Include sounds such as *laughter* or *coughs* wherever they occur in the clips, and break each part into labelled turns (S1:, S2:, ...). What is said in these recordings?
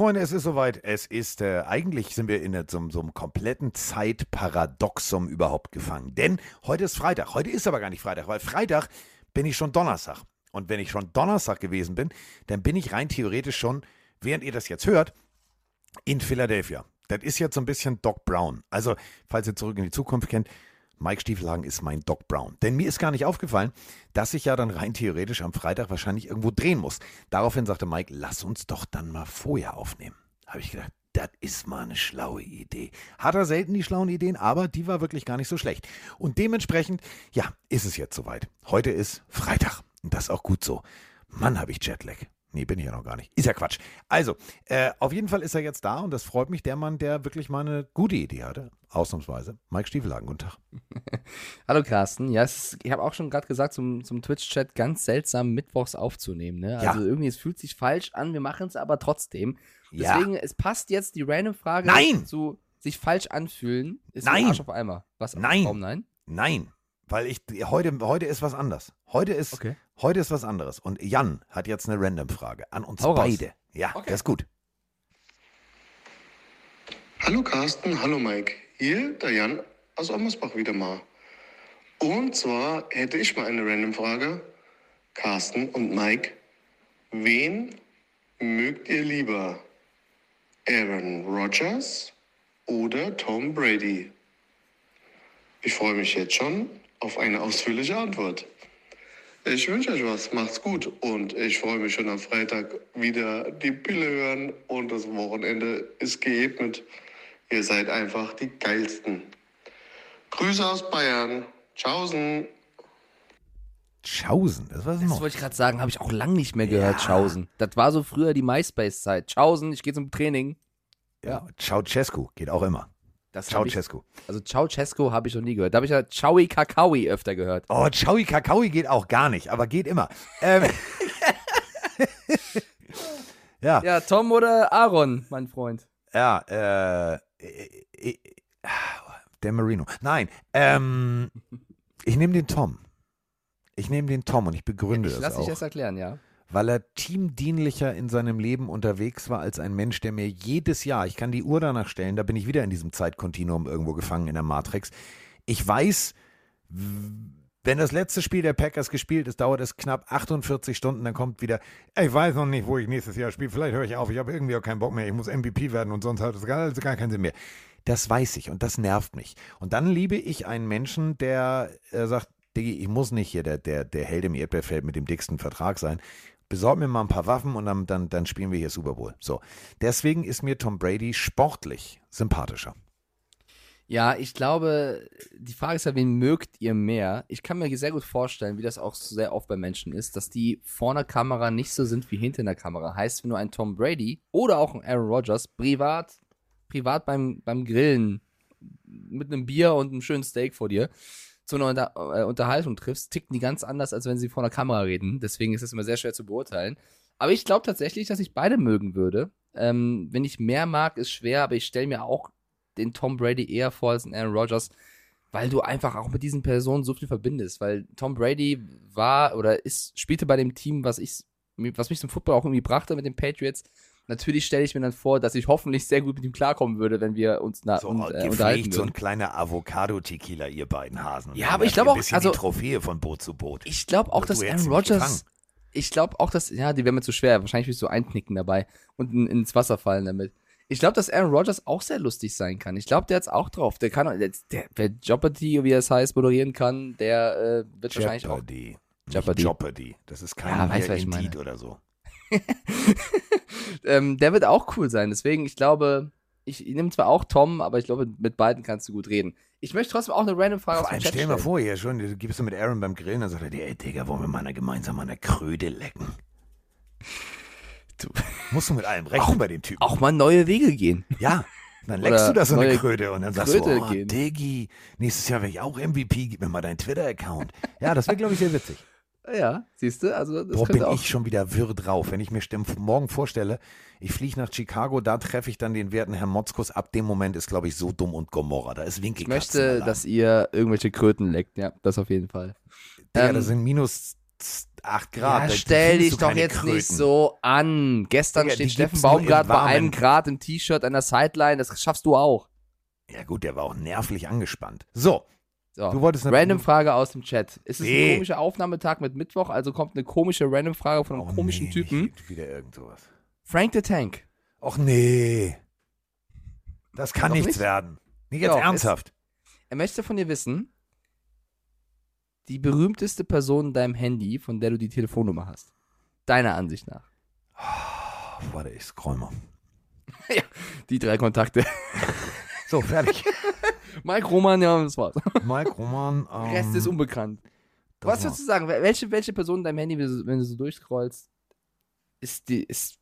S1: Freunde, es ist soweit. Es ist, äh, eigentlich sind wir in so, so einem kompletten Zeitparadoxum überhaupt gefangen. Denn heute ist Freitag. Heute ist aber gar nicht Freitag, weil Freitag bin ich schon Donnerstag. Und wenn ich schon Donnerstag gewesen bin, dann bin ich rein theoretisch schon, während ihr das jetzt hört, in Philadelphia. Das ist jetzt so ein bisschen Doc Brown. Also, falls ihr zurück in die Zukunft kennt, Mike Stiefelhagen ist mein Doc Brown. Denn mir ist gar nicht aufgefallen, dass ich ja dann rein theoretisch am Freitag wahrscheinlich irgendwo drehen muss. Daraufhin sagte Mike, lass uns doch dann mal vorher aufnehmen. Habe ich gedacht, das ist mal eine schlaue Idee. Hat er selten die schlauen Ideen, aber die war wirklich gar nicht so schlecht. Und dementsprechend, ja, ist es jetzt soweit. Heute ist Freitag. Und das auch gut so. Mann, habe ich Jetlag. Nee, bin ich ja noch gar nicht. Ist ja Quatsch. Also, äh, auf jeden Fall ist er jetzt da und das freut mich, der Mann, der wirklich mal eine gute Idee hatte. Ausnahmsweise. Mike Stiefelhagen, guten Tag. *laughs*
S2: Hallo Carsten. Ja, ist, ich habe auch schon gerade gesagt, zum, zum Twitch-Chat ganz seltsam mittwochs aufzunehmen. Ne? Also ja. irgendwie, es fühlt sich falsch an, wir machen es aber trotzdem. Deswegen, ja. es passt jetzt die random Frage
S1: nein!
S2: zu sich falsch anfühlen. Ist
S1: nein!
S2: Arsch auf Eimer. Was?
S1: Nein!
S2: Warum nein?
S1: Nein. Weil ich, heute, heute ist was anders. Heute ist, okay. Heute ist was anderes. Und Jan hat jetzt eine Random-Frage an uns Hau beide. Raus. Ja, okay. das ist gut.
S3: Hallo Carsten, hallo Mike. Hier der Jan aus Ommersbach wieder mal. Und zwar hätte ich mal eine Random-Frage. Carsten und Mike, wen mögt ihr lieber? Aaron Rodgers oder Tom Brady? Ich freue mich jetzt schon auf eine ausführliche Antwort. Ich wünsche euch was, macht's gut und ich freue mich schon am Freitag wieder die Pille hören und das Wochenende ist geebnet. Ihr seid einfach die geilsten. Grüße aus Bayern. Tschaußen.
S1: Tschaußen, das war
S2: Das wollte ich gerade sagen, habe ich auch lange nicht mehr gehört, ja. Tschaußen. Das war so früher die MySpace-Zeit. Tschaußen, ich gehe zum Training.
S1: Ja, Ceausescu geht auch immer.
S2: Das Ceausescu. Also Ceausescu habe ich noch nie gehört. Da habe ich ja Chaui Kakaoi öfter gehört.
S1: Oh, Chaui Kakaoi geht auch gar nicht, aber geht immer. Ähm. *laughs*
S2: ja. Ja, Tom oder Aaron, mein Freund.
S1: Ja, äh, äh, äh der Marino. Nein, ähm, ich nehme den Tom. Ich nehme den Tom und ich begründe ja, ich das auch.
S2: Lass dich das erklären, ja
S1: weil er teamdienlicher in seinem Leben unterwegs war als ein Mensch, der mir jedes Jahr, ich kann die Uhr danach stellen, da bin ich wieder in diesem Zeitkontinuum irgendwo gefangen in der Matrix. Ich weiß, wenn das letzte Spiel der Packers gespielt ist, dauert es knapp 48 Stunden, dann kommt wieder, ich weiß noch nicht, wo ich nächstes Jahr spiele, vielleicht höre ich auf, ich habe irgendwie auch keinen Bock mehr, ich muss MVP werden und sonst hat es gar, gar keinen Sinn mehr. Das weiß ich und das nervt mich. Und dann liebe ich einen Menschen, der äh, sagt, Diggi, ich muss nicht hier der, der, der Held im Erdbeerfeld mit dem dicksten Vertrag sein besorg mir mal ein paar Waffen und dann, dann, dann spielen wir hier Super Bowl. So. Deswegen ist mir Tom Brady sportlich sympathischer.
S2: Ja, ich glaube, die Frage ist ja, wen mögt ihr mehr? Ich kann mir sehr gut vorstellen, wie das auch sehr oft bei Menschen ist, dass die vor der Kamera nicht so sind wie hinter der Kamera. Heißt, wenn du einen Tom Brady oder auch einen Aaron Rodgers privat, privat beim, beim Grillen mit einem Bier und einem schönen Steak vor dir zu einer Unter äh, Unterhaltung triffst, ticken die ganz anders, als wenn sie vor einer Kamera reden. Deswegen ist es immer sehr schwer zu beurteilen. Aber ich glaube tatsächlich, dass ich beide mögen würde. Ähm, wenn ich mehr mag, ist schwer, aber ich stelle mir auch den Tom Brady eher vor als den Aaron Rodgers, weil du einfach auch mit diesen Personen so viel verbindest. Weil Tom Brady war oder ist, spielte bei dem Team, was ich, was mich zum Football auch irgendwie brachte mit den Patriots. Natürlich stelle ich mir dann vor, dass ich hoffentlich sehr gut mit ihm klarkommen würde, wenn wir uns na,
S1: so, und, äh, unterhalten so ein kleiner Avocado-Tequila, ihr beiden Hasen.
S2: Ja, aber ich glaube auch,
S1: also die Trophäe von Boot zu Boot.
S2: Ich glaube auch, dass Aaron Rodgers, ich glaube auch, dass, ja, die wäre mir zu schwer. Wahrscheinlich ich so einknicken dabei und in, ins Wasser fallen damit. Ich glaube, dass Aaron Rodgers auch sehr lustig sein kann. Ich glaube, der hat's auch drauf. Der kann, der, der wer Jeopardy, wie es heißt, moderieren kann, der äh, wird Jeopardy. wahrscheinlich auch.
S1: Jeopardy. Jeopardy. Das ist kein ja, weiß, Indeed oder so. *laughs*
S2: ähm, der wird auch cool sein. Deswegen, ich glaube, ich, ich nehme zwar auch Tom, aber ich glaube, mit beiden kannst du gut reden. Ich möchte trotzdem auch eine random Frage
S1: aus dem Chat Stell dir mal vor, hier schon, du gibst du mit Aaron beim Grillen, dann sagt er, ey Digga, wollen wir mal eine gemeinsam an der Kröte lecken? Du. Musst du mit allem rechnen auch, bei dem Typen.
S2: Auch mal neue Wege gehen.
S1: Ja, dann leckst du da so eine Kröte und dann sagst Kröte du, oh, Diggi, nächstes Jahr werde ich auch MVP, gib mir mal deinen Twitter-Account. Ja, das wäre, glaube ich, sehr witzig.
S2: Ja, siehst du? Also das
S1: Boah, bin
S2: auch.
S1: ich schon wieder wirr drauf. Wenn ich mir morgen vorstelle, ich fliege nach Chicago, da treffe ich dann den werten Herrn Motzkus. Ab dem Moment ist, glaube ich, so dumm und Gomorra. Da ist
S2: Ich
S1: Winkelkatzen.
S2: möchte, dass ihr irgendwelche Kröten leckt. Ja, das auf jeden Fall.
S1: Digga,
S2: ähm,
S1: das sind minus 8 Grad.
S2: Ja, stell dich doch jetzt
S1: Kröten.
S2: nicht so an. Gestern
S1: Digga,
S2: steht Steffen Baumgart bei einem Grad im T-Shirt an der Sideline. Das schaffst du auch.
S1: Ja gut, der war auch nervlich angespannt. So,
S2: So.
S1: du wolltest eine
S2: Random Frage aus dem Chat. Ist es
S1: Nee.
S2: ein komischer Aufnahmetag mit Mittwoch? Also kommt eine komische Random Frage von einem
S1: Oh,
S2: komischen
S1: nee,
S2: Typen.
S1: Wieder irgend sowas.
S2: Frank the Tank.
S1: Och nee. Das kann
S2: Doch
S1: nichts
S2: nicht?
S1: werden. Nicht jetzt
S2: Doch,
S1: ernsthaft.
S2: Er möchte von dir wissen, die berühmteste Person in deinem Handy, von der du die Telefonnummer hast. Deiner Ansicht nach.
S1: Oh, warte, ich scroll mal. *laughs*
S2: Die drei Kontakte.
S1: So, fertig. *laughs*
S2: Mike Roman, ja, das war's.
S1: Mike Roman. *laughs* Ähm,
S2: Rest ist unbekannt.
S1: das
S2: Was würdest du sagen? Wel- Welche, welche Person in deinem Handy, wenn du, wenn du so durchscrollst, ist die, ist,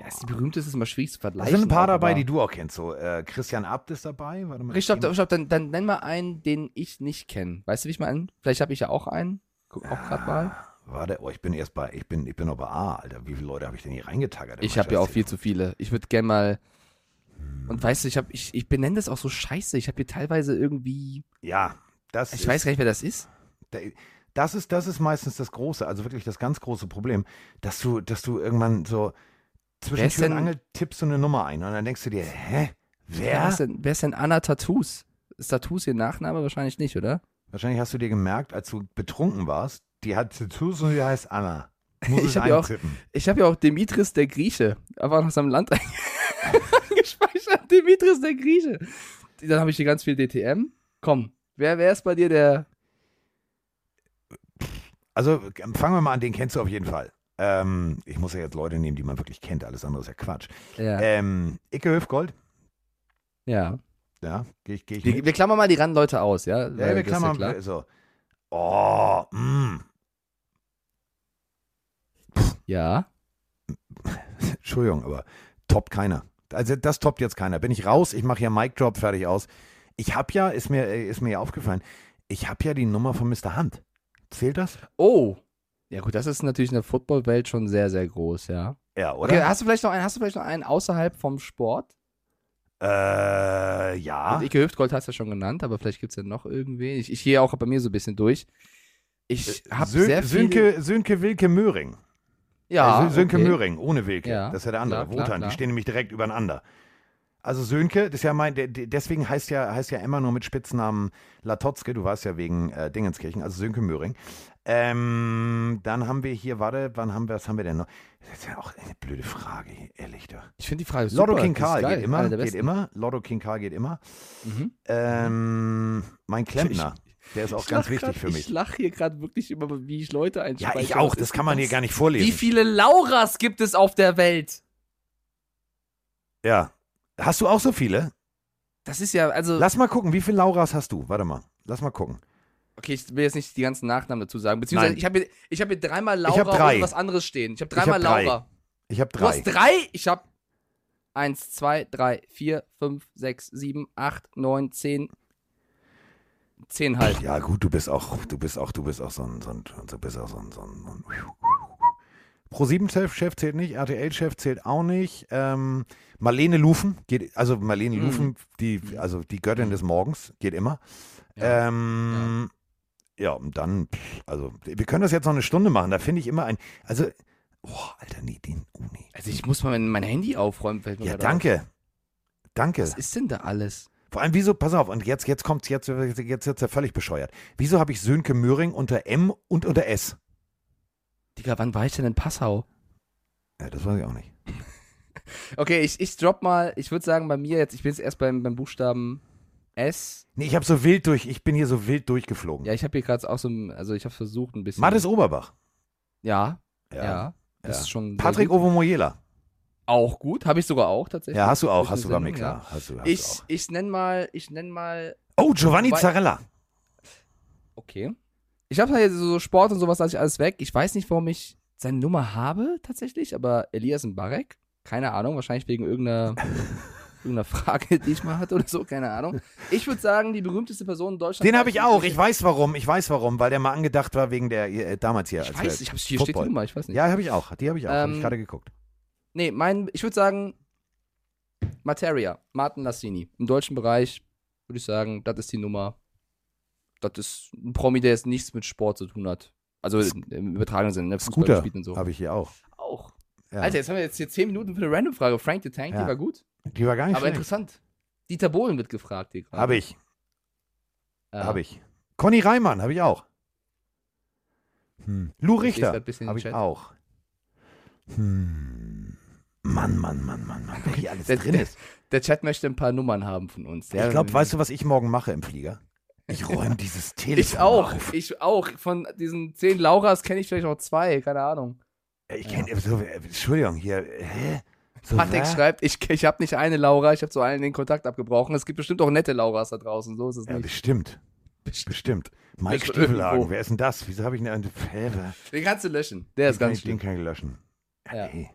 S2: ja, ist die berühmteste, ist immer schwierig zu
S1: Da
S2: vergleichen.
S1: sind ein paar dabei, die du auch kennst. So, äh, Christian Abt ist dabei. Warte mal.
S2: Stopp, stopp, dann, dann nenn mal einen, den ich nicht kenne. Weißt du, wie ich meine? Vielleicht habe ich ja auch einen. Guck auch gerade mal.
S1: Warte, oh, ich bin erst bei, ich bin, ich bin noch bei A, Alter. Wie viele Leute habe ich denn hier reingetaggert? in
S2: Ich habe ja auch viel zu viele. Ich würde gerne mal. Und weißt du, ich, hab, ich, ich benenne das auch so scheiße. Ich habe hier teilweise irgendwie.
S1: Ja, das
S2: Ich
S1: ist,
S2: weiß gar nicht, wer das ist.
S1: das ist, das ist meistens das große, also wirklich das ganz große Problem, dass du, dass du irgendwann so zwischen Tür und Angel tippst du eine Nummer ein und dann denkst du dir, hä,
S2: Wer
S1: wer?
S2: ist denn, wer ist denn Anna Tattoos? Ist Tattoos ihr Nachname? Wahrscheinlich nicht, oder?
S1: Wahrscheinlich hast du dir gemerkt, als du betrunken warst, die hat Tattoos und die heißt Anna. Muss *laughs*
S2: Ich
S1: es
S2: hab ja auch-. Ich habe ja auch Dimitris der Grieche. Einfach nach seinem Land *laughs* *laughs* eingespeichert. Dimitris der Grieche. Dann habe ich hier ganz viel DTM. Komm, wer, wer ist bei dir der.
S1: Also fangen wir mal an, den kennst du auf jeden Fall. Ähm, ich muss ja jetzt Leute nehmen, die man wirklich kennt, alles andere ist ja Quatsch.
S2: Ja.
S1: Ähm, Icke Höfgold,
S2: ja.
S1: ja, gehe ich, geh ich
S2: Wir, wir klammern mal die Randleute aus, ja?
S1: Ja,
S2: Weil
S1: wir klammern
S2: klar.
S1: so. Oh, mm.
S2: Ja. *laughs*
S1: Entschuldigung, aber toppt keiner. Also das toppt jetzt keiner. Bin ich raus, ich mache hier Mic Drop, fertig aus. Ich habe ja, ist mir, ist mir ja aufgefallen, ich habe ja die Nummer von Mr. Hunt. Zählt das?
S2: Oh. Ja, gut, das ist natürlich in der Footballwelt schon sehr, sehr groß, ja.
S1: Ja, oder?
S2: Okay, hast du vielleicht noch einen, hast du vielleicht noch einen außerhalb vom Sport?
S1: Äh, ja.
S2: Also Ike Hüftgold hast du ja schon genannt, aber vielleicht gibt es ja noch irgendwen. Ich, ich gehe auch bei mir so ein bisschen durch. Ich habe
S1: Sön
S2: sehr viel.
S1: Sönke, Sönke Wilke Möhring.
S2: Ja,
S1: Äh, Sönke
S2: okay.
S1: Möhring, ohne Wilke.
S2: Ja,
S1: das ist ja der andere.
S2: klar, klar,
S1: Wotan,
S2: klar.
S1: die stehen nämlich direkt übereinander. Also Sönke, das ist ja mein, deswegen heißt ja, heißt ja immer nur mit Spitznamen Latotzke, du warst ja wegen äh, Dingenskirchen, also Sönke Möhring. Ähm, dann haben wir hier, warte, wann haben wir, was haben wir denn noch? Das ist ja auch eine blöde Frage, ehrlich. Du.
S2: Ich finde die Frage super.
S1: Lotto King Karl geht immer, geht immer. Lotto King Karl geht immer.
S2: Mhm.
S1: Ähm, mein Klempner, der ist auch
S2: Ich
S1: ganz wichtig
S2: grad,
S1: für
S2: Ich
S1: mich.
S2: lache hier gerade wirklich über, wie ich Leute
S1: Ja,
S2: einspeichere.
S1: ich auch, das kann man hier gar nicht vorlesen.
S2: Wie viele Lauras gibt es auf der Welt?
S1: Ja. Hast du auch so viele?
S2: Das ist ja, also.
S1: Lass mal gucken, wie viele Lauras hast du? Warte mal. Lass mal gucken.
S2: Okay, ich will jetzt nicht die ganzen Nachnamen dazu sagen. Beziehungsweise,
S1: Nein.
S2: ich habe hier, ich hab hier dreimal
S1: Ich hab
S2: Laura
S1: drei.
S2: und was anderes stehen. Ich habe
S1: Ich hab
S2: dreimal
S1: drei.
S2: Laura.
S1: Ich habe
S2: Du
S1: drei.
S2: hast drei? Ich habe eins, zwei, drei, vier, fünf, sechs, sieben, acht, neun, zehn. Zehn halt.
S1: Ja, gut, du bist auch, du bist auch, du bist auch so ein, so ein, du bist auch so ein, so ein, so ein Pro-7-Chef zählt nicht, RTL-Chef zählt auch nicht. Ähm, Marlene Lufen geht, also Marlene
S2: Mhm.
S1: Lufen, die, also die Göttin des Morgens, geht immer.
S2: Ja.
S1: Ähm, ja. und dann, also wir können das jetzt noch eine Stunde machen. Da finde ich immer ein, also, boah, Alter, nee, den, oh nee.
S2: Also ich muss mal mein, mein Handy aufräumen. fällt mir
S1: Ja,
S2: gerade auf.
S1: danke. Danke.
S2: Was ist denn da alles?
S1: Vor allem, wieso, pass auf, und jetzt, jetzt kommt jetzt, jetzt jetzt wird's ja völlig bescheuert. Wieso habe ich Sönke Möhring unter M und unter S?
S2: Digga, wann war ich denn in Passau?
S1: Ja, das weiß ich auch nicht. *laughs*
S2: Okay, ich, ich drop mal, ich würde sagen, bei mir jetzt, ich bin jetzt erst beim, beim Buchstaben S.
S1: Nee, ich habe so wild durch, ich bin hier so wild durchgeflogen.
S2: Ja, ich habe hier gerade auch so, also ich habe versucht ein bisschen.
S1: Mattes Oberbach.
S2: Ja, ja.
S1: Ja.
S2: Das
S1: Ja.
S2: ist schon.
S1: Patrick. Ovomoyela.
S2: Auch gut, habe ich sogar auch tatsächlich.
S1: Ja, hast du auch, hast du,
S2: Sendung,
S1: klar. Hast du, hast
S2: Ich,
S1: du auch.
S2: ich nenne mal, ich nenne mal,
S1: Oh, Giovanni
S2: Wobei-
S1: Zarella.
S2: okay. Ich habe halt so Sport und sowas lasse ich alles weg. Ich weiß nicht, warum ich seine Nummer habe tatsächlich, aber Elias Mbarek, keine Ahnung, wahrscheinlich wegen irgendeiner *laughs* irgendeiner Frage, die ich mal hatte oder so, keine Ahnung. Ich würde sagen, die berühmteste Person in Deutschland.
S1: Den habe ich auch. Ich weiß warum. Ich weiß warum, weil der mal angedacht war wegen der äh, damals hier.
S2: Ich weiß, ich hab's hier steht die
S1: Football.
S2: Nummer, ich weiß nicht.
S1: Ja, habe ich auch. Die habe ich auch. Hab ich
S2: Ähm,
S1: gerade geguckt.
S2: Nee, mein, ich würde sagen, Materia, Martin Lassini. Im deutschen Bereich würde ich sagen, das ist die Nummer. Das ist ein Promi, der jetzt nichts mit Sport zu tun hat. Also im übertragenen Sinne, ne? Fußball
S1: Scooter
S2: und so.
S1: habe ich hier auch.
S2: Auch.
S1: Ja.
S2: Alter, jetzt haben wir jetzt hier 10 Minuten für eine Random-Frage. Frank the Tank,
S1: Ja.
S2: die war gut.
S1: Die war gar nicht
S2: Aber
S1: schlecht.
S2: interessant. Dieter Bohlen wird gefragt hier gerade.
S1: Habe ich.
S2: Ja.
S1: Habe ich. Conny Reimann habe ich auch. Hm. Lou Richter habe ich auch. Hm. Mann, Mann, Mann, Mann, Mann, wer hier alles
S2: Der,
S1: drin
S2: der,
S1: ist.
S2: der Chat möchte ein paar Nummern haben von uns.
S1: Ich glaube, weißt du, was ich morgen mache im Flieger? Ich räume dieses *laughs* Telefon
S2: Ich auch.
S1: auf.
S2: Ich auch. Von diesen 10 Lauras kenne ich vielleicht auch zwei. Keine Ahnung.
S1: Ich kenn, so, äh, Entschuldigung, hier, hä? So,
S2: Patrick
S1: wer?
S2: schreibt, ich, ich habe nicht eine Laura, ich habe zu allen den Kontakt abgebrochen. Es gibt bestimmt auch nette Lauras da draußen, so ist es
S1: Ja,
S2: nicht.
S1: bestimmt. Bestimmt. Mike
S2: Bist du
S1: Stiefelhagen,
S2: irgendwo?
S1: wer ist denn das? Wieso habe ich eine. Wer-
S2: Den kannst du löschen. Der ist
S1: den, kann
S2: ganz
S1: ich, den
S2: schlimm.
S1: kann ich löschen. Ja,
S2: Ja.
S1: nee.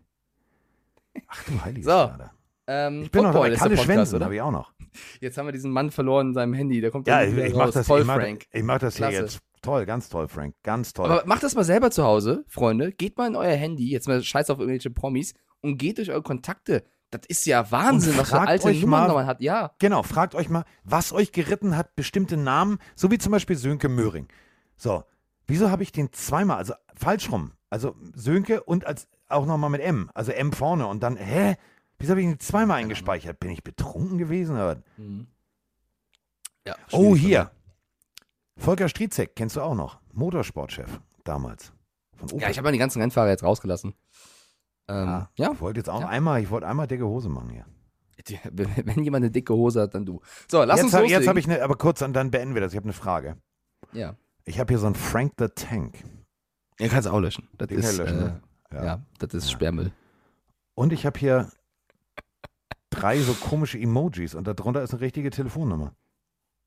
S1: Ach du heilige
S2: So.
S1: Gnade.
S2: Ähm,
S1: Ich bin noch
S2: Football
S1: dabei.
S2: ist der
S1: Kalle
S2: oder?
S1: habe ich auch noch.
S2: Jetzt haben wir diesen Mann verloren in seinem Handy, der kommt
S1: Ja, ich, ich mache
S2: raus.
S1: das,
S2: Toll,
S1: ich mach,
S2: Frank.
S1: ich mach das hier
S2: Klasse.
S1: jetzt. Toll, ganz toll, Frank. Ganz toll.
S2: Aber macht das mal selber zu Hause, Freunde. Geht mal in euer Handy, jetzt mal scheiß auf irgendwelche Promis und geht durch eure Kontakte. Das ist ja Wahnsinn, was für
S1: fragt
S2: alte
S1: euch
S2: Nummern
S1: mal-
S2: man hat. Ja.
S1: Genau, fragt euch mal, was euch geritten hat, bestimmte Namen, so wie zum Beispiel Sönke Möhring. So, wieso habe ich den zweimal, also falsch rum, also Sönke und als auch nochmal mit M, also M vorne und dann, hä? Wieso habe ich ihn zweimal eingespeichert? Bin ich betrunken gewesen? Oder?
S2: ja
S1: Oh, hier. Volker Striezek, kennst du auch noch? Motorsportchef damals. Von Opel.
S2: Ja, ich habe mal die ganzen Rennfahrer jetzt rausgelassen. Ähm,
S1: Ja,
S2: ja.
S1: Ich wollte jetzt auch
S2: Ja.
S1: einmal, ich wollte einmal dicke Hose machen hier.
S2: Die- *laughs* Wenn jemand eine dicke Hose hat, dann du. So, lass
S1: jetzt
S2: uns
S1: hab-
S2: loslegen.
S1: jetzt habe ich eine, aber kurz und dann beenden wir das. Ich habe eine Frage.
S2: Ja.
S1: Ich habe hier so einen Frank the Tank.
S2: Den kannst du auch löschen. Das
S1: Den kann
S2: ist,
S1: ich löschen,
S2: äh,
S1: ne?
S2: Ja. das ist Sperrmüll.
S1: Und ich habe hier drei so komische Emojis und darunter ist eine richtige Telefonnummer.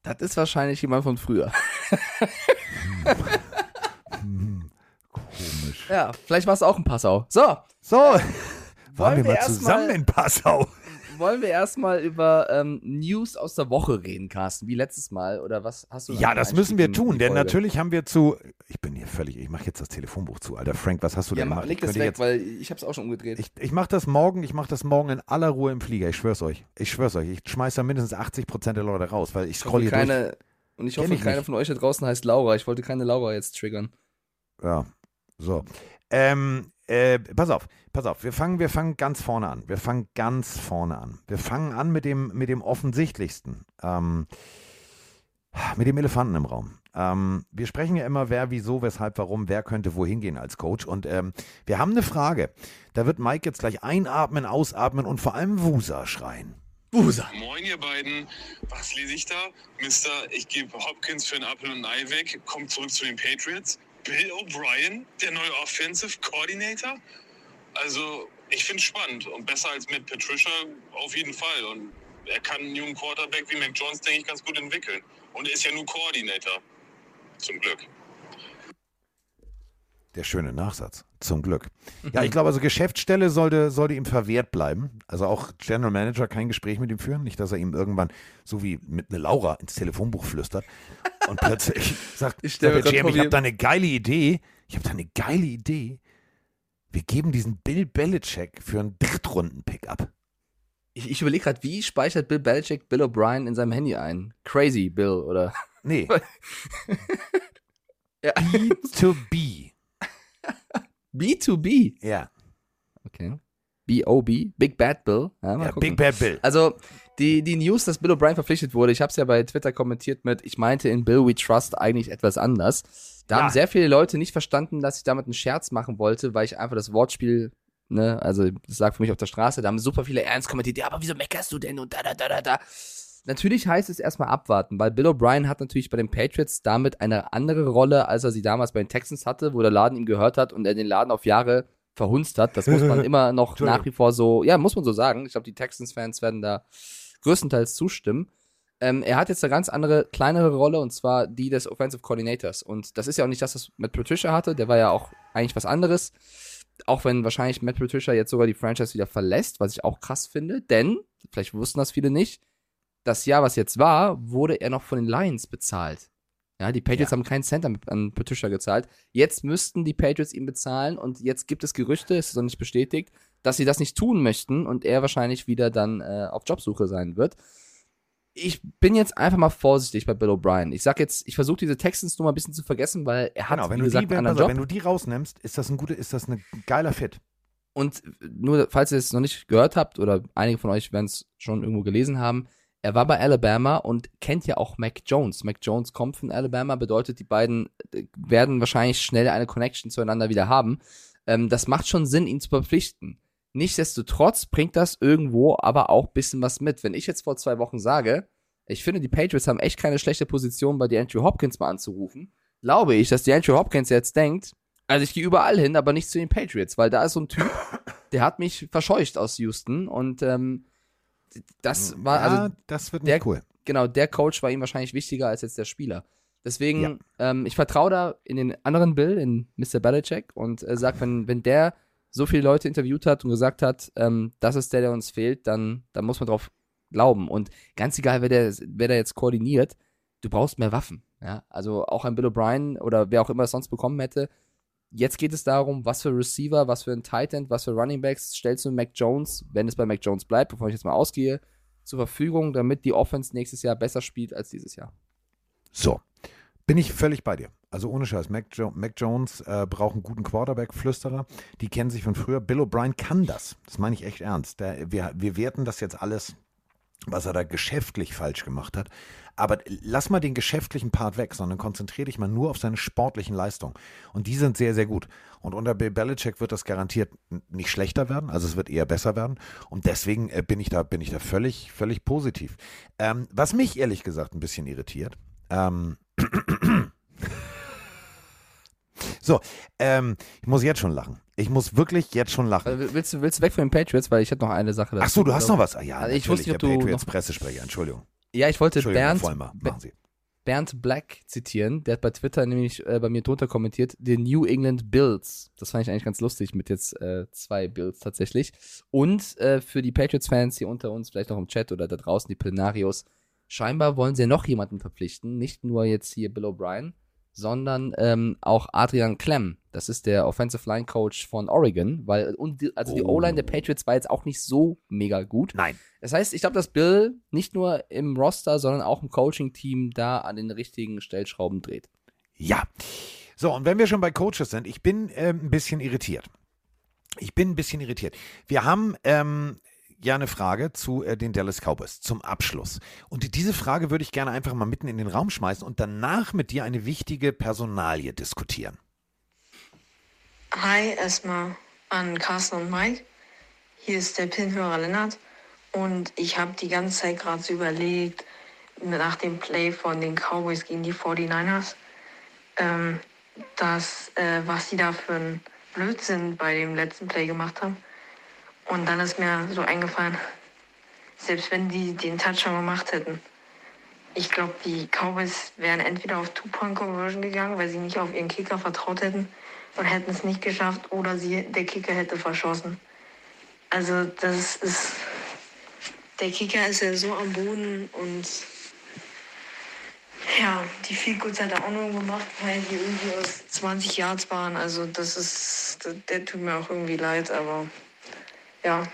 S2: Das ist wahrscheinlich jemand von früher.
S1: Hm, *laughs* komisch.
S2: Ja, vielleicht war es auch ein Passau. So,
S1: So, waren
S2: Wollen
S1: wir mal zusammen
S2: mal-
S1: in Passau.
S2: Wollen wir erstmal über ähm, News aus der Woche reden, Carsten, wie letztes Mal oder was hast du?
S1: Ja, das müssen wir tun, denn natürlich haben wir zu. Ich bin hier völlig. Ich mache jetzt das Telefonbuch zu, Alter. Frank, was hast du
S2: Ja,
S1: denn
S2: mach,
S1: gemacht?
S2: leg
S1: Ich
S2: das weg,
S1: jetzt,
S2: weil ich hab's auch schon umgedreht.
S1: ich ich mache das morgen. Ich mache das morgen in aller Ruhe im Flieger. Ich schwör's euch. Ich schwör's euch. Ich schmeiß da mindestens 80 Prozent der Leute raus, weil ich scroll hier durch.
S2: keine, und ich hoffe,
S1: ich
S2: keiner
S1: nicht.
S2: von euch da draußen heißt Laura. Ich wollte keine Laura jetzt triggern.
S1: Ja, so. Ähm, äh, pass auf, pass auf. Wir fangen, wir fangen ganz vorne an. Wir fangen ganz vorne an. Wir fangen an mit dem, mit dem offensichtlichsten. Ähm, mit dem Elefanten im Raum. Ähm, wir sprechen ja immer, wer, wieso, weshalb, warum, wer könnte wohin gehen als Coach. Und ähm, wir haben eine Frage. Da wird Mike jetzt gleich einatmen, ausatmen und vor allem Wusa schreien.
S2: Busa.
S4: Moin, ihr beiden. Was lese ich da? Mister, ich gebe Hopkins für ein Apfel und ein Ei weg. Kommt zurück zu den Patriots. Bill O'Brien, der neue Offensive Coordinator. Also, ich finde es spannend und besser als mit Patricia auf jeden Fall. Und er kann einen jungen Quarterback wie Mac Jones, denke ich, ganz gut entwickeln. Und er ist ja nur Coordinator. Zum Glück.
S1: Der schöne Nachsatz. Zum Glück. Ja, ich glaube, also Geschäftsstelle sollte, sollte ihm verwehrt bleiben. Also auch General Manager kein Gespräch mit ihm führen. Nicht, dass er ihm irgendwann so wie mit einer Laura ins Telefonbuch flüstert und *laughs* plötzlich sagt,
S2: Ich
S1: sagt der
S2: vor,
S1: ich habe da eine geile Idee. Ich habe da eine geile Idee. Wir geben diesen Bill Belichick für einen Drittrunden-Pickup.
S2: Ich, ich überlege gerade, wie speichert Bill Belichick Bill O'Brien in seinem Handy ein? Crazy Bill, oder?
S1: Nee, *laughs*
S2: Ja.
S1: B to B. *laughs*
S2: B2B.
S1: Ja,
S2: Okay. B.O.B. Big Bad Bill. Ja, mal
S1: ja
S2: gucken.
S1: Big Bad Bill.
S2: Also, die, die News, dass Bill O'Brien verpflichtet wurde, ich habe es ja bei Twitter kommentiert mit, ich meinte in Bill We Trust eigentlich etwas anders. Da
S1: Ja.
S2: haben sehr viele Leute nicht verstanden, dass ich damit einen Scherz machen wollte, weil ich einfach das Wortspiel, ne, also das lag für mich auf der Straße, da haben super viele ernst kommentiert, ja, aber wieso meckerst du denn und da, da, da, da, da. Natürlich heißt es erstmal abwarten, weil Bill O'Brien hat natürlich bei den Patriots damit eine andere Rolle, als er sie damals bei den Texans hatte, wo der Laden ihm gehört hat und er den Laden auf Jahre verhunzt hat. Das muss man *laughs* immer noch nach wie vor so, ja, muss man so sagen. Ich glaube, die Texans-Fans werden da größtenteils zustimmen. Ähm, er hat jetzt eine ganz andere, kleinere Rolle und zwar die des Offensive Coordinators. Und das ist ja auch nicht das, was mit Patricia hatte. Der war ja auch eigentlich was anderes. auch wenn wahrscheinlich Matt Patricia jetzt sogar die Franchise wieder verlässt, was ich auch krass finde, denn, vielleicht wussten das viele nicht, das Jahr, was jetzt war, wurde er noch von den Lions bezahlt. Ja, die Patriots
S1: Ja.
S2: haben keinen Cent an, Patricia gezahlt. Jetzt müssten die Patriots ihn bezahlen und jetzt gibt es Gerüchte, es ist noch nicht bestätigt, dass sie das nicht tun möchten und er wahrscheinlich wieder dann äh, auf Jobsuche sein wird. Ich bin jetzt einfach mal vorsichtig bei Bill O'Brien. Ich sag jetzt, ich versuche diese Texans nur mal ein bisschen zu vergessen, weil er hat,
S1: Genau, wenn
S2: wie
S1: du,
S2: gesagt,
S1: die,
S2: einen
S1: auf,
S2: Job.
S1: wenn du die rausnimmst, ist das ein guter, ist das ein geiler Fit.
S2: Und nur, falls ihr es noch nicht gehört habt, oder einige von euch werden es schon irgendwo gelesen haben, er war bei Alabama und kennt ja auch Mac Jones. Mac Jones kommt von Alabama, bedeutet, die beiden äh, werden wahrscheinlich schnell eine Connection zueinander wieder haben. Ähm, das macht schon Sinn, ihn zu verpflichten. Nichtsdestotrotz bringt das irgendwo aber auch ein bisschen was mit. Wenn ich jetzt vor zwei Wochen sage, ich finde, die Patriots haben echt keine schlechte Position, bei die Andrew Hopkins mal anzurufen, glaube ich, dass die Andrew Hopkins jetzt denkt, also ich gehe überall hin, aber nicht zu den Patriots, weil da ist so ein Typ, der hat mich verscheucht aus Houston und ähm, das war,
S1: ja,
S2: also
S1: das wird
S2: der-
S1: nicht cool.
S2: genau, der Coach war ihm wahrscheinlich wichtiger als jetzt der Spieler. Deswegen,
S1: Ja.
S2: ähm, ich vertraue da in den anderen Bill, in Mr. Belichick und äh, sag, wenn, wenn der so viele Leute interviewt hat und gesagt hat, ähm, das ist der, der uns fehlt, dann, dann muss man drauf glauben. Und ganz egal, wer der, wer der jetzt koordiniert, du brauchst mehr Waffen. Ja? Also auch ein Bill O'Brien oder wer auch immer es sonst bekommen hätte. Jetzt geht es darum, was für Receiver, was für ein Tight End, was für Running Backs stellst du Mac Jones, wenn es bei Mac Jones bleibt, bevor ich jetzt mal ausgehe, zur Verfügung, damit die Offense nächstes Jahr besser spielt als dieses Jahr.
S1: So, bin ich völlig bei dir. Also ohne Scheiß, Mac, jo Mac Jones äh, braucht einen guten Quarterback-Flüsterer. Die kennen sich von früher. Bill O'Brien kann das. Das meine ich echt ernst. Der, wir, wir werten das jetzt alles, was er da geschäftlich falsch gemacht hat. Aber lass mal den geschäftlichen Part weg, sondern konzentriere dich mal nur auf seine sportlichen Leistungen. Und die sind sehr, sehr gut. Und unter Bill Belichick wird das garantiert nicht schlechter werden, also es wird eher besser werden. Und deswegen äh, bin ich da, bin ich da völlig, völlig positiv. Ähm, was mich ehrlich gesagt ein bisschen irritiert, ähm, so, ähm, ich muss jetzt schon lachen. Ich muss wirklich jetzt schon lachen.
S2: Äh, Willst du, willst du weg von den Patriots? Weil ich hätte noch eine Sache dazu.
S1: Ach so, du hast noch was. Ah, ja,
S2: Also ich wusste nicht,
S1: der
S2: du
S1: Patriots
S2: noch-
S1: Pressesprecher. Entschuldigung.
S2: Ja, ich wollte Bernd. Bernd Black zitieren. Der hat bei Twitter nämlich äh, bei mir drunter kommentiert, die New England Bills. Das fand ich eigentlich ganz lustig mit jetzt äh, zwei Bills tatsächlich. Und äh, für die Patriots-Fans hier unter uns, vielleicht auch im Chat oder da draußen, die Plenarios, scheinbar wollen sie noch jemanden verpflichten. Nicht nur jetzt hier Bill O'Brien, sondern ähm, auch Adrian Clem. Das ist der Offensive Line Coach von Oregon, weil und die, also die
S1: Oh.
S2: O-Line der Patriots war jetzt auch nicht so mega gut.
S1: Nein.
S2: Das heißt, ich glaube, dass Bill nicht nur im Roster, sondern auch im Coaching-Team da an den richtigen Stellschrauben dreht.
S1: Ja. So, und wenn wir schon bei Coaches sind, ich bin ähm, ein bisschen irritiert. Ich bin ein bisschen irritiert. Wir haben ähm, ja eine Frage zu äh, den Dallas Cowboys zum Abschluss. Und diese Frage würde ich gerne einfach mal mitten in den Raum schmeißen und danach mit dir eine wichtige Personalie diskutieren.
S5: Hi, erstmal an Carsten und Mike. Hier ist der Pinhörer Lennart. Und ich habe die ganze Zeit gerade so überlegt, nach dem Play von den Cowboys gegen die 49ers, ähm, dass, äh, was sie da für einen Blödsinn bei dem letzten Play gemacht haben. Und dann ist mir so eingefallen, selbst wenn die den Touchdown gemacht hätten, ich glaube, die Cowboys wären entweder auf Two-Point-Conversion gegangen, weil sie nicht auf ihren Kicker vertraut hätten und hätten es nicht geschafft, oder sie, der Kicker hätte verschossen. Also das ist, der Kicker ist ja so am Boden und ja, die viel Goods hat er auch nur gemacht, weil die irgendwie aus 20 Yards waren. Also das ist, der tut mir auch irgendwie leid, aber ja,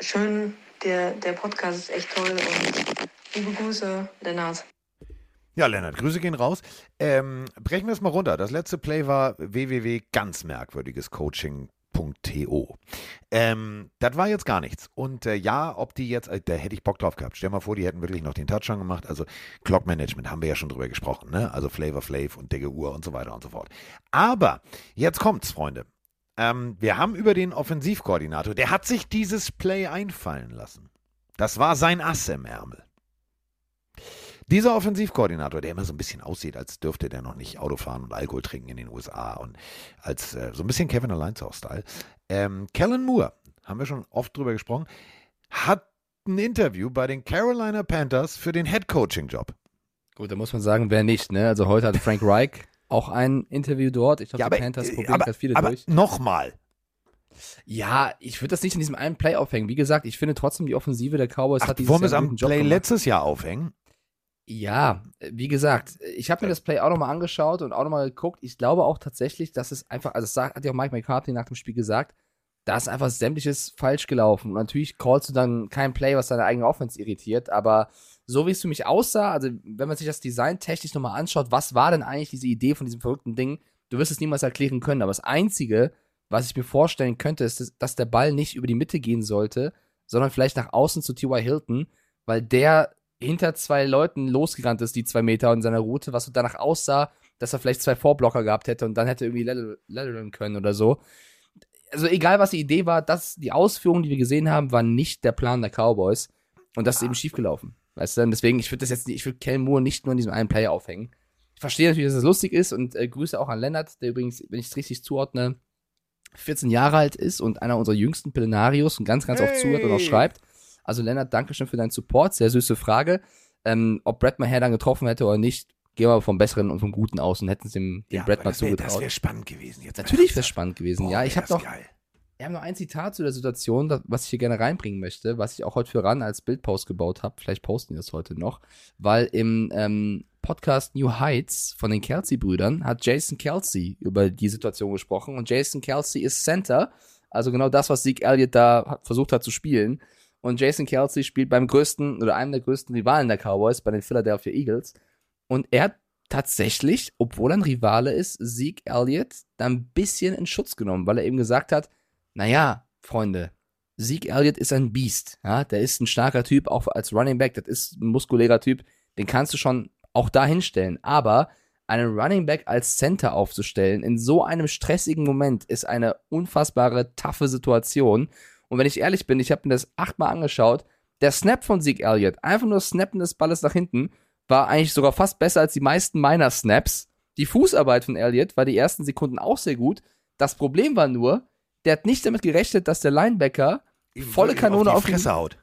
S5: schön, der, der Podcast ist echt toll und liebe Grüße, Lennart.
S1: Ja, Lennart, Grüße gehen raus. Ähm, brechen wir es mal runter. Das letzte Play war www ganz merkwürdiges Coaching.to. Ähm, das war jetzt gar nichts. Und äh, ja, ob die jetzt, äh, da hätte ich Bock drauf gehabt. Stell mal vor, die hätten wirklich noch den Touchdown gemacht. Also Clock Management haben wir ja schon drüber gesprochen, ne? Also Flavor Flav und dicke Uhr und so weiter und so fort. Aber jetzt kommt's, Freunde. Ähm, wir haben über den Offensivkoordinator, der hat sich dieses Play einfallen lassen. Das war sein Ass im Ärmel. Dieser Offensivkoordinator, der immer so ein bisschen aussieht, als dürfte der noch nicht Auto fahren und Alkohol trinken in den USA und als äh, so ein bisschen Kevin Alliance-Style. Ähm, Kellen Moore, haben wir schon oft drüber gesprochen, hat ein Interview bei den Carolina Panthers für den Head-Coaching-Job.
S2: Gut, da muss man sagen, wer nicht, ne? Also heute hat Frank Reich auch ein Interview dort. Ich glaube,
S1: Ja,
S2: die
S1: aber,
S2: Panthers
S1: äh,
S2: probieren
S1: aber,
S2: gerade viele
S1: aber
S2: durch.
S1: nochmal.
S2: Ja, ich würde das nicht in diesem einen Play aufhängen. Wie gesagt, ich finde trotzdem, die Offensive der Cowboys
S1: Ach,
S2: hat dieses
S1: wollen wir es am Play
S2: gemacht.
S1: letztes Jahr aufhängen?
S2: Ja, wie gesagt, ich habe mir das Play auch nochmal angeschaut und auch nochmal geguckt. Ich glaube auch tatsächlich, dass es einfach, also das hat ja auch Mike McCarthy nach dem Spiel gesagt, da ist einfach sämtliches falsch gelaufen. Und natürlich callst du dann kein Play, was deine eigene Offense irritiert, aber so wie es für mich aussah, also wenn man sich das Design technisch nochmal anschaut, was war denn eigentlich diese Idee von diesem verrückten Ding? Du wirst es niemals erklären können, aber das Einzige, was ich mir vorstellen könnte, ist, dass- der Ball nicht über die Mitte gehen sollte, sondern vielleicht nach außen zu T.Y. Hilton, weil der hinter zwei Leuten losgerannt ist, die zwei Meter in seiner Route, was so danach aussah, dass er vielleicht zwei Vorblocker gehabt hätte und dann hätte er irgendwie lateral- können oder so. Also egal, was die Idee war, das, die Ausführungen, die wir gesehen haben, waren nicht der Plan der Cowboys und das ist eben schiefgelaufen. Weißt du, und deswegen, ich würde das jetzt nicht, ich würde Kel Moore nicht nur in diesem einen Player aufhängen. Ich verstehe natürlich, dass es lustig ist und äh, Grüße auch an Lennart, der übrigens, wenn ich es richtig zuordne, 14 Jahre alt ist und einer unserer jüngsten Pillenarios und ganz, ganz oft
S1: Hey.
S2: zuhört und auch schreibt. Also Lennart, danke schön für deinen Support. Sehr süße Frage. Ähm, ob Brett Maher dann getroffen hätte oder nicht, gehen wir vom Besseren und vom Guten aus und hätten es dem, dem Brett
S1: aber
S2: mal
S1: das wäre
S2: zugetraut.
S1: wär spannend gewesen. Jetzt
S2: Natürlich wäre es spannend gewesen.
S1: Boah,
S2: ja, ich habe
S1: das
S2: noch,
S1: geil.
S2: Wir haben noch ein Zitat zu der Situation, das, was ich hier gerne reinbringen möchte, was ich auch heute für RAN als Bildpost gebaut habe. Vielleicht posten wir das heute noch, weil im ähm, Podcast New Heights von den Kelsey-Brüdern hat Jason Kelsey über die Situation gesprochen und Jason Kelsey ist Center, also genau das, was Zeke Elliott da versucht hat zu spielen. Und Jason Kelsey spielt beim größten oder einem der größten Rivalen der Cowboys, bei den Philadelphia Eagles. Und er hat tatsächlich, obwohl er ein Rivale ist, Zeke Elliott da ein bisschen in Schutz genommen, weil er eben gesagt hat, naja, Freunde, Zeke Elliott ist ein Biest. Ja? Der ist ein starker Typ, auch als Running Back, das ist ein muskulärer Typ, den kannst du schon auch da hinstellen. Aber einen Running Back als Center aufzustellen in so einem stressigen Moment ist eine unfassbare, taffe Situation. Und wenn ich ehrlich bin, ich habe mir das achtmal angeschaut, der Snap von Zeke Elliott, einfach nur Snappen des Balles nach hinten, war eigentlich sogar fast besser als die meisten meiner Snaps. Die Fußarbeit von Elliott war die ersten Sekunden auch sehr gut. Das Problem war nur, der hat nicht damit gerechnet, dass der Linebacker
S1: Ihm
S2: volle Kanone
S1: auf
S2: auf ihn,
S1: haut.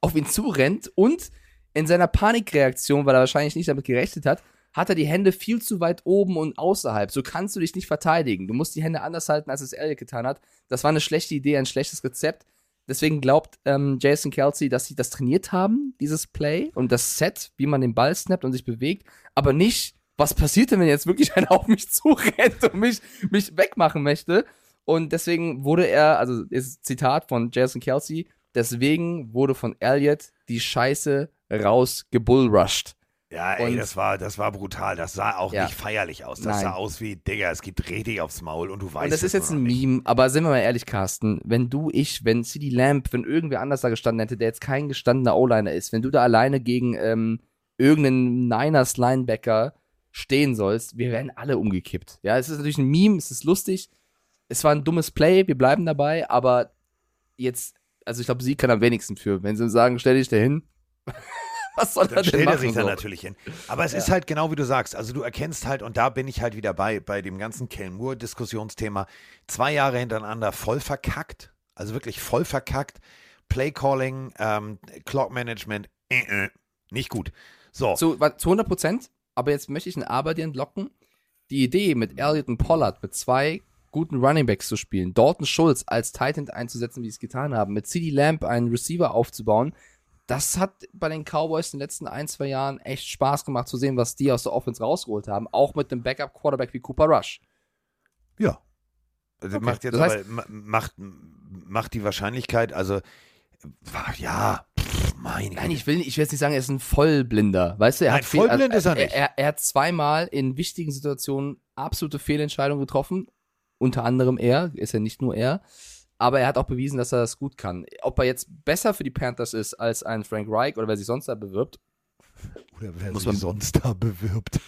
S2: auf ihn zurennt und in seiner Panikreaktion, weil er wahrscheinlich nicht damit gerechnet hat, hat er die Hände viel zu weit oben und außerhalb. So kannst du dich nicht verteidigen. Du musst die Hände anders halten, als es Elliott getan hat. Das war eine schlechte Idee, ein schlechtes Rezept. Deswegen glaubt ähm, Jason Kelsey, dass sie das trainiert haben, dieses Play und das Set, wie man den Ball snappt und sich bewegt, aber nicht, was passiert denn, wenn jetzt wirklich *laughs* einer auf mich zurennt und mich, mich wegmachen möchte. Und deswegen wurde er, also ist Zitat von Jason Kelsey, deswegen wurde von Elliott die Scheiße rausgebullrushed.
S1: Ja, ey,
S2: Und-
S1: das war, das war brutal. Das sah auch
S2: Ja.
S1: nicht feierlich aus. Das
S2: Nein.
S1: sah aus wie, Digga, es gibt richtig aufs Maul und du weißt
S2: Und das
S1: es
S2: ist jetzt ein
S1: nicht.
S2: Meme, aber sind wir mal ehrlich, Carsten, wenn du, ich, wenn CD Lamp, wenn irgendwer anders da gestanden hätte, der jetzt kein gestandener O-Liner ist, wenn du da alleine gegen ähm, irgendeinen Niners Linebacker stehen sollst, wir werden alle umgekippt. Ja, es ist natürlich ein Meme, es ist lustig, es war ein dummes Play, wir bleiben dabei, aber jetzt, also ich glaube, sie kann am wenigsten für, wenn sie sagen, stell dich da hin. *laughs* Was soll er
S1: Dann
S2: denn
S1: stellt er
S2: machen?
S1: sich dann
S2: so?
S1: natürlich hin. Aber es ist halt genau wie du sagst. Also du erkennst halt, und da bin ich halt wieder bei, bei dem ganzen Kellen Moore-Diskussionsthema, zwei Jahre hintereinander voll verkackt. Also wirklich voll verkackt. Playcalling, ähm, Clock Management, äh, äh, nicht gut. So,
S2: Zu, zu 100 Prozent. Aber jetzt möchte ich ein Aber dir entlocken. Die Idee, mit Elliott und Pollard, mit zwei guten Runningbacks zu spielen, Dalton Schulz als Titan einzusetzen, wie sie es getan haben, mit CD Lamp einen Receiver aufzubauen, das hat bei den Cowboys in den letzten ein, zwei Jahren echt Spaß gemacht zu sehen, was die aus der Offense rausgeholt haben. Auch mit einem Backup-Quarterback wie Cooper Rush.
S1: ja. Also
S2: Okay.
S1: macht jetzt
S2: Das heißt-
S1: aber, ma- macht, macht die Wahrscheinlichkeit, also, ja, pff, meine
S2: Nein, ich will, ich will jetzt nicht sagen, er ist ein Vollblinder. Weißt du, er
S1: Nein,
S2: hat viel-
S1: vollblind
S2: er,
S1: ist er nicht.
S2: Er, er hat zweimal in wichtigen Situationen absolute Fehlentscheidungen getroffen. Unter anderem er, ist ja nicht nur er. Aber er hat auch bewiesen, dass er das gut kann. Ob er jetzt besser für die Panthers ist als ein Frank Reich oder wer sich sonst da bewirbt.
S1: Oder wer
S2: muss
S1: sich
S2: man-
S1: sonst da bewirbt.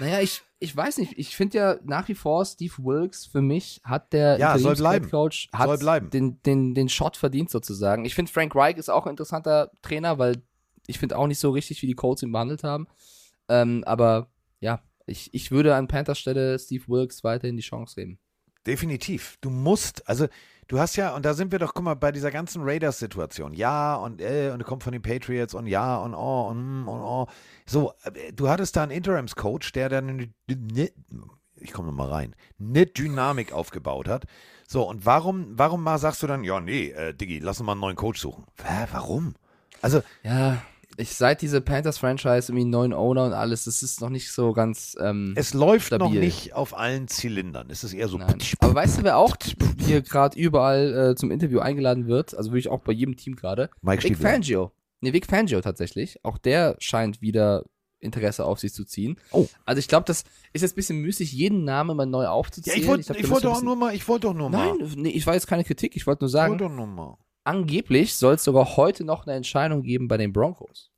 S2: Naja, ich, ich weiß nicht. Ich finde ja nach wie vor, Steve Wilkes für mich hat der
S1: Ja, soll bleiben.
S2: Coach hat
S1: Soll bleiben.
S2: Den, den, den Shot verdient sozusagen. Ich finde Frank Reich ist auch ein interessanter Trainer, weil ich finde auch nicht so richtig, wie die Colts ihn behandelt haben. Ähm, aber ja, ich, ich würde an Panthers Stelle Steve Wilkes weiterhin die Chance geben.
S1: Definitiv. Du musst, also du hast ja, und da sind wir doch, guck mal, bei dieser ganzen Raiders-Situation. Ja und äh, und er kommt von den Patriots und ja und oh und mm und oh. So, äh, du hattest da einen Interims-Coach, der dann, ich komme nochmal rein, eine Dynamik aufgebaut hat. So, und warum, warum mal sagst du dann, ja, nee, äh, Diggi, lass uns mal einen neuen Coach suchen? Hä, warum? Also,
S2: Ja, ich seit diese Panthers-Franchise irgendwie neuen Owner und alles, das ist noch nicht so ganz. Ähm,
S1: es läuft noch
S2: stabil.
S1: nicht auf allen Zylindern. Es ist eher so.
S2: Nein. Aber weißt du, wer auch hier gerade überall äh, zum Interview eingeladen wird? Also wirklich auch bei jedem Team gerade.
S1: Mike
S2: Vic. Fangio. Nee, Vic Fangio tatsächlich. Auch der scheint wieder Interesse auf sich zu ziehen.
S1: Oh.
S2: Also ich glaube, das ist jetzt ein bisschen müßig, jeden Namen mal neu
S1: Ja,
S2: aufzuzählen.
S1: ich wollte ich auch
S2: ein
S1: nur mal, ich wollte doch nur mal.
S2: Nein, nee, ich war jetzt keine Kritik. Ich wollte nur
S1: ich
S2: sagen,
S1: wollte doch nur mal.
S2: Angeblich soll es sogar heute noch eine Entscheidung geben bei den Broncos.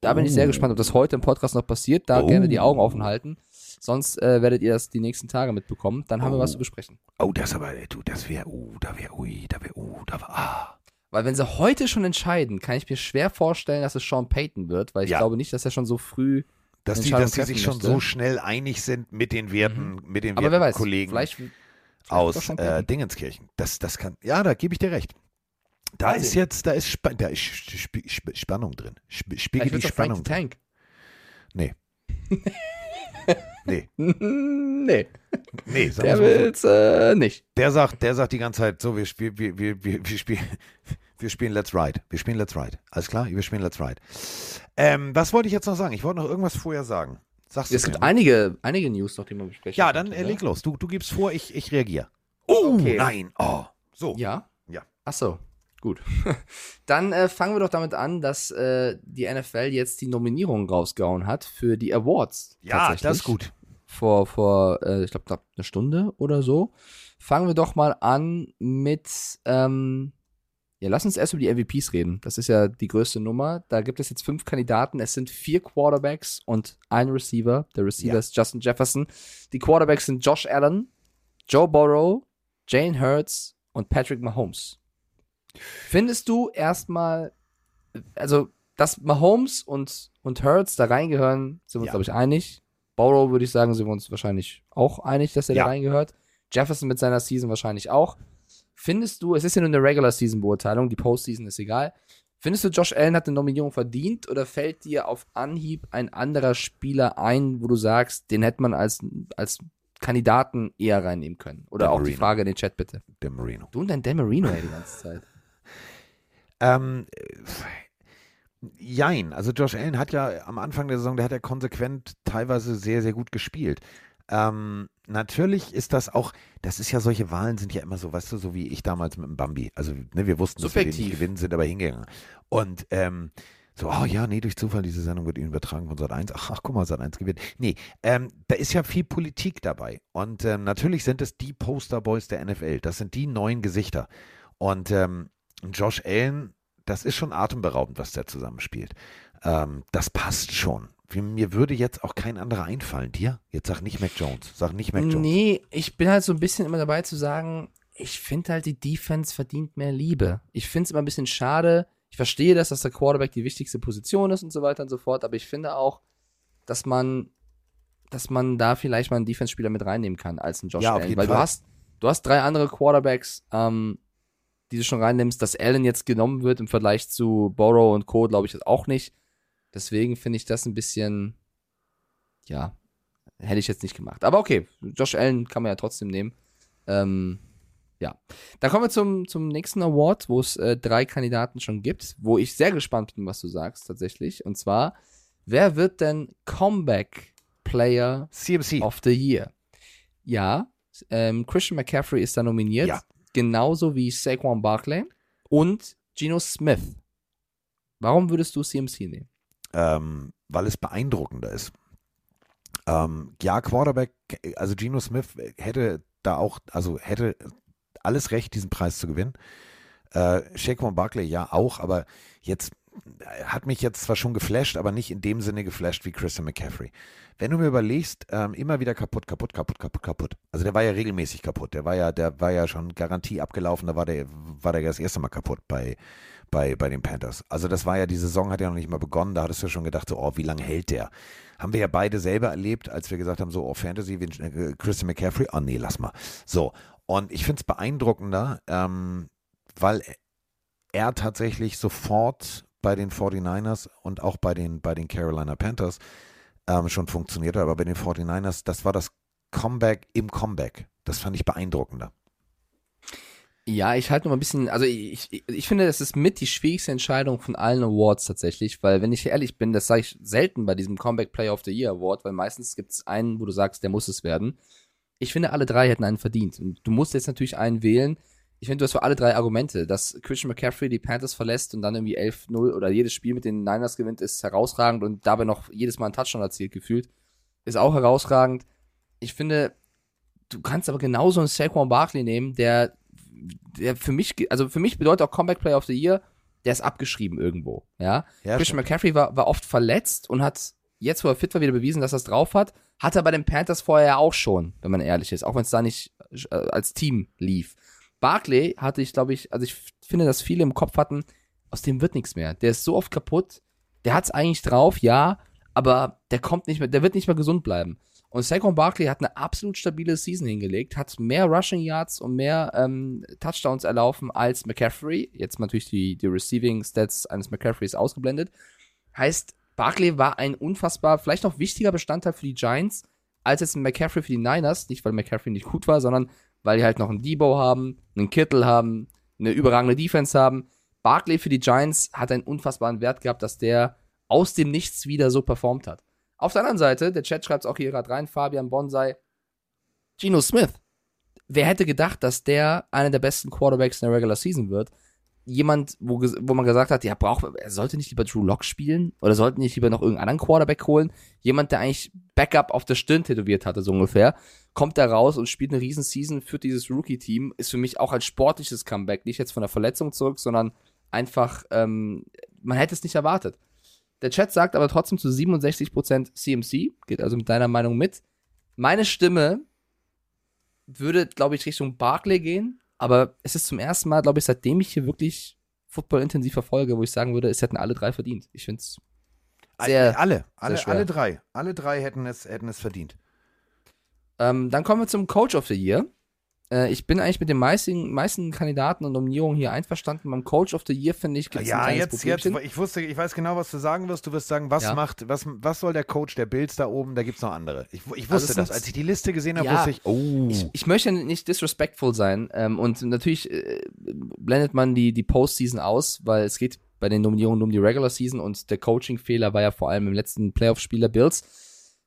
S2: Da bin ich sehr
S1: Oh.
S2: gespannt, ob das heute im Podcast noch passiert. Da
S1: Oh.
S2: gerne die Augen offen halten. Sonst äh, werdet ihr das die nächsten Tage mitbekommen. Dann haben wir
S1: Oh.
S2: was zu besprechen.
S1: Oh, das aber, du, das wäre, uh, da wäre, ui, da wäre, uh, da war, ah.
S2: Weil wenn sie heute schon entscheiden, kann ich mir schwer vorstellen, dass es Sean Payton wird, weil ich
S1: Ja.
S2: glaube nicht, dass er schon so früh.
S1: Dass die, dass die sich schon
S2: möchte.
S1: so schnell einig sind mit den Werten, mit den werten Kollegen
S2: vielleicht, vielleicht
S1: aus äh. Dingenskirchen. Das, das kann, ja, da gebe ich dir recht. Da
S2: Mal
S1: ist jetzt, da ist, Spa da ist Sp Sp Spannung drin. Sp Spiegel
S2: wird
S1: die
S2: Frank
S1: Spannung
S2: the
S1: drin.
S2: Tank.
S1: Nee. nee, *laughs*
S2: nee,
S1: nee, sagen
S2: der
S1: mal so.
S2: will's äh, nicht.
S1: Der sagt, der sagt die ganze Zeit, so, wir, spiel, wir, wir, wir, wir, spielen, *laughs* wir spielen Let's Ride. Wir spielen Let's Ride. Alles klar? Wir spielen Let's Ride. Ähm, was wollte ich jetzt noch sagen? Ich wollte noch irgendwas vorher sagen. Sagst
S2: Es gibt
S1: mir?
S2: einige, einige News noch, die man besprechen
S1: Ja, dann
S2: könnte,
S1: äh,
S2: ne?
S1: leg los. Du, du gibst vor, ich, ich reagiere. Oh,
S2: Okay.
S1: nein. Oh, so.
S2: Ja?
S1: Ja.
S2: Ach so, gut. *laughs* Dann äh, fangen wir doch damit an, dass äh, die NFL jetzt die Nominierungen rausgehauen hat für die Awards.
S1: Ja, das ist gut.
S2: Vor, vor äh, ich glaube, knapp eine Stunde oder so. Fangen wir doch mal an mit, ähm, ja, lass uns erst über die MVPs reden. Das ist ja die größte Nummer. Da gibt es jetzt fünf Kandidaten. Es sind vier Quarterbacks und ein Receiver. Der Receiver
S1: Ja.
S2: ist Justin Jefferson. Die Quarterbacks sind Josh Allen, Joe Burrow, Jane Hurts und Patrick Mahomes. Findest du erstmal, also, dass Mahomes und, und Hurts da reingehören, sind wir uns,
S1: Ja.
S2: glaube ich, einig. Burrow würde ich sagen, sind wir uns wahrscheinlich auch einig, dass er
S1: Ja.
S2: da reingehört. Jefferson mit seiner Season wahrscheinlich auch. Findest du, es ist ja nur eine Regular Season Beurteilung, die Postseason ist egal. Findest du, Josh Allen hat eine Nominierung verdient oder fällt dir auf Anhieb ein anderer Spieler ein, wo du sagst, den hätte man als, als Kandidaten eher reinnehmen können? Oder
S1: Dan
S2: auch die. Frage in den Chat bitte.
S1: Der Marino.
S2: Du und dein Dan Marino ey, die ganze Zeit.
S1: Ähm, äh, jein. Also Josh Allen hat ja am Anfang der Saison, der hat ja konsequent teilweise sehr, sehr gut gespielt. Ähm, natürlich ist das auch, das ist ja solche Wahlen sind ja immer so, weißt du, so wie ich damals mit dem Bambi. Also, ne, wir wussten, dass wir nicht
S2: Subjektiv.
S1: gewinnen, sind aber hingegangen. Und ähm, so, oh ja, nee, durch Zufall, diese Sendung wird Ihnen übertragen von Sat 1. Ach, ach guck mal, Sat 1 gewinnt. Nee, ähm, da ist ja viel Politik dabei. Und ähm, natürlich sind es die Posterboys der NFL. Das sind die neuen Gesichter. Und ähm, Josh Allen, das ist schon atemberaubend, was der zusammenspielt. Ähm, das passt schon. Mir würde jetzt auch kein anderer einfallen. Dir? Jetzt sag nicht Mac Jones. Sag nicht Mac Jones.
S2: Nee, ich bin halt so ein bisschen immer dabei zu sagen, ich finde halt, die Defense verdient mehr Liebe. Ich finde es immer ein bisschen schade. Ich verstehe das, dass der Quarterback die wichtigste Position ist und so weiter und so fort, aber ich finde auch, dass man, dass man da vielleicht mal einen Defense-Spieler mit reinnehmen kann als einen Josh
S1: Ja,
S2: Allen. Weil du
S1: Fall.
S2: hast, du hast drei andere Quarterbacks, ähm, die du schon reinnimmst, dass Allen jetzt genommen wird im Vergleich zu Burrow und Co., glaube ich das auch nicht. Deswegen finde ich das ein bisschen, ja, hätte ich jetzt nicht gemacht. Aber okay, Josh Allen kann man ja trotzdem nehmen. Ähm, ja. Dann kommen wir zum, zum nächsten Award, wo es äh, drei Kandidaten schon gibt, wo ich sehr gespannt bin, was du sagst tatsächlich. Und zwar, wer wird denn Comeback Player
S1: CMC.
S2: of the Year? Ja, ähm, Christian McCaffrey ist da nominiert,
S1: Ja.
S2: Genauso wie Saquon Barkley und Geno Smith. Warum würdest du CMC nehmen?
S1: ähm, weil es beeindruckender ist. Ähm, ja, Quarterback, also Geno Smith hätte da auch, also hätte alles recht, diesen Preis zu gewinnen. Äh, Shaquan Barkley ja auch, aber jetzt hat mich jetzt zwar schon geflasht, aber nicht in dem Sinne geflasht wie Christian McCaffrey. Wenn du mir überlegst, ähm, immer wieder kaputt, kaputt, kaputt, kaputt, kaputt. Also der war ja regelmäßig kaputt. Der war ja, der war ja schon Garantie abgelaufen. Da war der, war der ja das erste Mal kaputt bei, bei, bei den Panthers. Also das war ja, die Saison hat ja noch nicht mal begonnen. Da hattest du schon gedacht, so, oh, wie lange hält der? Haben wir ja beide selber erlebt, als wir gesagt haben, so, oh, Fantasy, äh, Christian McCaffrey, oh nee, lass mal. So, und ich finde es beeindruckender, ähm, weil er tatsächlich sofort bei den 49ers und auch bei den, bei den Carolina Panthers ähm, schon funktioniert hat, aber bei den 49ers, das war das Comeback im Comeback. Das fand ich beeindruckender.
S2: Ja, ich halte noch ein bisschen, also ich, ich, ich finde, das ist mit die schwierigste Entscheidung von allen Awards tatsächlich, weil wenn ich ehrlich bin, das sage ich selten bei diesem Comeback Player of the Year Award, weil meistens gibt es einen, wo du sagst, der muss es werden. Ich finde, alle drei hätten einen verdient. Und du musst jetzt natürlich einen wählen. Ich finde, du hast für alle drei Argumente. Dass Christian McCaffrey die Panthers verlässt und dann irgendwie 11-0 oder jedes Spiel mit den Niners gewinnt, ist herausragend und dabei noch jedes Mal einen Touchdown erzielt gefühlt, ist auch herausragend. Ich finde, du kannst aber genauso einen Saquon Barkley nehmen, der der für mich, also für mich bedeutet auch Comeback Player of the Year, der ist abgeschrieben irgendwo, ja.
S1: Ja,
S2: Christian McCaffrey war, war oft verletzt und hat jetzt, wo er fit war, wieder bewiesen, dass er es drauf hat. Hat er bei den Panthers vorher ja auch schon, wenn man ehrlich ist, auch wenn es da nicht äh, als Team lief. Barkley hatte ich, glaube ich, also ich finde, dass viele im Kopf hatten, aus dem wird nichts mehr. Der ist so oft kaputt, der hat es eigentlich drauf, ja, aber der kommt nicht mehr, der wird nicht mehr gesund bleiben. Und Saquon Barkley hat eine absolut stabile Season hingelegt, hat mehr Rushing Yards und mehr ähm, Touchdowns erlaufen als McCaffrey. Jetzt natürlich die, die Receiving Stats eines McCaffreys ausgeblendet. Heißt, Barkley war ein unfassbar, vielleicht noch wichtiger Bestandteil für die Giants, als jetzt McCaffrey für die Niners. Nicht, weil McCaffrey nicht gut war, sondern weil die halt noch einen Debo haben, einen Kittel haben, eine überragende Defense haben. Barkley für die Giants hat einen unfassbaren Wert gehabt, dass der aus dem Nichts wieder so performt hat. Auf der anderen Seite, der Chat schreibt es auch hier gerade rein, Fabian Bonsai, Geno Smith. Wer hätte gedacht, dass der einer der besten Quarterbacks in der Regular Season wird? Jemand, wo, wo man gesagt hat, ja, braucht, er sollte nicht lieber Drew Lock spielen oder sollte nicht lieber noch irgendeinen anderen Quarterback holen. Jemand, der eigentlich Backup auf der Stirn tätowiert hatte, so ungefähr, kommt da raus und spielt eine riesen Season für dieses Rookie-Team. Ist für mich auch ein sportliches Comeback, nicht jetzt von der Verletzung zurück, sondern einfach, ähm, man hätte es nicht erwartet. Der Chat sagt aber trotzdem zu 67% CMC, geht also mit deiner Meinung mit. Meine Stimme würde, glaube ich, Richtung Barclay gehen, aber es ist zum ersten Mal, glaube ich, seitdem ich hier wirklich Football intensiv verfolge, wo ich sagen würde, es hätten alle drei verdient. Ich finde es sehr.
S1: alle, alle, alle drei. Alle drei hätten es, hätten es verdient.
S2: Ähm, dann kommen wir zum Coach of the Year. Äh, ich bin eigentlich mit den meisten, meisten Kandidaten und Nominierungen hier einverstanden. Beim Coach of the Year, finde ich, gibt es
S1: Ja, jetzt, jetzt,
S2: Problemchen.
S1: ich wusste, ich weiß genau, was du sagen wirst. Du wirst sagen, was
S2: Ja.
S1: macht, was, was soll der Coach der Bills da oben? Da gibt es noch andere. Ich, ich
S2: Also
S1: wusste
S2: es
S1: das. Als ich die Liste gesehen habe,
S2: Ja.
S1: wusste ich, oh.
S2: ich, ich möchte nicht disrespectful sein ähm, und natürlich äh, blendet man die, die Postseason aus, weil es geht bei den Nominierungen um die Regular Season und der Coaching-Fehler war ja vor allem im letzten Playoff-Spiel der Bills.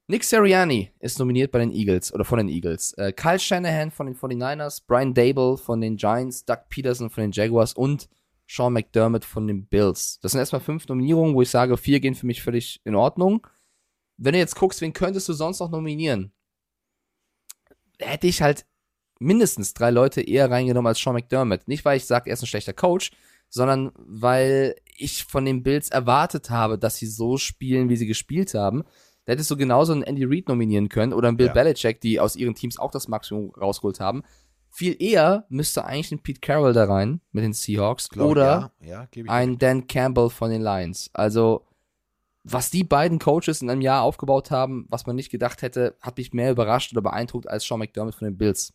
S2: Nick Sirianni ist nominiert bei den Eagles oder von den Eagles. Äh, Kyle Shanahan von den 49ers, Brian Dable von den Giants, Doug Peterson von den Jaguars und Sean McDermott von den Bills. Das sind erstmal fünf Nominierungen, wo ich sage, vier gehen für mich völlig in Ordnung. Wenn du jetzt guckst, wen könntest du sonst noch nominieren? hätte ich halt mindestens drei Leute eher reingenommen als Sean McDermott. Nicht, weil ich sage, er ist ein schlechter Coach, sondern weil ich von den Bills erwartet habe, dass sie so spielen, wie sie gespielt haben. Da hättest du genauso einen Andy Reid nominieren können oder einen Bill
S1: Ja.
S2: Belichick, die aus ihren Teams auch das Maximum rausgeholt haben. Viel eher müsste eigentlich ein Pete Carroll da rein mit den Seahawks
S1: Glaub,
S2: oder
S1: ja, ja,
S2: ein Dan Campbell von den Lions. Also, was die beiden Coaches in einem Jahr aufgebaut haben, was man nicht gedacht hätte, hat mich mehr überrascht oder beeindruckt als Sean McDermott von den Bills.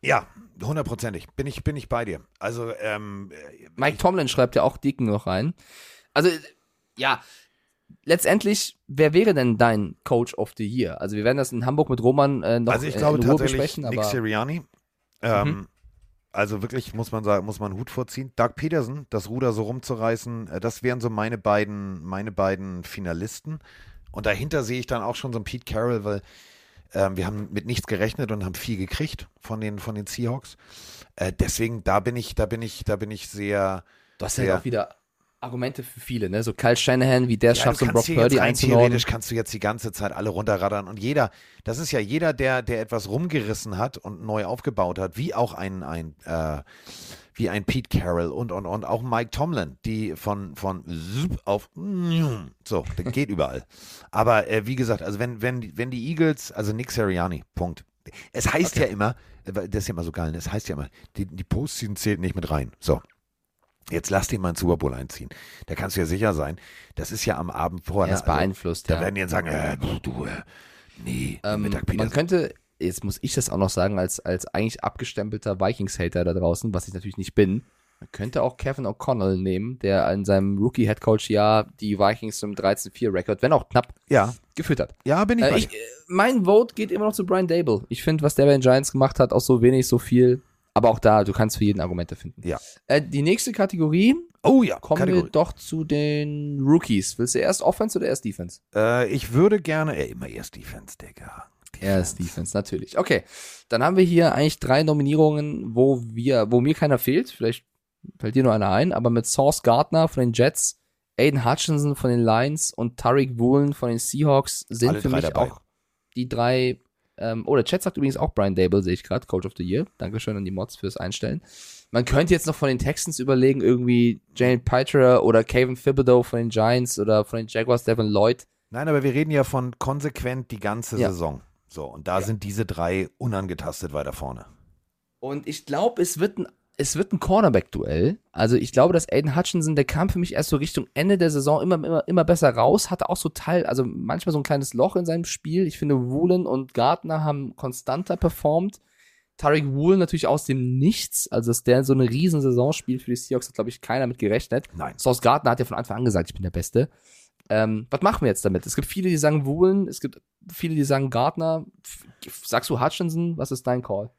S1: Ja, hundertprozentig. Bin ich, bin ich bei dir. Also, ähm,
S2: Mike Tomlin schreibt ja auch Dicken noch rein. Also, ja, letztendlich, wer wäre denn dein Coach of the Year? Also, wir werden das in Hamburg mit Roman äh, noch
S1: also ich
S2: äh,
S1: glaube
S2: in Ruhe
S1: tatsächlich
S2: besprechen,
S1: Nick
S2: aber
S1: Sirianni. Ähm,
S2: Mhm.
S1: Also wirklich muss man sagen, muss man einen Hut vorziehen. Doug Peterson, das Ruder so rumzureißen, äh, das wären so meine beiden, meine beiden Finalisten. Und dahinter sehe ich dann auch schon so einen Pete Carroll, weil ähm, wir haben mit nichts gerechnet und haben viel gekriegt von den, von den Seahawks. Äh, deswegen, da bin ich, da bin ich, da bin ich sehr.
S2: du hast ja auch wieder Argumente für viele, ne? So Kyle Shanahan, wie der
S1: Ja,
S2: schafft, so Brock Purdy
S1: rein
S2: einzunorden.
S1: theoretisch kannst du jetzt die ganze Zeit alle runterraddern und jeder, das ist ja jeder, der, der etwas rumgerissen hat und neu aufgebaut hat, wie auch ein, ein äh, wie ein Pete Carroll und, und, und auch Mike Tomlin, die von, von auf so, das geht überall. Aber äh, wie gesagt, also wenn, wenn, wenn die Eagles, also Nick Sirianni, Punkt. Es heißt ja immer, äh, das ist ja immer so geil, ne? es heißt ja immer, die, die Postseason zählt nicht mit rein. So. Jetzt lass den mal einen Super Bowl einziehen. Da kannst du ja sicher sein, das ist ja am Abend vorher.
S2: Er ist beeinflusst,
S1: Da
S2: ja.
S1: werden die jetzt sagen, äh, du, äh, nee,
S2: Ähm,
S1: Mittag
S2: man könnte, jetzt muss ich das auch noch sagen, als, als eigentlich abgestempelter Vikings-Hater da draußen, was ich natürlich nicht bin. Man könnte auch Kevin O'Connell nehmen, der in seinem Rookie-Headcoach-Jahr die Vikings zum 13-4-Rekord, wenn auch knapp,
S1: Ja,
S2: geführt hat.
S1: ja, bin ich
S2: Äh, ich,
S1: dir.
S2: äh, mein Vote geht immer noch zu Brian Dable. Ich finde, was der bei den Giants gemacht hat, auch so wenig, so viel. Aber auch da, du kannst für jeden Argumente finden.
S1: Ja.
S2: Äh, die nächste Kategorie,
S1: Oh ja,
S2: kommen
S1: Kategorie.
S2: wir doch zu den Rookies. Willst du erst Offense oder erst Defense?
S1: Äh, ich würde gerne, ey, immer erst Defense, Digga.
S2: Erst Defense, natürlich. Okay, dann haben wir hier eigentlich drei Nominierungen, wo wir, wo mir keiner fehlt. Vielleicht fällt dir nur einer ein, aber mit Source Gardner von den Jets, Aiden Hutchinson von den Lions und Tariq Woolen von den Seahawks sind
S1: Alle
S2: für mich
S1: dabei.
S2: auch die drei. Ähm, oh, der Chat sagt übrigens auch Brian Dable, sehe ich gerade, Coach of the Year. Dankeschön an die Mods fürs Einstellen. Man könnte jetzt noch von den Texans überlegen, irgendwie Jalen Pitra oder Kevin Thibodeau von den Giants oder von den Jaguars, Devin Lloyd.
S1: Nein, aber wir reden ja von konsequent die ganze
S2: Ja.
S1: Saison. So, und da sind diese drei unangetastet weiter vorne.
S2: Und ich glaube, es wird ein, es wird ein Cornerback-Duell. Also ich glaube, dass Aiden Hutchinson, der kam für mich erst so Richtung Ende der Saison immer, immer, immer besser raus, hatte auch so Teil, also manchmal so ein kleines Loch in seinem Spiel. Ich finde, Woolen und Gardner haben konstanter performt. Tariq Woolen natürlich aus dem Nichts, also dass der so eine riesen Saison spielt für die Seahawks, hat glaube ich keiner mit gerechnet.
S1: Nein.
S2: Sauce Gardner hat ja von Anfang an gesagt, ich bin der Beste. Ähm, was machen wir jetzt damit? Es gibt viele, die sagen Woolen, es gibt viele, die sagen Gardner. Sagst du Hutchinson? Was ist dein Call?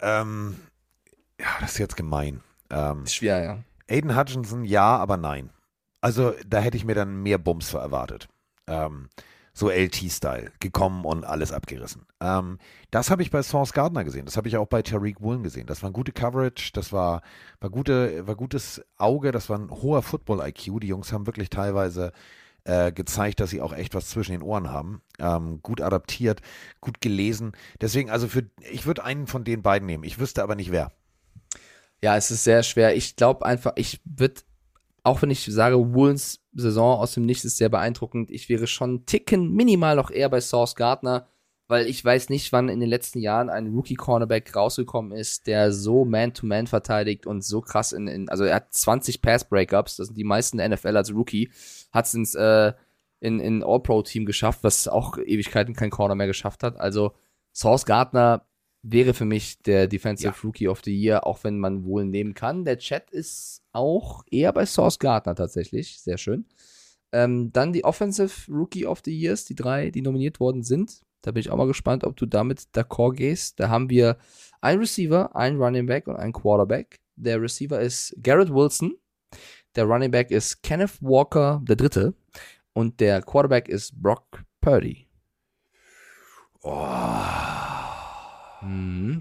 S1: Ähm, ja, das ist jetzt gemein. Ähm,
S2: Ist schwer, ja.
S1: Aiden Hutchinson, ja, aber nein. Also, da hätte ich mir dann mehr Bums für erwartet. Ähm, so LT-Style, gekommen und alles abgerissen. Ähm, das habe ich bei Source Gardner gesehen. Das habe ich auch bei Tariq Woolen gesehen. Das war gute Coverage, das war, war, gute, war gutes Auge, das war ein hoher Football-IQ. Die Jungs haben wirklich teilweise äh, gezeigt, dass sie auch echt was zwischen den Ohren haben. Ähm, gut adaptiert, gut gelesen. Deswegen, also für, ich würde einen von den beiden nehmen. Ich wüsste aber nicht wer.
S2: Ja, es ist sehr schwer. Ich glaube einfach, ich würde, auch wenn ich sage, Woolens Saison aus dem Nichts ist sehr beeindruckend, ich wäre schon einen Ticken minimal noch eher bei Source Gardner, weil ich weiß nicht, wann in den letzten Jahren ein Rookie-Cornerback rausgekommen ist, der so Man-to-Man verteidigt und so krass in, in also er hat 20 Pass-Breakups, das sind die meisten NFL als Rookie, hat es ins äh, in, in All-Pro-Team geschafft, was auch Ewigkeiten kein Corner mehr geschafft hat. Also Source Gardner wäre für mich der Defensive Rookie of the Year, auch wenn man wohl nehmen kann. Der Chat ist auch eher bei Source Gardner tatsächlich. Sehr schön. Ähm, dann die Offensive Rookie of the Years, die drei, die nominiert worden sind. Da bin ich auch mal gespannt, ob du damit d'accord gehst. Da haben wir einen Receiver, einen Running Back und einen Quarterback. Der Receiver ist Garrett Wilson. Der Running Back ist Kenneth Walker, der dritte. Und der Quarterback ist Brock Purdy. Mhm.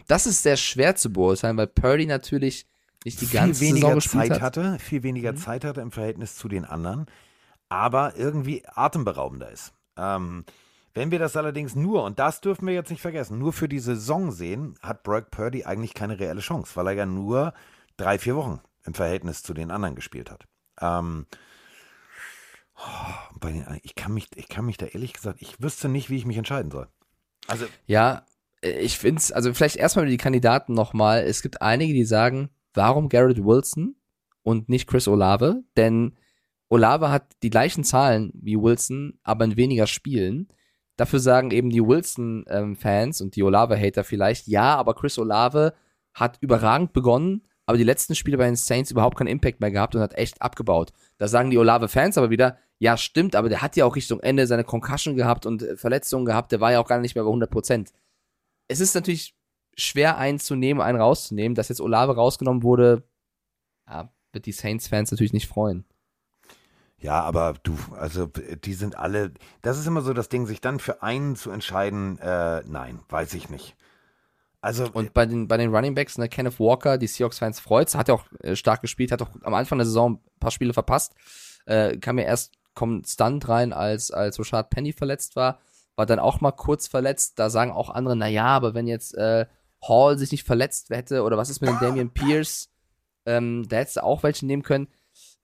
S2: Das ist sehr schwer zu beurteilen, weil Purdy natürlich nicht die ganze
S1: viel weniger
S2: Saison
S1: Zeit
S2: hat.
S1: hatte, viel weniger
S2: Mhm.
S1: Zeit hatte im Verhältnis zu den anderen, aber irgendwie atemberaubender ist. Ähm, wenn wir das allerdings nur, und das dürfen wir jetzt nicht vergessen, nur für die Saison sehen, hat Brock Purdy eigentlich keine reelle Chance, weil er ja nur drei, vier Wochen im Verhältnis zu den anderen gespielt hat. Ähm, oh, bei den, ich, kann mich, ich kann mich da ehrlich gesagt, ich wüsste nicht, wie ich mich entscheiden soll. Also,
S2: Ja, ich finde es, also vielleicht erstmal die Kandidaten nochmal. Es gibt einige, die sagen, warum Garrett Wilson und nicht Chris Olave? Denn Olave hat die gleichen Zahlen wie Wilson, aber in weniger Spielen. Dafür sagen eben die Wilson-Fans und die Olave-Hater vielleicht, ja, aber Chris Olave hat überragend begonnen, aber die letzten Spiele bei den Saints überhaupt keinen Impact mehr gehabt und hat echt abgebaut. Da sagen die Olave-Fans aber wieder, ja, stimmt, aber der hat ja auch Richtung Ende seine Concussion gehabt und äh, Verletzungen gehabt, der war ja auch gar nicht mehr bei 100 Prozent. Es ist natürlich schwer, einen zu nehmen, einen rauszunehmen. Dass jetzt Olave rausgenommen wurde, ja, wird die Saints-Fans natürlich nicht freuen.
S1: Ja, aber du, also die sind alle, das ist immer so das Ding, sich dann für einen zu entscheiden, äh, nein, weiß ich nicht. Also,
S2: Und bei den, bei den Running Backs, ne, Kenneth Walker, die Seahawks-Fans freut's, hat ja auch äh, stark gespielt, hat auch am Anfang der Saison ein paar Spiele verpasst, äh, kam ja erst konstant rein, als, als Rashad Penny verletzt war, war dann auch mal kurz verletzt, da sagen auch andere, na ja, aber wenn jetzt äh, Hall sich nicht verletzt hätte, oder was ist mit dem Damian Pierce, ähm, da hättest du auch welche nehmen können.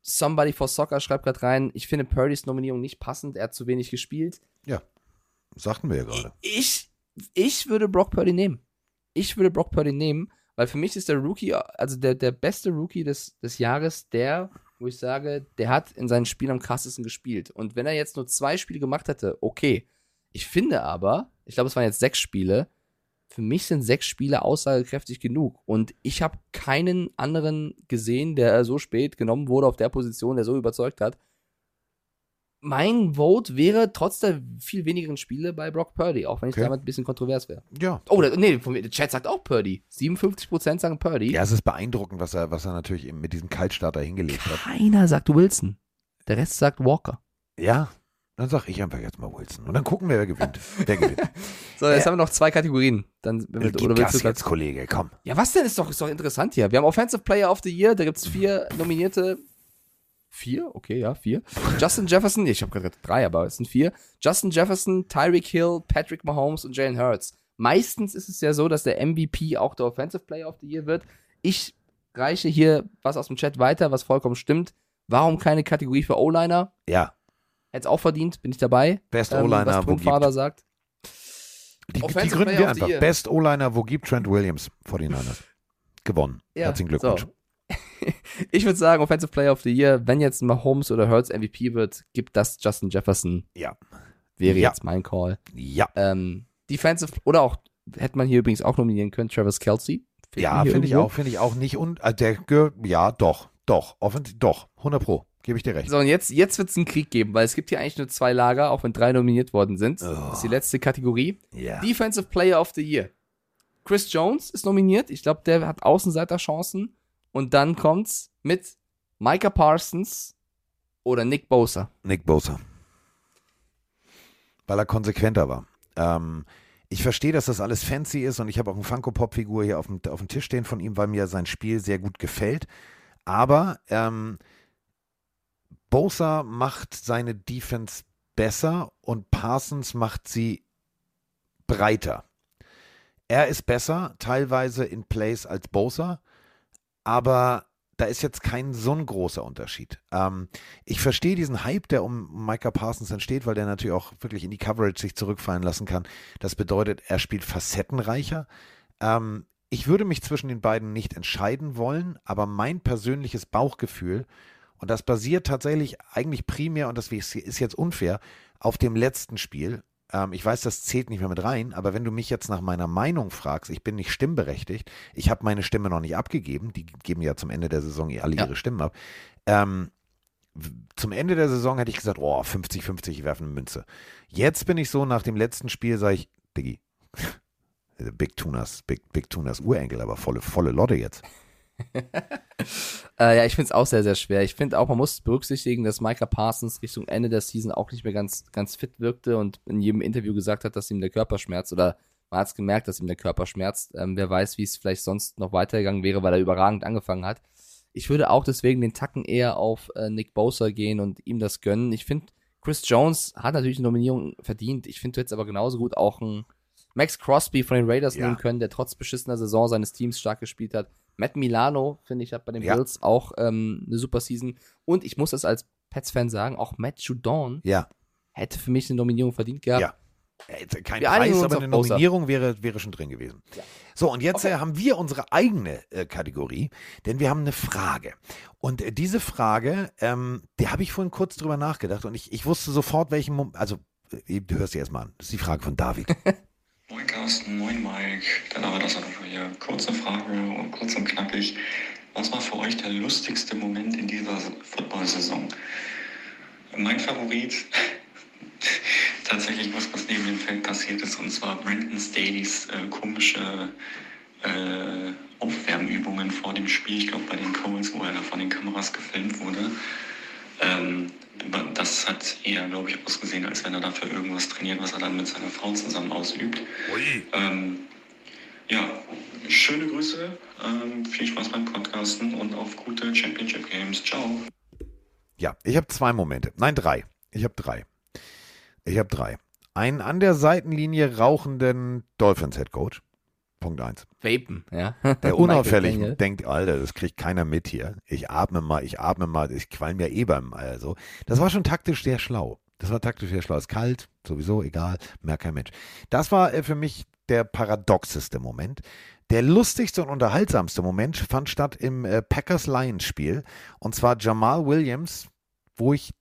S2: Somebody for Soccer schreibt gerade rein, ich finde Purdy's Nominierung nicht passend, er hat zu wenig gespielt.
S1: sagten wir ja gerade.
S2: Ich, ich würde Brock Purdy nehmen. Ich würde Brock Purdy nehmen, weil für mich ist der Rookie, also der, der beste Rookie des, des Jahres, der, wo ich sage, der hat in seinen Spielen am krassesten gespielt. Und wenn er jetzt nur zwei Spiele gemacht hätte, okay. Ich finde aber, ich glaube, es waren jetzt sechs Spiele, für mich sind sechs Spiele aussagekräftig genug. Und ich habe keinen anderen gesehen, der so spät genommen wurde auf der Position, der so überzeugt hat. Mein Vote wäre trotz der viel wenigeren Spiele bei Brock Purdy, auch wenn ich
S1: Okay.
S2: damit ein bisschen kontrovers wäre.
S1: Ja.
S2: Oh, der, nee, von mir- der Chat sagt auch Purdy. 57% sagen Purdy.
S1: Ja, es ist beeindruckend, was er, was er natürlich eben mit diesem Kaltstarter hingelegt hat.
S2: Keiner sagt Wilson. Der Rest sagt Walker.
S1: Ja, dann sag ich einfach jetzt mal Wilson. Und dann gucken wir, wer gewinnt. Wer gewinnt. *laughs*
S2: So, jetzt
S1: Ja.
S2: haben wir noch zwei Kategorien. Dann, wenn wir,
S1: Gib
S2: oder willst
S1: Gas
S2: du
S1: jetzt, Kollege, komm.
S2: Ja, was denn? Ist doch, ist doch interessant hier. Wir haben Offensive Player of the Year, da gibt es vier nominierte. Vier? Okay, ja, vier. Justin Jefferson, ich habe gerade drei, aber es sind vier. Justin Jefferson, Tyreek Hill, Patrick Mahomes und Jalen Hurts. Meistens ist es ja so, dass der MVP auch der Offensive Player of the Year wird. Ich reiche hier was aus dem Chat weiter, was vollkommen stimmt. Warum keine Kategorie für O-Liner?
S1: Ja,
S2: Hätte es auch verdient, bin ich dabei.
S1: Best
S2: Ähm,
S1: O-Liner,
S2: was
S1: wo
S2: Twin
S1: gibt.
S2: Father sagt.
S1: Die, die gründen wir einfach. Best O-Liner, wo gibt Trent Williams 49ers? Gewonnen. Herzlichen Glückwunsch.
S2: So. *laughs* ich würde sagen, Offensive Player of the Year, wenn jetzt Mahomes oder Hurts MVP wird, gibt das Justin Jefferson.
S1: Ja.
S2: Wäre
S1: Ja.
S2: jetzt mein Call.
S1: Ja.
S2: Ähm, Defensive, oder auch, hätte man hier übrigens auch nominieren können, Travis Kelsey.
S1: Ja, finde ich auch, finde ich auch nicht. Und äh, der gehört, ja, doch, doch, offensichtlich, doch, 100 Pro, gebe ich dir recht.
S2: So, und jetzt, jetzt wird es einen Krieg geben, weil es gibt hier eigentlich nur zwei Lager, auch wenn drei nominiert worden sind.
S1: Oh.
S2: Das ist die letzte Kategorie.
S1: Ja.
S2: Defensive Player of the Year. Chris Jones ist nominiert. Ich glaube, der hat Außenseiterchancen. Und dann kommt's mit Micah Parsons oder Nick Bosa.
S1: Nick Bosa. Weil er konsequenter war. Ähm, ich verstehe, dass das alles fancy ist und ich habe auch eine Funko-Pop-Figur hier auf dem, auf dem Tisch stehen von ihm, weil mir sein Spiel sehr gut gefällt. Aber ähm, Bosa macht seine Defense besser und Parsons macht sie breiter. Er ist besser, teilweise in Plays als Bosa, aber da ist jetzt kein so ein großer Unterschied. Ähm, ich verstehe diesen Hype, der um Micah Parsons entsteht, weil der natürlich auch wirklich in die Coverage sich zurückfallen lassen kann. Das bedeutet, er spielt facettenreicher. Ähm, ich würde mich zwischen den beiden nicht entscheiden wollen, aber mein persönliches Bauchgefühl, und das basiert tatsächlich eigentlich primär, und das ist jetzt unfair, auf dem letzten Spiel. Ähm, ich weiß, das zählt nicht mehr mit rein, aber wenn du mich jetzt nach meiner Meinung fragst, ich bin nicht stimmberechtigt, ich habe meine Stimme noch nicht abgegeben, die geben ja zum Ende der Saison alle
S2: Ja.
S1: ihre Stimmen ab. Ähm, zum Ende der Saison hätte ich gesagt, oh, 50-50, ich werfe eine Münze. Jetzt bin ich so, nach dem letzten Spiel sage ich, Diggi, *laughs* Big Tunas, Big, Big Tunas Urenkel, aber volle, volle Lotte jetzt. *laughs*
S2: Äh, ja, ich finde es auch sehr, sehr schwer. Ich finde auch, man muss berücksichtigen, dass Micah Parsons Richtung Ende der Season auch nicht mehr ganz, ganz fit wirkte und in jedem Interview gesagt hat, dass ihm der Körper schmerzt oder man hat es gemerkt, dass ihm der Körper schmerzt. Ähm, wer weiß, wie es vielleicht sonst noch weitergegangen wäre, weil er überragend angefangen hat. Ich würde auch deswegen den Tacken eher auf äh, Nick Bosa gehen und ihm das gönnen. Ich finde, Chris Jones hat natürlich eine Nominierung verdient. Ich finde, du hättest aber genauso gut auch einen Max Crosby von den Raiders
S1: Ja.
S2: nehmen können, der trotz beschissener Saison seines Teams stark gespielt hat. Matt Milano, finde ich, hat bei den
S1: Ja.
S2: Bills auch ähm, eine super Season. Und ich muss das als Pets-Fan sagen, auch Matt Judon
S1: Ja,
S2: hätte für mich eine Nominierung verdient gehabt.
S1: Ja. Äh, Kein
S2: Wir
S1: Preis, aber eine. Nominierung wäre, wäre schon drin gewesen. So, und jetzt
S2: Okay.
S1: äh, haben wir unsere eigene äh, Kategorie, denn wir haben eine Frage. Und äh, diese Frage, ähm, die habe ich vorhin kurz drüber nachgedacht und ich, ich wusste sofort, welchen Moment, also äh, du hörst sie erstmal an. Das ist die Frage von David. *laughs*
S6: Moin Carsten, moin Mike, der David aus Hannover hier. Kurze Frage und kurz und knackig. Was war für euch der lustigste Moment in dieser Football-Saison? Mein Favorit, *laughs* tatsächlich was, was neben dem Feld passiert ist, und zwar Brandon Staley's äh, komische äh, Aufwärmübungen vor dem Spiel, ich glaube bei den Coles, wo er da von den Kameras gefilmt wurde. Ähm, das hat eher, glaube ich, ausgesehen, als wenn er dafür irgendwas trainiert, was er dann mit seiner Frau zusammen ausübt. Ähm, ja, schöne Grüße, ähm, viel Spaß beim Podcasten und auf gute Championship Games. Ciao.
S1: Ja, ich habe zwei Momente. Nein, drei. Ich habe drei. Ich habe drei. Einen an der Seitenlinie rauchenden Dolphins-Head Coach. Punkt eins.
S2: Vapen, ja.
S1: Der *laughs* unauffällig denkt, Alter, das kriegt keiner mit hier. Ich atme mal, ich atme mal, ich qualm ja eh beim, also. Das war schon taktisch sehr schlau. Das war taktisch sehr schlau. Ist kalt, sowieso, egal, merkt kein Mensch. Das war äh, für mich der paradoxeste Moment. Der lustigste und unterhaltsamste Moment fand statt im äh, Packers-Lions-Spiel. Und zwar Jamal Williams, wo ich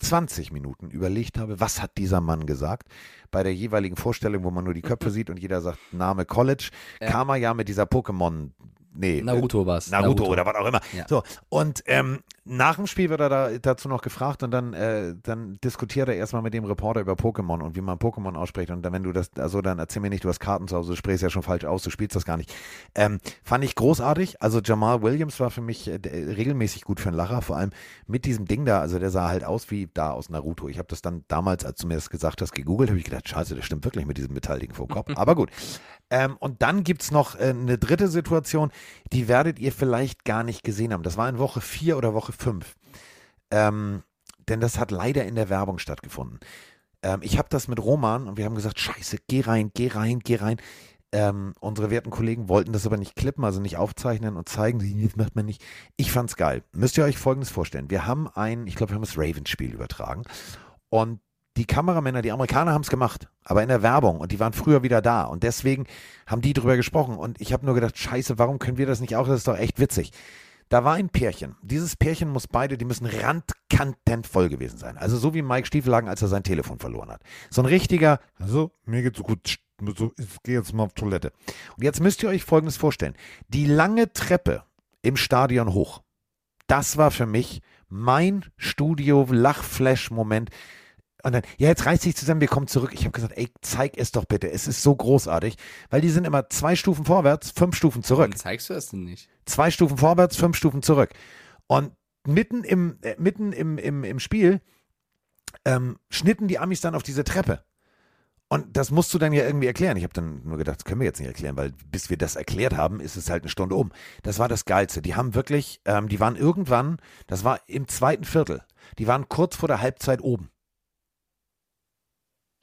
S1: 20 Minuten überlegt habe, was hat dieser Mann gesagt. Bei der jeweiligen Vorstellung, wo man nur die Köpfe sieht und jeder sagt Name College,
S2: Ja.
S1: kam er ja mit dieser Pokémon. Nee,
S2: Naruto war's.
S1: Naruto, oder was auch immer.
S2: Ja.
S1: So, und ähm, nach dem Spiel wird er da, dazu noch gefragt und dann, äh, dann diskutiert er erstmal mit dem Reporter über Pokémon und wie man Pokémon ausspricht. Und dann, wenn du das, also dann erzähl mir nicht, du hast Karten zu Hause, du sprichst ja schon falsch aus, du spielst das gar nicht. Ähm, fand ich großartig. Also Jamal Williams war für mich äh, regelmäßig gut für einen Lacher, vor allem mit diesem Ding da. Also der sah halt aus wie da aus Naruto. Ich habe das dann damals, als du mir das gesagt hast, gegoogelt, habe ich gedacht, scheiße, das stimmt wirklich mit diesem Metallding vor dem Kopf. *laughs* Aber gut. Ähm, und dann gibt's noch äh, eine dritte Situation, die werdet ihr vielleicht gar nicht gesehen haben. Das war in Woche 4 oder Woche 5. Ähm, denn das hat leider in der Werbung stattgefunden. Ähm, ich habe das mit Roman und wir haben gesagt, scheiße, geh rein, geh rein, geh rein. Ähm, unsere werten Kollegen wollten das aber nicht klippen, also nicht aufzeichnen und zeigen, das macht man nicht. Ich fand's geil. Müsst ihr euch Folgendes vorstellen. Wir haben ein, ich glaube, wir haben das Ravens-Spiel übertragen und die Kameramänner, die Amerikaner haben es gemacht, aber in der Werbung und die waren früher wieder da und deswegen haben die drüber gesprochen und ich habe nur gedacht, scheiße, warum können wir das nicht auch? Das ist doch echt witzig. Da war ein Pärchen. Dieses Pärchen muss beide, die müssen randkantent voll gewesen sein. Also so wie Mike Stiefelhagen, als er sein Telefon verloren hat. So ein richtiger, also mir geht's so gut, ich gehe jetzt mal auf Toilette. Und jetzt müsst ihr euch Folgendes vorstellen. Die lange Treppe im Stadion hoch, das war für mich mein Studio-Lachflash-Moment. Und dann, ja, jetzt reißt sich zusammen, wir kommen zurück. Ich habe gesagt, ey, zeig es doch bitte. Es ist so großartig, weil die sind immer zwei Stufen vorwärts, fünf Stufen zurück.
S2: Warum zeigst du das denn nicht?
S1: Zwei Stufen vorwärts, fünf Stufen zurück. Und mitten im, äh, mitten im, im, im Spiel ähm, schnitten die Amis dann auf diese Treppe. Und das musst du dann ja irgendwie erklären. Ich habe dann nur gedacht, das können wir jetzt nicht erklären, weil bis wir das erklärt haben, ist es halt eine Stunde um. Das war das Geilste. Die haben wirklich, ähm, die waren irgendwann, das war im zweiten Viertel, die waren kurz vor der Halbzeit oben.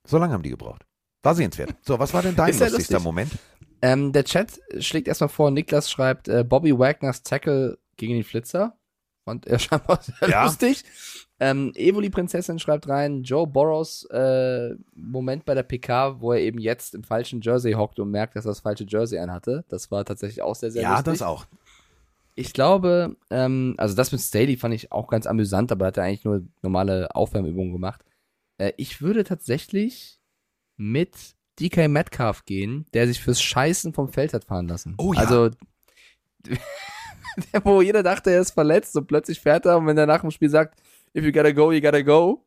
S1: So lange haben die gebraucht. War sehenswert. So, was war denn dein *laughs*
S2: ja
S1: lustigster
S2: lustig.
S1: Moment?
S2: Ähm, der Chat schlägt erstmal vor, Niklas schreibt, äh, Bobby Wagners Tackle gegen den Flitzer. Fand er *laughs* scheinbar sehr
S1: Ja.
S2: lustig. Ähm, Evoli Prinzessin schreibt rein, Joe Burrows äh, Moment bei der PK, wo er eben jetzt im falschen Jersey hockt und merkt, dass er das falsche Jersey anhatte. Das war tatsächlich auch sehr, sehr
S1: Ja,
S2: lustig.
S1: das auch.
S2: Ich glaube, ähm, also das mit Staley fand ich auch ganz amüsant, aber hat er eigentlich nur normale Aufwärmübungen gemacht. Äh, ich würde tatsächlich mit DK Metcalf gehen, der sich fürs Scheißen vom Feld hat fahren lassen.
S1: Oh ja.
S2: Also, *laughs* der, wo jeder dachte, er ist verletzt und plötzlich fährt er und wenn er nach dem Spiel sagt, if you gotta go, you gotta go.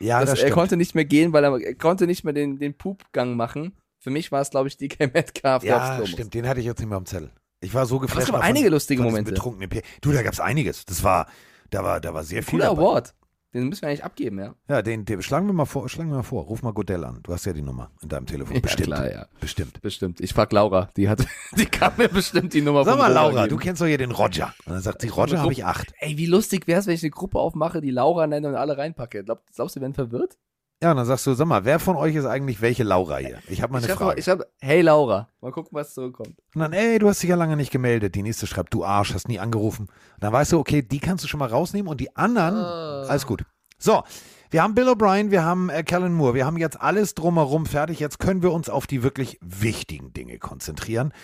S1: Ja,
S2: das,
S1: das,
S2: er
S1: stimmt.
S2: konnte nicht mehr gehen, weil er, er konnte nicht mehr den, den Pupgang machen. Für mich war es, glaube ich, DK Metcalf,
S1: Ja, stimmt, den hatte ich jetzt nicht mehr am Zettel. Ich war so geflasht.
S2: aber
S1: mal
S2: einige lustige Momente.
S1: Du, da gab's einiges. Das war, da war, da war sehr viel
S2: Cooler
S1: dabei.
S2: Award. Den müssen wir eigentlich abgeben, ja.
S1: Ja, den, den schlagen wir mal vor, schlagen wir mal vor. Ruf mal Godell an. Du hast ja die Nummer in deinem Telefon.
S2: Ja,
S1: Bestimmt.
S2: klar, ja.
S1: Bestimmt.
S2: Bestimmt. Ich frag Laura. Die hat, *laughs* die kann mir bestimmt die Nummer
S1: Sag mal, Laura,
S2: geben.
S1: du kennst doch hier den Roger. Und dann sagt sie, Roger habe ich acht.
S2: Ey, wie lustig wär's, wenn ich eine Gruppe aufmache, die Laura nenne und alle reinpacke. Glaub, glaubst du, wir werden verwirrt?
S1: Ja, und dann sagst du, sag mal, wer von euch ist eigentlich welche Laura hier? Ich habe mal eine
S2: ich hab,
S1: Frage.
S2: ich hab, hey Laura, mal gucken, was zurückkommt.
S1: Und dann, ey, du hast dich ja lange nicht gemeldet. Die nächste schreibt, du Arsch, hast nie angerufen. Und dann weißt du, okay, die kannst du schon mal rausnehmen und die anderen,
S2: Ah.
S1: alles gut. So, wir haben Bill O'Brien, wir haben äh, Kellen Moore, wir haben jetzt alles drumherum fertig. Jetzt können wir uns auf die wirklich wichtigen Dinge konzentrieren,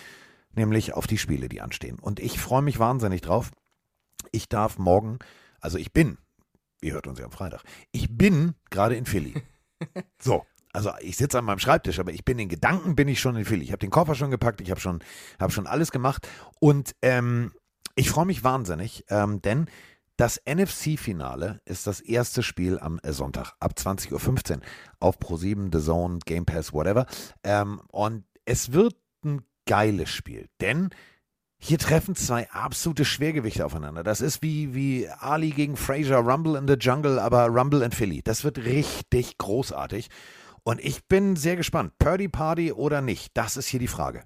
S1: nämlich auf die Spiele, die anstehen. Und ich freue mich wahnsinnig drauf. Ich darf morgen, also ich bin, ihr hört uns ja am Freitag, ich bin gerade in Philly. *laughs* So, also ich sitze an meinem Schreibtisch, aber ich bin in Gedanken, bin ich schon in Philly. Ich habe den Koffer schon gepackt, ich habe schon, hab schon alles gemacht und ähm, ich freue mich wahnsinnig, ähm, denn das NFC-Finale ist das erste Spiel am äh, Sonntag ab 20.15 Uhr auf Pro7, The Zone, Game Pass, whatever. Ähm, und es wird ein geiles Spiel, denn hier treffen zwei absolute Schwergewichte aufeinander. Das ist wie, wie Ali gegen Fraser, Rumble in the Jungle, aber Rumble in Philly. Das wird richtig großartig. Und ich bin sehr gespannt. Purdy Party oder nicht? Das ist hier die Frage.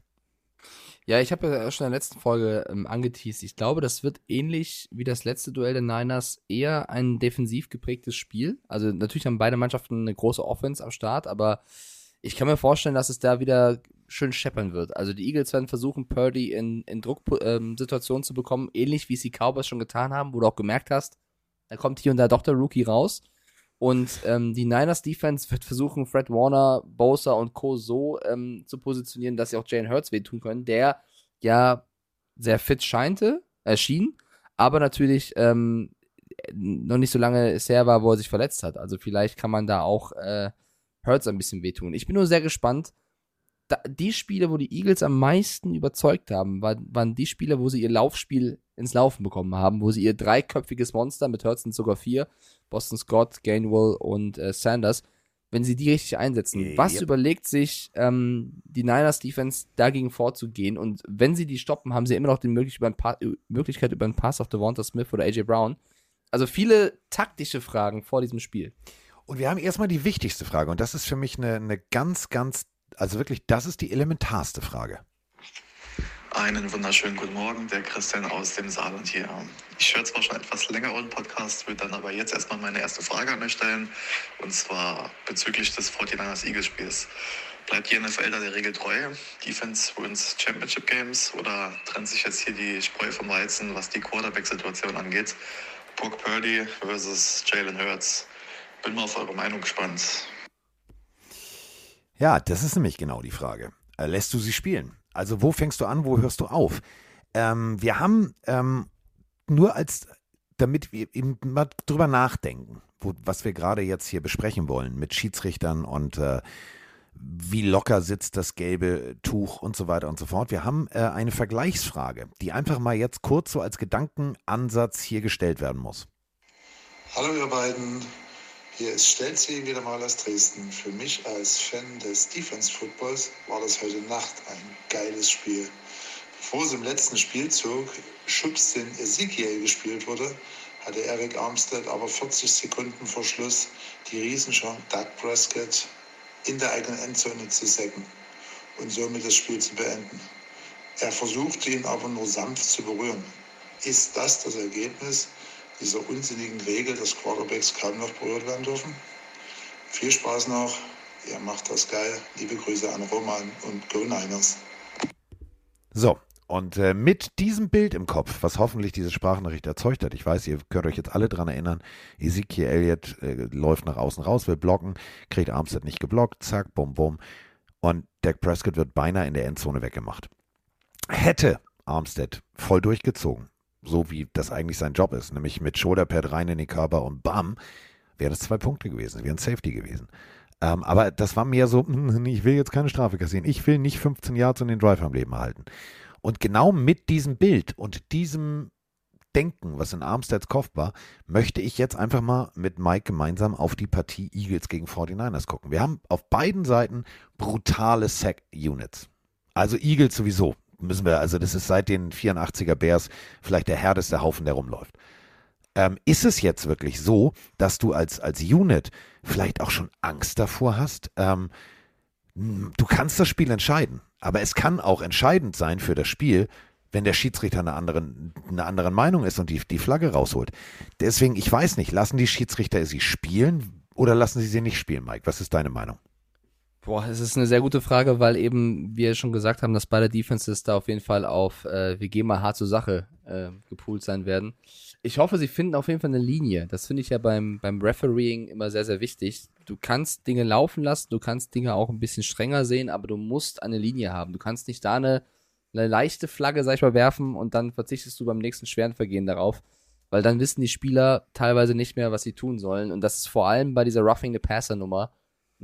S2: Ja, ich habe ja schon in der letzten Folge ähm, angeteased. Ich glaube, das wird ähnlich wie das letzte Duell der Niners eher ein defensiv geprägtes Spiel. Also natürlich haben beide Mannschaften eine große Offense am Start, aber ich kann mir vorstellen, dass es da wieder schön scheppern wird. Also die Eagles werden versuchen, Purdy in, in Drucksituationen zu bekommen, ähnlich wie es die Cowboys schon getan haben, wo du auch gemerkt hast, da kommt hier und da doch der Rookie raus. Und ähm, die Niners Defense wird versuchen, Fred Warner, Bosa und Co. so ähm, zu positionieren, dass sie auch Jalen Hurts wehtun können, der ja sehr fit scheinte, erschien, aber natürlich ähm, noch nicht so lange her war, wo er sich verletzt hat. Also vielleicht kann man da auch äh, Hurts ein bisschen wehtun. Ich bin nur sehr gespannt. Die Spiele, wo die Eagles am meisten überzeugt haben, war, waren die Spiele, wo sie ihr Laufspiel ins Laufen bekommen haben, wo sie ihr dreiköpfiges Monster mit Hurts sind sogar vier, Boston Scott, Gainwell und äh, Sanders, wenn sie die richtig einsetzen.
S1: Yep.
S2: Was überlegt sich ähm, die Niners Defense dagegen vorzugehen? Und wenn sie die stoppen, haben sie immer noch die Möglichkeit über, einen pa Möglichkeit über einen Pass auf Devonta Smith oder AJ Brown. Also viele taktische Fragen vor diesem Spiel.
S1: Und wir haben erstmal die wichtigste Frage und das ist für mich eine, eine ganz, ganz, also wirklich, das ist die elementarste Frage.
S3: Einen wunderschönen guten Morgen, der Christian aus dem Saarland hier. Ich höre zwar schon etwas länger euren Podcast, würde dann aber jetzt erstmal meine erste Frage an euch stellen. Und zwar bezüglich des 49ers Eagles Spiels. Bleibt die NFL da der Regel treu? Defense wins Championship Games oder trennt sich jetzt hier die Spreu vom Weizen, was die Quarterback-Situation angeht? Brock Purdy versus Jalen Hurts. Bin mal auf eure Meinung gespannt.
S1: Ja, das ist nämlich genau die Frage. Äh, lässt du sie spielen? Also wo fängst du an, wo hörst du auf? Ähm, wir haben ähm, nur als, damit wir eben mal drüber nachdenken, wo, was wir gerade jetzt hier besprechen wollen mit Schiedsrichtern und äh, wie locker sitzt das gelbe Tuch und so weiter und so fort. Wir haben äh, eine Vergleichsfrage, die einfach mal jetzt kurz so als Gedankenansatz hier gestellt werden muss.
S7: Hallo ihr beiden, hier ist Stelzig wieder mal aus Dresden. Für mich als Fan des Defense Footballs war das heute Nacht ein geiles Spiel. Bevor es im letzten Spielzug Schubs in Ezekiel gespielt wurde, hatte Eric Armstead aber 40 Sekunden vor Schluss die Riesenchance, Doug Prescott in der eigenen Endzone zu sacken und somit das Spiel zu beenden. Er versuchte ihn aber nur sanft zu berühren. Ist das das Ergebnis dieser unsinnigen Regel, dass Quarterbacks kaum noch berührt werden dürfen? Viel Spaß noch, ihr macht das geil. Liebe Grüße an Roman und Go Niners.
S1: So, und äh, mit diesem Bild im Kopf, was hoffentlich diese Sprachnachricht erzeugt hat, ich weiß, ihr könnt euch jetzt alle dran erinnern, Ezekiel Elliott äh, läuft nach außen raus, will blocken, kriegt Armstead nicht geblockt, zack, bum, bum. Und Dak Prescott wird beinahe in der Endzone weggemacht. Hätte Armstead voll durchgezogen, so wie das eigentlich sein Job ist, nämlich mit Shoulderpad rein in den Körper und bam, wäre das zwei Punkte gewesen, wäre ein Safety gewesen. Ähm, aber das war mehr so, ich will jetzt keine Strafe kassieren, ich will nicht 15 Yards und den Drive am Leben halten. Und genau mit diesem Bild und diesem Denken, was in Armsteads Kopf war, möchte ich jetzt einfach mal mit Mike gemeinsam auf die Partie Eagles gegen 49ers gucken. Wir haben auf beiden Seiten brutale Sack-Units. Also Eagles sowieso. Müssen wir, also das ist seit den 84er Bears vielleicht der härteste Haufen, der rumläuft. Ähm, ist es jetzt wirklich so, dass du als, als Unit vielleicht auch schon Angst davor hast? Ähm, du kannst das Spiel entscheiden. Aber es kann auch entscheidend sein für das Spiel, wenn der Schiedsrichter eine andere, eine andere Meinung ist und die, die Flagge rausholt. Deswegen, ich weiß nicht, lassen die Schiedsrichter sie spielen oder lassen sie sie nicht spielen, Mike? Was ist deine Meinung?
S2: Boah, es ist eine sehr gute Frage, weil eben wir schon gesagt haben, dass beide Defenses da auf jeden Fall auf äh, wir gehen mal hart zur Sache äh, gepoolt sein werden. Ich hoffe, sie finden auf jeden Fall eine Linie. Das finde ich ja beim, beim Refereeing immer sehr, sehr wichtig. Du kannst Dinge laufen lassen, du kannst Dinge auch ein bisschen strenger sehen, aber du musst eine Linie haben. Du kannst nicht da eine, eine leichte Flagge, sag ich mal, werfen und dann verzichtest du beim nächsten schweren Vergehen darauf, weil dann wissen die Spieler teilweise nicht mehr, was sie tun sollen. Und das ist vor allem bei dieser Roughing the Passer Nummer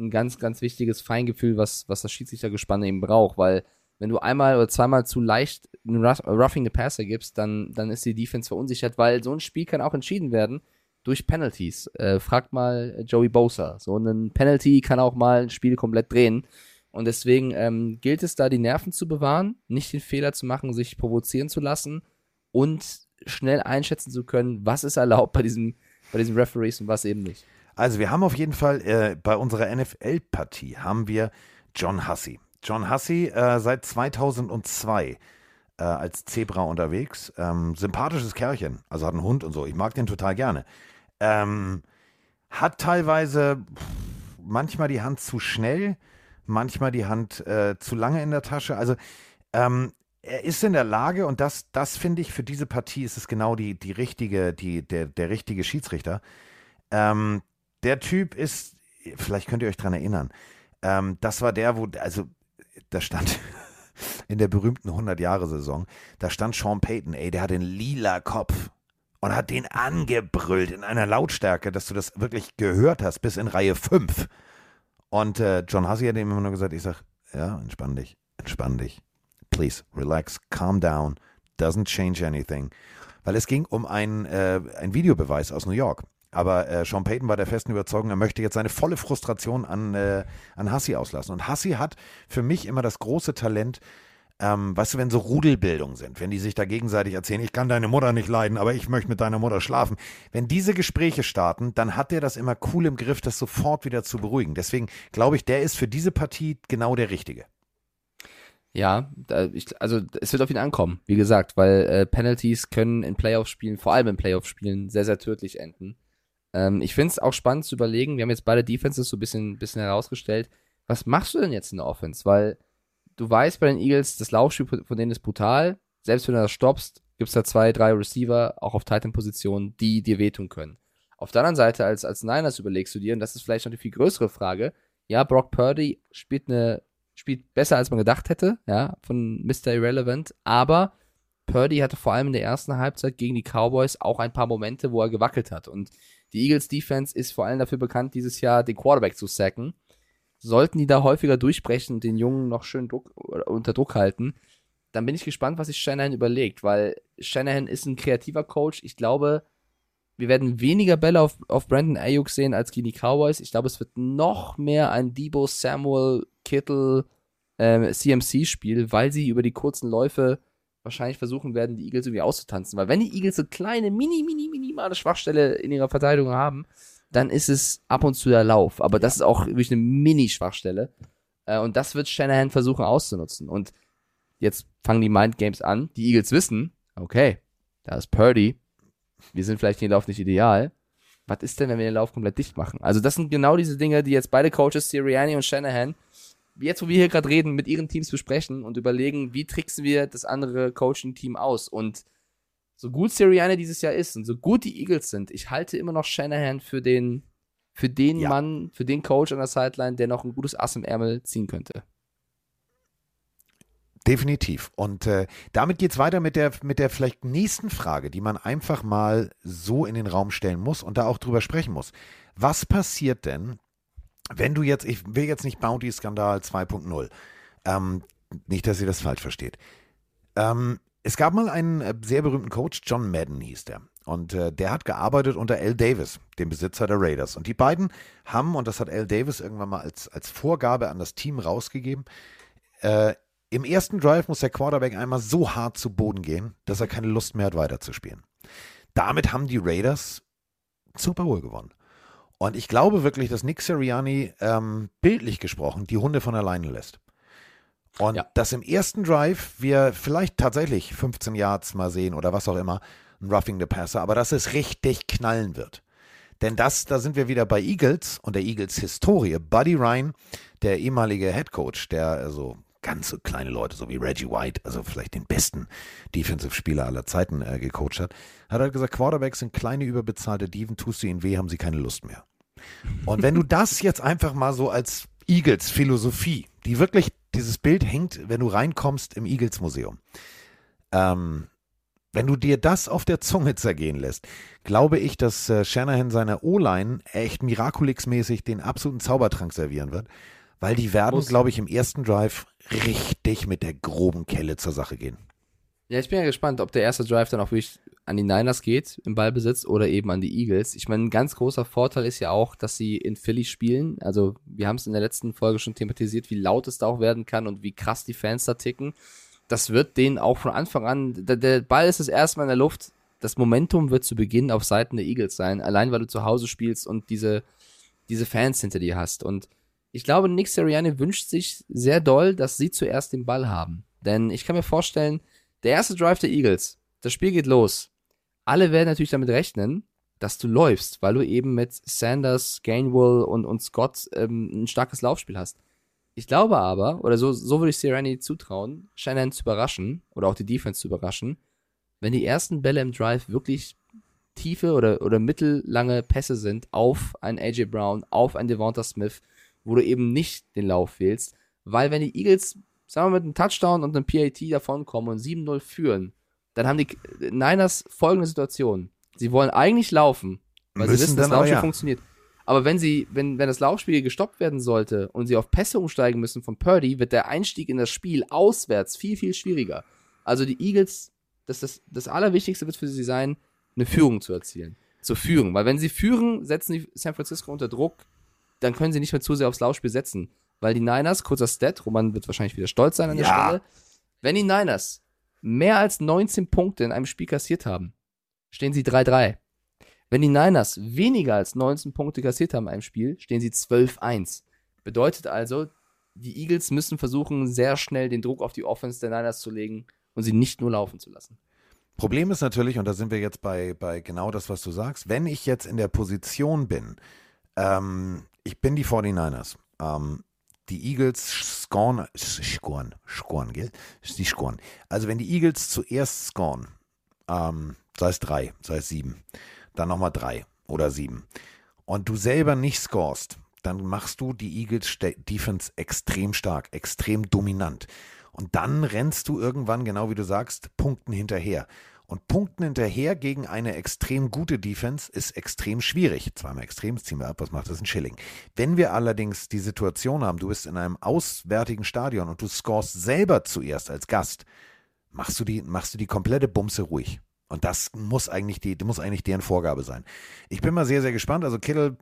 S2: ein ganz, ganz wichtiges Feingefühl, was, was das Schiedsrichtergespann eben braucht, weil wenn du einmal oder zweimal zu leicht einen Roughing the Passer gibst, dann, dann ist die Defense verunsichert, weil so ein Spiel kann auch entschieden werden durch Penalties. Äh, fragt mal Joey Bosa. So ein Penalty kann auch mal ein Spiel komplett drehen. Und deswegen ähm, gilt es da, die Nerven zu bewahren, nicht den Fehler zu machen, sich provozieren zu lassen und schnell einschätzen zu können, was ist erlaubt bei diesem, bei diesen Referees und was eben nicht.
S1: Also wir haben auf jeden Fall äh, bei unserer NFL-Partie haben wir John Hussey. John Hussey äh, seit 2002 äh, als Zebra unterwegs. Ähm, sympathisches Kerlchen, also hat einen Hund und so. Ich mag den total gerne. Ähm, hat teilweise manchmal die Hand zu schnell, manchmal die Hand äh, zu lange in der Tasche. Also ähm, er ist in der Lage, und das, das finde ich, für diese Partie ist es genau die, die richtige, die, der, der richtige Schiedsrichter. Ähm, der Typ ist, vielleicht könnt ihr euch dran erinnern, ähm, das war der, wo, also da stand *laughs* in der berühmten 100-Jahre-Saison, da stand Sean Payton, ey, der hat einen lila Kopf. und hat den angebrüllt in einer Lautstärke, dass du das wirklich gehört hast, bis in Reihe 5. Und äh, John Hussey hat ihm immer nur gesagt, ich sag, ja, entspann dich, entspann dich. Please, relax, calm down, doesn't change anything. Weil es ging um einen, äh, einen Videobeweis aus New York. Aber äh, Sean Payton war der festen Überzeugung, er möchte jetzt seine volle Frustration an, äh, an Hassi auslassen. Und Hassi hat für mich immer das große Talent, ähm, weißt du, wenn so Rudelbildungen sind, wenn die sich da gegenseitig erzählen, ich kann deine Mutter nicht leiden, aber ich möchte mit deiner Mutter schlafen. Wenn diese Gespräche starten, dann hat der das immer cool im Griff, das sofort wieder zu beruhigen. Deswegen glaube ich, der ist für diese Partie genau der Richtige.
S2: Ja, da, ich, also es wird auf ihn ankommen, wie gesagt, weil äh, Penalties können in Playoff-Spielen, vor allem in Playoff-Spielen, sehr, sehr tödlich enden. Ähm, ich finde es auch spannend zu überlegen, wir haben jetzt beide Defenses so ein bisschen, bisschen herausgestellt, was machst du denn jetzt in der Offense? Weil du weißt bei den Eagles, das Laufspiel von denen ist brutal. Selbst wenn du das stoppst, gibt es da zwei, drei Receiver, auch auf Titan-Positionen, die dir wehtun können. Auf der anderen Seite, als, als Niners überlegst du dir, und das ist vielleicht noch eine viel größere Frage, ja, Brock Purdy spielt eine, spielt besser, als man gedacht hätte, ja, von Mr. Irrelevant, aber Purdy hatte vor allem in der ersten Halbzeit gegen die Cowboys auch ein paar Momente, wo er gewackelt hat. Und die Eagles Defense ist vor allem dafür bekannt, dieses Jahr den Quarterback zu sacken sollten die da häufiger durchbrechen und den Jungen noch schön Druck, unter Druck halten, dann bin ich gespannt, was sich Shanahan überlegt, weil Shanahan ist ein kreativer Coach. Ich glaube, wir werden weniger Bälle auf, auf Brandon Ayuk sehen als gegen die Cowboys. Ich glaube, es wird noch mehr ein Debo Samuel Kittle ähm, CMC-Spiel, weil sie über die kurzen Läufe wahrscheinlich versuchen werden, die Eagles irgendwie auszutanzen. Weil wenn die Eagles so kleine, mini, mini, minimale Schwachstelle in ihrer Verteidigung haben, dann ist es ab und zu der Lauf. Aber das ist auch wirklich eine Mini-Schwachstelle. Äh, und das wird Shanahan versuchen auszunutzen. Und jetzt fangen die Mind Games an. Die Eagles wissen, okay, da ist Purdy. Wir sind vielleicht den Lauf nicht ideal. Was ist denn, wenn wir den Lauf komplett dicht machen? Also das sind genau diese Dinge, die jetzt beide Coaches, Sirianni und Shanahan, jetzt wo wir hier gerade reden, mit ihren Teams besprechen und überlegen, wie tricksen wir das andere Coaching-Team aus. Und so gut Sirianni dieses Jahr ist und so gut die Eagles sind, ich halte immer noch Shanahan für den, für den ja. Mann, für den Coach an der Sideline, der noch ein gutes Ass im Ärmel ziehen könnte.
S1: Definitiv. Und äh, damit geht es weiter mit der, mit der vielleicht nächsten Frage, die man einfach mal so in den Raum stellen muss und da auch drüber sprechen muss. Was passiert denn, wenn du jetzt, ich will jetzt nicht Bounty-Skandal 2.0, ähm, nicht, dass ihr das falsch versteht. Ähm, es gab mal einen äh, sehr berühmten Coach, John Madden hieß der. Und äh, der hat gearbeitet unter Al Davis, dem Besitzer der Raiders. Und die beiden haben, und das hat Al Davis irgendwann mal als, als Vorgabe an das Team rausgegeben, äh, im ersten Drive muss der Quarterback einmal so hart zu Boden gehen, dass er keine Lust mehr hat, weiterzuspielen. Damit haben die Raiders Super Bowl gewonnen. Und ich glaube wirklich, dass Nick Sirianni ähm, bildlich gesprochen die Hunde von alleine lässt. Und ja. dass im ersten Drive wir vielleicht tatsächlich 15 Yards mal sehen oder was auch immer, ein Roughing the Passer, aber dass es richtig knallen wird. Denn das, da sind wir wieder bei Eagles und der Eagles Historie. Buddy Ryan, der ehemalige Head Coach, der also ganz so kleine Leute, so wie Reggie White, also vielleicht den besten Defensive-Spieler aller Zeiten äh, gecoacht hat, hat halt gesagt, Quarterbacks sind kleine überbezahlte Dieven, tust du ihnen weh, haben sie keine Lust mehr. Und wenn du das jetzt einfach mal so als Eagles-Philosophie, die wirklich dieses Bild hängt, wenn du reinkommst im Eagles Museum. Ähm, wenn du dir das auf der Zunge zergehen lässt, glaube ich, dass äh, Shanahan seiner O-Line echt Miraculix-mäßig den absoluten Zaubertrank servieren wird, weil die werden, glaube ich, im ersten Drive richtig mit der groben Kelle zur Sache gehen.
S2: Ja, ich bin ja gespannt, ob der erste Drive dann auch wirklich an die Niners geht im Ballbesitz oder eben an die Eagles. Ich meine, ein ganz großer Vorteil ist ja auch, dass sie in Philly spielen. Also, wir haben es in der letzten Folge schon thematisiert, wie laut es da auch werden kann und wie krass die Fans da ticken. Das wird denen auch von Anfang an, der, der Ball ist das erste Mal in der Luft. Das Momentum wird zu Beginn auf Seiten der Eagles sein, allein weil du zu Hause spielst und diese, diese Fans hinter dir hast. Und ich glaube, Nick Sirianni wünscht sich sehr doll, dass sie zuerst den Ball haben. Denn ich kann mir vorstellen, der erste Drive der Eagles. Das Spiel geht los. Alle werden natürlich damit rechnen, dass du läufst, weil du eben mit Sanders, Gainwell und, und Scott ähm, ein starkes Laufspiel hast. Ich glaube aber, oder so, so würde ich Sirani zutrauen, Shannon zu überraschen oder auch die Defense zu überraschen, wenn die ersten Bälle im Drive wirklich tiefe oder, oder mittellange Pässe sind auf einen AJ Brown, auf einen Devonta Smith, wo du eben nicht den Lauf wählst, weil wenn die Eagles sagen wir, mit einem Touchdown und einem PAT davonkommen und 7-0 führen, dann haben die Niners folgende Situation. Sie wollen eigentlich laufen, weil
S1: Müssen
S2: sie wissen,
S1: dann
S2: das Laufspiel
S1: ja.
S2: funktioniert. Aber wenn sie, wenn, wenn das Laufspiel gestoppt werden sollte und sie auf Pässe umsteigen müssen von Purdy, wird der Einstieg in das Spiel auswärts viel, viel schwieriger. Also die Eagles, das, das, das Allerwichtigste wird für sie sein, eine Führung zu erzielen. Zu führen. Weil wenn sie führen, setzen die San Francisco unter Druck, dann können sie nicht mehr zu sehr aufs Laufspiel setzen. Weil die Niners, kurzer Stat, Roman wird wahrscheinlich wieder stolz sein an der
S1: Ja.
S2: Stelle, wenn die Niners mehr als 19 Punkte in einem Spiel kassiert haben, stehen sie 3-3. Wenn die Niners weniger als 19 Punkte kassiert haben in einem Spiel, stehen sie 12-1. Bedeutet also, die Eagles müssen versuchen, sehr schnell den Druck auf die Offense der Niners zu legen und sie nicht nur laufen zu lassen.
S1: Problem ist natürlich, und da sind wir jetzt bei, bei genau das, was du sagst, wenn ich jetzt in der Position bin, ähm, ich bin die 49ers, ähm, die Eagles scoren, scoren, scoren, gell? Die scoren. Also wenn die Eagles zuerst scoren, ähm, sei es drei, sei es sieben, dann nochmal drei oder sieben, und du selber nicht scorest, dann machst du die Eagles Defense extrem stark, extrem dominant. Und dann rennst du irgendwann, genau wie du sagst, Punkten hinterher. Und Punkten hinterher gegen eine extrem gute Defense ist extrem schwierig. Zweimal extrem, ziehen wir ab, was macht das? Ein Schilling. Wenn wir allerdings die Situation haben, du bist in einem auswärtigen Stadion und du scorest selber zuerst als Gast, machst du die, machst du die komplette Bumse ruhig. Und das muss eigentlich die, muss eigentlich deren Vorgabe sein. Ich bin mal sehr, sehr gespannt. Also Kittel,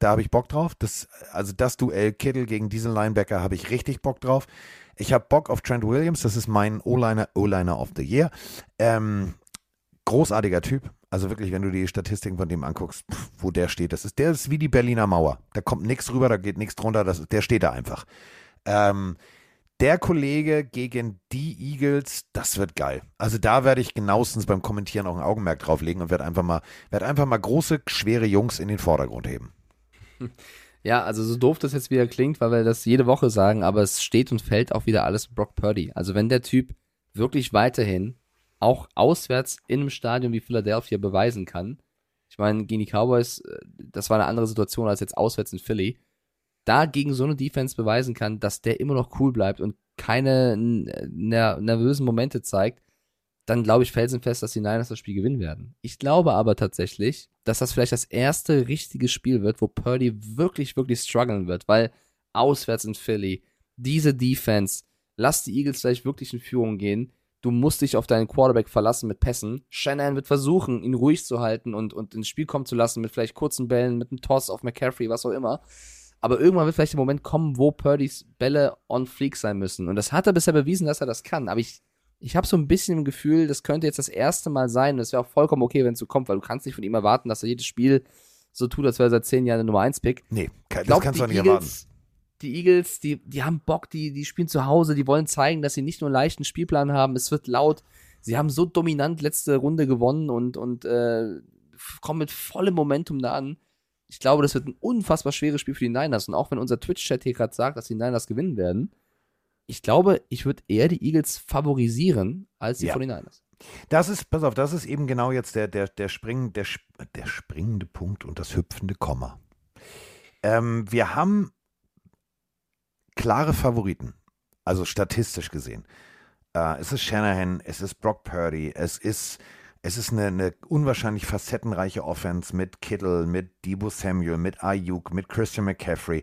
S1: da habe ich Bock drauf. Das, also das Duell Kittel gegen diesen Linebacker habe ich richtig Bock drauf. Ich habe Bock auf Trent Williams, das ist mein O-Liner, O-Liner of the Year. Ähm, großartiger Typ. Also wirklich, wenn du die Statistiken von dem anguckst, pf, wo der steht, das ist, der ist wie die Berliner Mauer. Da kommt nichts rüber, da geht nichts drunter, das, der steht da einfach. Ähm, der Kollege gegen die Eagles, das wird geil. Also da werde ich genauestens beim Kommentieren auch ein Augenmerk drauf legen und werde einfach mal, werde einfach mal große, schwere Jungs in den Vordergrund heben. *laughs*
S2: Ja, also so doof das jetzt wieder klingt, weil wir das jede Woche sagen, aber es steht und fällt auch wieder alles Brock Purdy. Also wenn der Typ wirklich weiterhin auch auswärts in einem Stadion wie Philadelphia beweisen kann, ich meine, gegen die Cowboys, äh, das war eine andere Situation als jetzt auswärts in Philly, da gegen so eine Defense beweisen kann, dass der immer noch cool bleibt und keine ner nervösen Momente zeigt, dann glaube ich felsenfest, dass die Niners das Spiel gewinnen werden. Ich glaube aber tatsächlich, dass das vielleicht das erste richtige Spiel wird, wo Purdy wirklich, wirklich strugglen wird, weil auswärts in Philly, diese Defense, lass die Eagles vielleicht wirklich in Führung gehen. Du musst dich auf deinen Quarterback verlassen mit Pässen. Shanahan wird versuchen, ihn ruhig zu halten und, und ins Spiel kommen zu lassen mit vielleicht kurzen Bällen, mit einem Toss auf McCaffrey, was auch immer. Aber irgendwann wird vielleicht der Moment kommen, wo Purdys Bälle on fleek sein müssen. Und das hat er bisher bewiesen, dass er das kann. Aber ich, ich habe so ein bisschen im Gefühl, das könnte jetzt das erste Mal sein. Und es wäre auch vollkommen okay, wenn es so kommt, weil du kannst nicht von ihm erwarten, dass er jedes Spiel so tut, als wäre er seit zehn Jahren der Nummer 1 Pick.
S1: Nee, das
S2: Glaub,
S1: kannst du nicht erwarten.
S2: Die Eagles, die, die haben Bock, die, die spielen zu Hause, die wollen zeigen, dass sie nicht nur einen leichten Spielplan haben. Es wird laut. Sie haben so dominant letzte Runde gewonnen und, und äh, kommen mit vollem Momentum da an. Ich glaube, das wird ein unfassbar schweres Spiel für die Niners. Und auch wenn unser Twitch-Chat hier gerade sagt, dass die Niners gewinnen werden, ich glaube, ich würde eher die Eagles favorisieren als die
S1: Ja.
S2: 49ers.
S1: Das ist, pass auf, das ist eben genau jetzt der, der, der, spring, der, der springende Punkt und das hüpfende Komma. Ähm, wir haben klare Favoriten, also statistisch gesehen. Äh, es ist Shanahan, es ist Brock Purdy, es ist, es ist eine, eine unwahrscheinlich facettenreiche Offense mit Kittle, mit Debo Samuel, mit Ayuk, mit Christian McCaffrey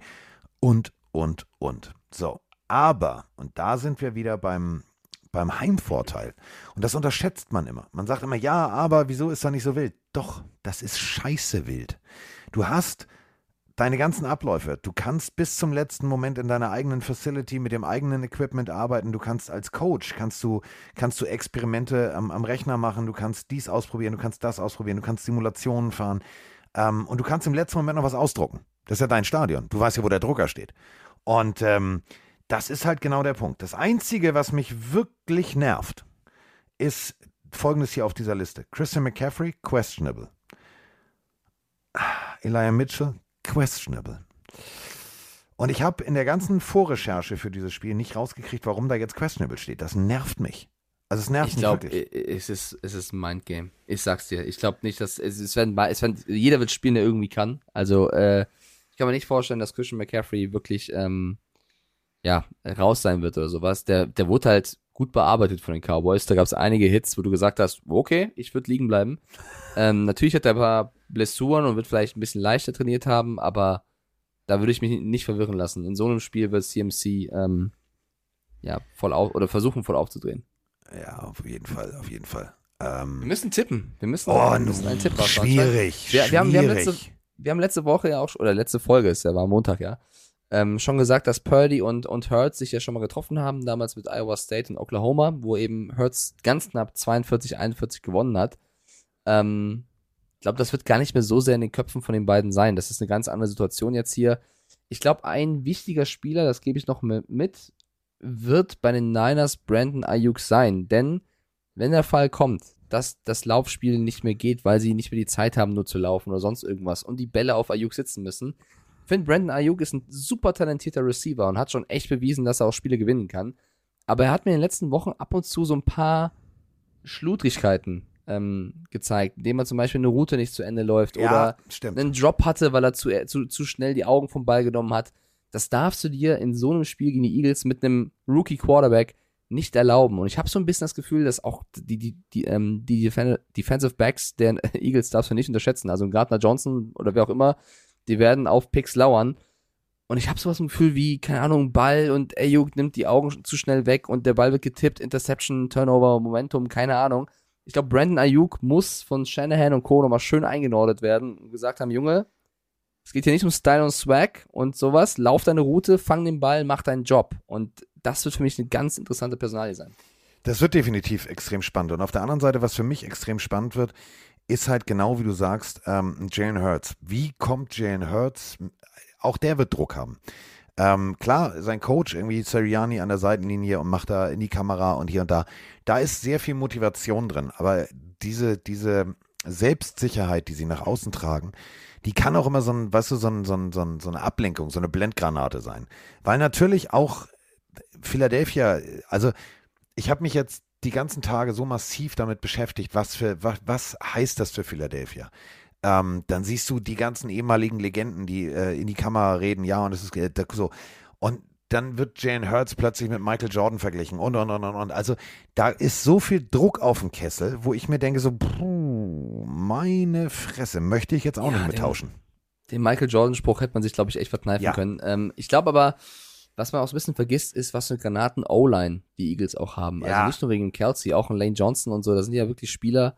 S1: und, und, und. So, aber, und da sind wir wieder beim, beim Heimvorteil. Und das unterschätzt man immer. Man sagt immer, ja, aber wieso ist er nicht so wild? Doch, das ist scheiße wild. Du hast deine ganzen Abläufe. Du kannst bis zum letzten Moment in deiner eigenen Facility mit dem eigenen Equipment arbeiten. Du kannst als Coach, kannst du, kannst du Experimente am, am Rechner machen. Du kannst dies ausprobieren, du kannst das ausprobieren, du kannst Simulationen fahren. Ähm, und du kannst im letzten Moment noch was ausdrucken. Das ist ja dein Stadion. Du weißt ja, wo der Drucker steht. Und ähm, das ist halt genau der Punkt. Das Einzige, was mich wirklich nervt, ist folgendes hier auf dieser Liste. Christian McCaffrey, questionable. Elijah Mitchell, questionable. Und ich habe in der ganzen Vorrecherche für dieses Spiel nicht rausgekriegt, warum da jetzt questionable steht. Das nervt mich. Also es nervt
S2: Ich
S1: mich
S2: glaube,
S1: wirklich.
S2: es ist, es ist ein Mindgame. Ich sag's dir. Ich glaube nicht, dass es, es, werden, es werden, jeder wird spielen, der irgendwie kann. Also äh, ich kann mir nicht vorstellen, dass Christian McCaffrey wirklich ähm, ja raus sein wird oder sowas. Der, der wurde halt gut bearbeitet von den Cowboys. Da gab es einige Hits, wo du gesagt hast, okay, ich würde liegen bleiben. *laughs* Ähm, natürlich hat er ein paar Blessuren und wird vielleicht ein bisschen leichter trainiert haben, aber da würde ich mich nicht verwirren lassen. In so einem Spiel wird CMC ähm, ja voll auf oder versuchen voll aufzudrehen.
S1: Ja, auf jeden Fall, auf jeden Fall.
S2: Ähm, wir müssen tippen. Wir müssen,
S1: oh,
S2: wir müssen einen Tipp
S1: Schwierig.
S2: Wir, wir, haben, wir,
S1: haben
S2: letzte, wir haben letzte Woche ja auch, oder letzte Folge, ist ja war Montag, ja, ähm, schon gesagt, dass Purdy und, und Hurts sich ja schon mal getroffen haben, damals mit Iowa State und Oklahoma, wo eben Hurts ganz knapp 42, 41 gewonnen hat. Ähm, ich glaube, das wird gar nicht mehr so sehr in den Köpfen von den beiden sein. Das ist eine ganz andere Situation jetzt hier. Ich glaube, ein wichtiger Spieler, das gebe ich noch mit, wird bei den Niners Brandon Ayuk sein. Denn wenn der Fall kommt, dass das Laufspiel nicht mehr geht, weil sie nicht mehr die Zeit haben, nur zu laufen oder sonst irgendwas und die Bälle auf Ayuk sitzen müssen, finde, Brandon Ayuk ist ein super talentierter Receiver und hat schon echt bewiesen, dass er auch Spiele gewinnen kann. Aber er hat mir in den letzten Wochen ab und zu so ein paar Schludrigkeiten ähm, gezeigt, indem er zum Beispiel eine Route nicht zu Ende läuft ja, oder
S1: stimmt.
S2: einen Drop hatte, weil er zu, äh, zu, zu schnell die Augen vom Ball genommen hat. Das darfst du dir in so einem Spiel gegen die Eagles mit einem Rookie Quarterback nicht erlauben. Und ich habe so ein bisschen das Gefühl, dass auch die, die, die, ähm, die Defensive Backs der *laughs* Eagles darfst du nicht unterschätzen. Also Gardner Johnson oder wer auch immer, die werden auf Picks lauern. Und ich habe sowas im Gefühl wie, keine Ahnung, Ball und Ayuk nimmt die Augen zu schnell weg und der Ball wird getippt, Interception, Turnover, Momentum, keine Ahnung. Ich glaube, Brandon Ayuk muss von Shanahan und Co. nochmal schön eingenordet werden und gesagt haben, Junge, es geht hier nicht um Style und Swag und sowas. Lauf deine Route, fang den Ball, mach deinen Job. Und das wird für mich eine ganz interessante Personalie sein.
S1: Das wird definitiv extrem spannend. Und auf der anderen Seite, was für mich extrem spannend wird, ist halt genau wie du sagst, ähm, Jalen Hurts. Wie kommt Jalen Hurts? Auch der wird Druck haben. Ähm, klar, sein Coach, irgendwie Siriani an der Seitenlinie und macht da in die Kamera und hier und da. Da ist sehr viel Motivation drin. Aber diese, diese Selbstsicherheit, die sie nach außen tragen, die kann auch immer so ein, weißt du, so, ein, so, ein, so, eine Ablenkung, so eine Blendgranate sein. Weil natürlich auch Philadelphia, also ich habe mich jetzt die ganzen Tage so massiv damit beschäftigt, was für, was, was heißt das für Philadelphia? Ähm, dann siehst du die ganzen ehemaligen Legenden, die äh, in die Kamera reden, ja, und es ist äh, so. Und dann wird Jane Hurts plötzlich mit Michael Jordan verglichen und, und, und, und, und. Also da ist so viel Druck auf dem Kessel, wo ich mir denke, so, puh, meine Fresse, möchte ich jetzt auch ja, nicht mittauschen.
S2: Den, den Michael Jordan-Spruch hätte man sich, glaube ich, echt verkneifen ja. können. Ähm, ich glaube aber, was man auch so ein bisschen vergisst, ist, was für Granaten O-Line die Eagles auch haben. Also ja. Also nicht nur wegen Kelsey, auch ein Lane Johnson und so. Das sind ja wirklich Spieler,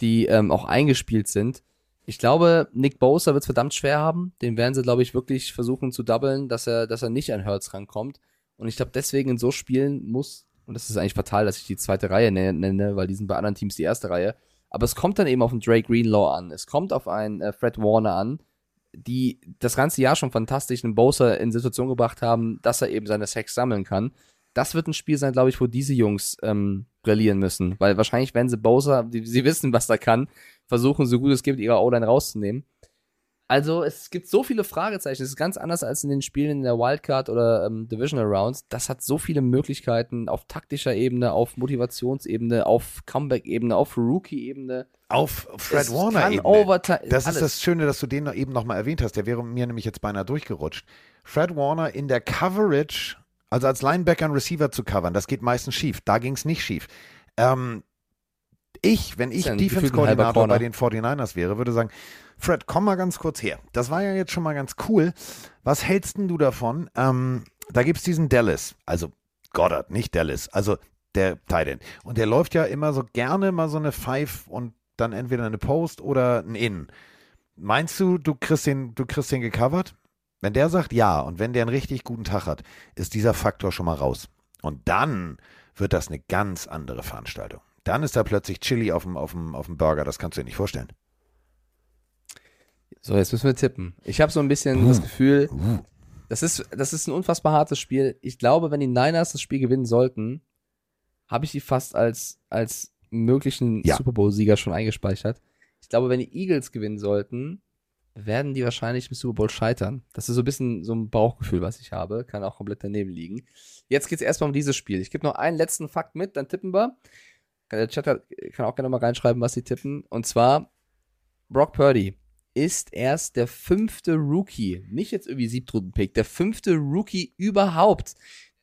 S2: die ähm, auch eingespielt sind. Ich glaube, Nick Bosa wird es verdammt schwer haben. Den werden sie, glaube ich, wirklich versuchen zu doublen, dass er, dass er nicht an Hurts rankommt. Und ich glaube, deswegen in so Spielen muss, und das ist eigentlich fatal, dass ich die zweite Reihe nenne, weil die sind bei anderen Teams die erste Reihe. Aber es kommt dann eben auf einen Drake Greenlaw an. Es kommt auf einen äh, Fred Warner an, die das ganze Jahr schon fantastisch einen Bowser in Situation gebracht haben, dass er eben seine Sex sammeln kann. Das wird ein Spiel sein, glaube ich, wo diese Jungs ähm, brillieren müssen. Weil wahrscheinlich, wenn sie Bowser, die, sie wissen, was er kann, versuchen, so gut es geht, ihre O-Line rauszunehmen. Also es gibt so viele Fragezeichen. Es ist ganz anders als in den Spielen in der Wildcard oder ähm, Divisional Rounds. Das hat so viele Möglichkeiten auf taktischer Ebene, auf Motivationsebene, auf Comeback-Ebene, auf Rookie-Ebene.
S1: Auf Fred es Warner Ebene. Das ist das Schöne, dass du den eben nochmal erwähnt hast. Der wäre mir nämlich jetzt beinahe durchgerutscht. Fred Warner in der Coverage, also als Linebacker einen Receiver zu covern, das geht meistens schief. Da ging es nicht schief. Ähm, ich, wenn ich Defense-Koordinator bei den 49ers wäre, würde sagen, Fred, komm mal ganz kurz her. Das war ja jetzt schon mal ganz cool. Was hältst denn du davon? Ähm, da gibt es diesen Dallas, also Goddard, nicht Dallas, also der Titan. Und der läuft ja immer so gerne mal so eine Five und dann entweder eine Post oder ein In. Meinst du, du kriegst den, du kriegst den gecovert? Wenn der sagt ja und wenn der einen richtig guten Tag hat, ist dieser Faktor schon mal raus. Und dann wird das eine ganz andere Veranstaltung. Dann ist da plötzlich Chili auf dem, auf dem, auf dem Burger. Das kannst du dir nicht vorstellen.
S2: So, jetzt müssen wir tippen. Ich habe so ein bisschen uh. das Gefühl, uh. das ist, das ist ein unfassbar hartes Spiel. Ich glaube, wenn die Niners das Spiel gewinnen sollten, habe ich die fast als, als möglichen ja. Super Bowl-Sieger schon eingespeichert. Ich glaube, wenn die Eagles gewinnen sollten, werden die wahrscheinlich im Super Bowl scheitern. Das ist so ein bisschen so ein Bauchgefühl, was ich habe. Kann auch komplett daneben liegen. Jetzt geht es erstmal um dieses Spiel. Ich gebe noch einen letzten Fakt mit, dann tippen wir. Der Chat kann auch gerne mal reinschreiben, was sie tippen. Und zwar Brock Purdy ist erst der fünfte Rookie, nicht jetzt irgendwie Siebtrunden-Pick, der fünfte Rookie überhaupt,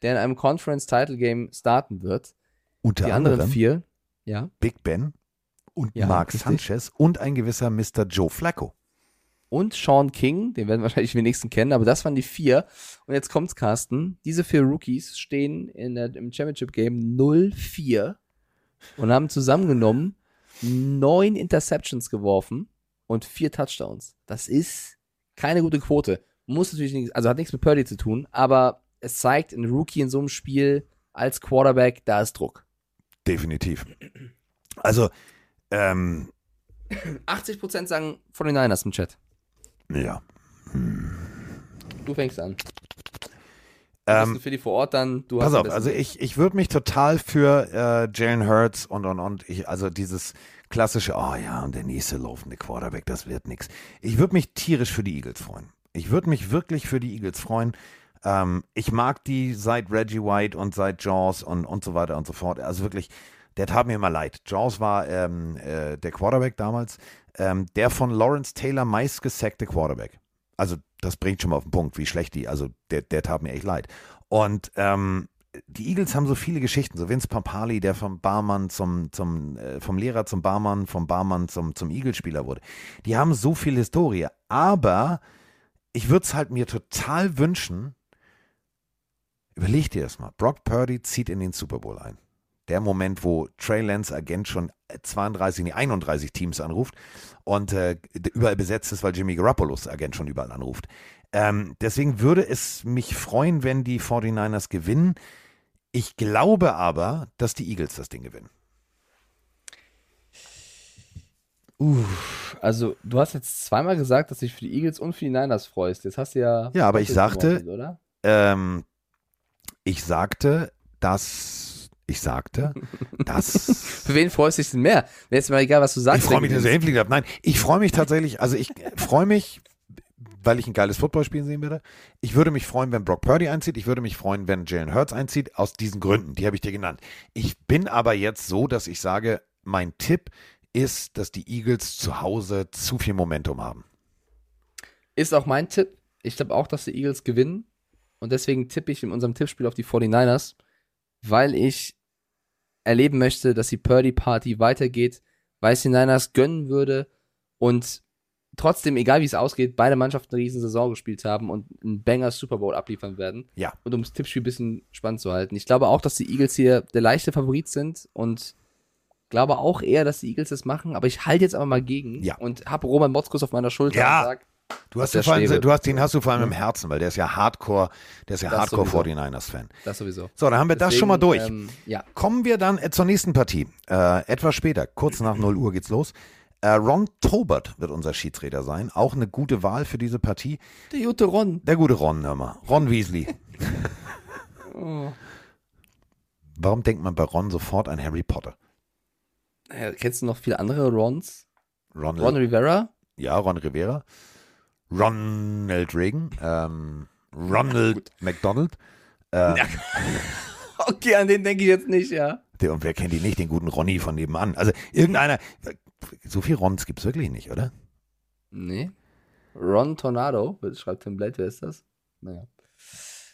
S2: der in einem Conference-Title-Game starten wird.
S1: Unter
S2: Die anderen
S1: anderem
S2: vier, ja.
S1: Big Ben und
S2: Ja,
S1: Mark. Sanchez und ein gewisser Mr. Joe Flacco.
S2: Und Sean King, den werden wahrscheinlich die wenigsten kennen, aber das waren die vier. Und jetzt kommt's, Carsten. Diese vier Rookies stehen in der, im Championship Game 0-4 und haben zusammengenommen neun Interceptions geworfen und vier Touchdowns. Das ist keine gute Quote. Muss natürlich nicht, also hat nichts mit Purdy zu tun, aber es zeigt, ein Rookie in so einem Spiel als Quarterback, da ist Druck.
S1: Definitiv. Also, ähm,
S2: 80% sagen 49ers im Chat.
S1: ja.
S2: Du fängst an.
S1: Ähm,
S2: für die vor Ort dann, du hast
S1: Pass
S2: am
S1: auf, also ich, ich würde mich total für äh, Jalen Hurts und und und ich, also dieses klassische, oh ja, und der nächste laufende Quarterback, das wird nix. Ich würde mich tierisch für die Eagles freuen. Ich würde mich wirklich für die Eagles freuen. Ähm, ich mag die seit Reggie White und seit Jaws und, und so weiter und so fort. Also wirklich, der tat mir immer leid. Jaws war ähm, äh, der Quarterback damals, ähm, der von Lawrence Taylor meistgesackte Quarterback. Also das bringt schon mal auf den Punkt, wie schlecht die, also der, der tat mir echt leid. Und ähm, die Eagles haben so viele Geschichten, so Vince Pampali, der vom Barmann zum, zum äh, vom Lehrer zum Barmann, vom Barmann zum, zum Eagles-Spieler wurde. Die haben so viel Historie, aber ich würde es halt mir total wünschen, überleg dir das mal, Brock Purdy zieht in den Super Bowl ein. Der Moment, wo Trey Lance Agent schon 32, nee, 31 Teams anruft und äh, überall besetzt ist, weil Jimmy Garoppolo's Agent schon überall anruft. Ähm, deswegen würde es mich freuen, wenn die 49ers gewinnen. Ich glaube aber, dass die Eagles das Ding gewinnen.
S2: Uff, also du hast jetzt zweimal gesagt, dass du dich für die Eagles und für die Niners freust. Jetzt hast du ja.
S1: Ja, aber ich sagte-
S2: oder?
S1: Ähm, ich sagte, dass ich sagte, *laughs* dass
S2: Für wen freust du dich denn mehr? Wäre jetzt mal egal, was du sagst.
S1: ich freue mich, dass
S2: du
S1: er hinfliegt hat. Nein, ich freue mich tatsächlich, also ich freue mich, weil ich ein geiles Footballspiel sehen würde. Ich würde mich freuen, wenn Brock Purdy einzieht. Ich würde mich freuen, wenn Jalen Hurts einzieht. Aus diesen Gründen, die habe ich dir genannt. Ich bin aber jetzt so, dass ich sage, mein Tipp ist, dass die Eagles zu Hause zu viel Momentum haben.
S2: Ist auch mein Tipp. Ich glaube auch, dass die Eagles gewinnen. Und deswegen tippe ich in unserem Tippspiel auf die 49ers, weil ich erleben möchte, dass die Purdy-Party weitergeht, weil es die Niners gönnen würde und trotzdem, egal wie es ausgeht, beide Mannschaften eine riesen Saison gespielt haben und einen Banger Super Bowl abliefern werden.
S1: Ja.
S2: Und um das Tippspiel ein bisschen spannend zu halten. Ich glaube auch, dass die Eagles hier der leichte Favorit sind und glaube auch eher, dass die Eagles das machen, aber ich halte jetzt aber mal gegen
S1: Ja.
S2: und habe Roman Motzkus auf meiner Schulter
S1: Ja.
S2: und sag,
S1: Du hast, vor allem, du hast den hast du vor allem im Herzen, weil der ist ja Hardcore, der ist ja
S2: Das
S1: Hardcore
S2: sowieso.
S1: 49ers-Fan.
S2: das sowieso.
S1: So, dann haben wir das schon mal durch.
S2: Deswegen, Ähm, ja.
S1: Kommen wir dann äh, zur nächsten Partie. Äh, etwas später, kurz nach 0 Uhr geht's los. Äh, Ron Tobert wird unser Schiedsrichter sein. Auch eine gute Wahl für diese Partie.
S2: Der Jute Ron.
S1: Der gute Ron, hör mal. Ron Weasley.
S2: Oh. *laughs* *laughs*
S1: Warum denkt man bei Ron sofort an Harry Potter?
S2: Naja, kennst du noch viele andere Rons?
S1: Ron,
S2: Ron Rivera?
S1: ja, Ron Rivera. Ronald Reagan. Ähm, Ronald McDonald. Ähm, *laughs*
S2: Okay, an den denke ich jetzt nicht, ja.
S1: der, und wer kennt ihn nicht? Den guten Ronny von nebenan. Also irgendeiner. So viel Rons gibt's wirklich nicht, oder?
S2: Nee. Ron Tornado, schreibt Tim Blade, wer ist das? Naja.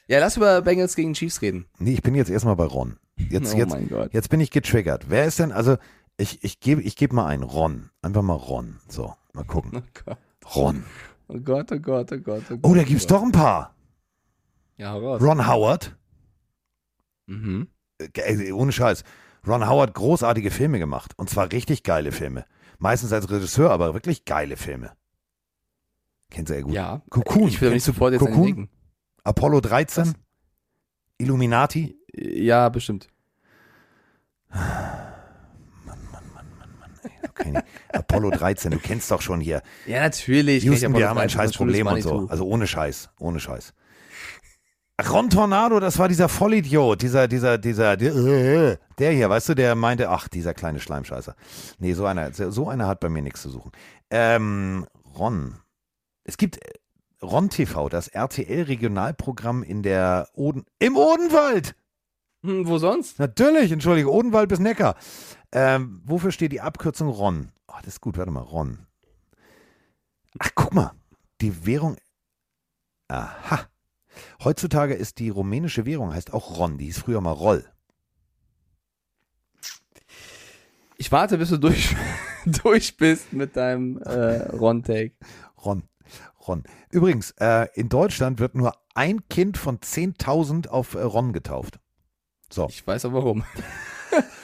S2: Ja, lass über Bengals gegen Chiefs reden.
S1: Nee, ich bin jetzt erstmal bei Ron. Jetzt,
S2: oh
S1: jetzt,
S2: mein Gott.
S1: Jetzt bin ich getriggert. Wer ist denn, also, ich, ich gebe ich geb mal ein, Ron. Einfach mal Ron. So, mal gucken. *laughs*
S2: Oh.
S1: Ron.
S2: Oh Gott, oh Gott, oh Gott, oh Gott.
S1: Oh, da gibt's doch ein paar.
S2: Ja, raus.
S1: Ron Howard.
S2: Mhm.
S1: Äh, äh, ohne Scheiß. Ron Howard großartige Filme gemacht. Und zwar richtig geile Filme. Meistens als Regisseur, aber wirklich geile Filme. Kennst du ja gut.
S2: Ja.
S1: Cocoon.
S2: Ich will nicht
S1: Kennst du
S2: sofort jetzt
S1: Cocoon?
S2: denken.
S1: Apollo 13. Illuminati.
S2: Ja, bestimmt.
S1: Okay. Apollo 13, du kennst doch schon hier.
S2: Ja, natürlich.
S1: Houston, wir haben ein scheiß Problem und so. Also ohne Scheiß, ohne Scheiß. Ron Tornado, das war dieser Vollidiot, dieser, dieser, dieser, der, der hier, weißt du, der meinte, ach, dieser kleine Schleimscheißer. Nee, so einer, so einer hat bei mir nichts zu suchen. Ähm, Ron. Es gibt äh, Ron TV, das RTL-Regionalprogramm in der Oden, im Odenwald!
S2: Hm, wo sonst?
S1: Natürlich, entschuldige, Odenwald bis Neckar. Ähm, wofür steht die Abkürzung RON? Oh, das ist gut, warte mal, RON. Ach, guck mal, die Währung. Aha. Heutzutage ist die rumänische Währung, heißt auch RON, die hieß früher mal Roll.
S2: Ich warte, bis du durch, *laughs* durch bist mit deinem äh, Ron-Take.
S1: Ron. Ron. Übrigens, äh, in Deutschland wird nur ein Kind von 10.000 auf äh, Ron getauft. So.
S2: Ich weiß auch warum. *laughs*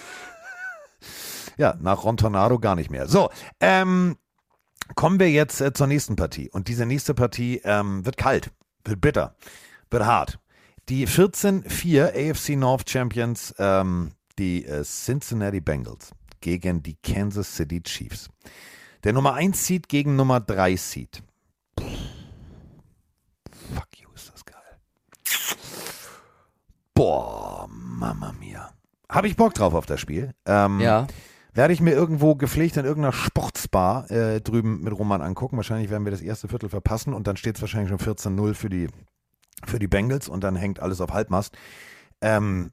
S1: Ja, nach Ron Tornado gar nicht mehr. So, ähm, kommen wir jetzt äh, zur nächsten Partie. Und diese nächste Partie ähm, wird kalt, wird bitter, wird hart. Die 14-4 AFC North Champions, ähm, die äh, Cincinnati Bengals gegen die Kansas City Chiefs. Der Nummer 1 Seed gegen Nummer 3 Seed. Fuck you, ist das geil. Boah, Mama mia. Habe ich Bock drauf auf das Spiel. Ähm,
S2: Ja.
S1: Werde ich mir irgendwo gepflegt in irgendeiner Sportsbar äh, drüben mit Roman angucken. Wahrscheinlich werden wir das erste Viertel verpassen und dann steht es wahrscheinlich schon 14-0 für die, für die Bengals und dann hängt alles auf Halbmast. Ähm,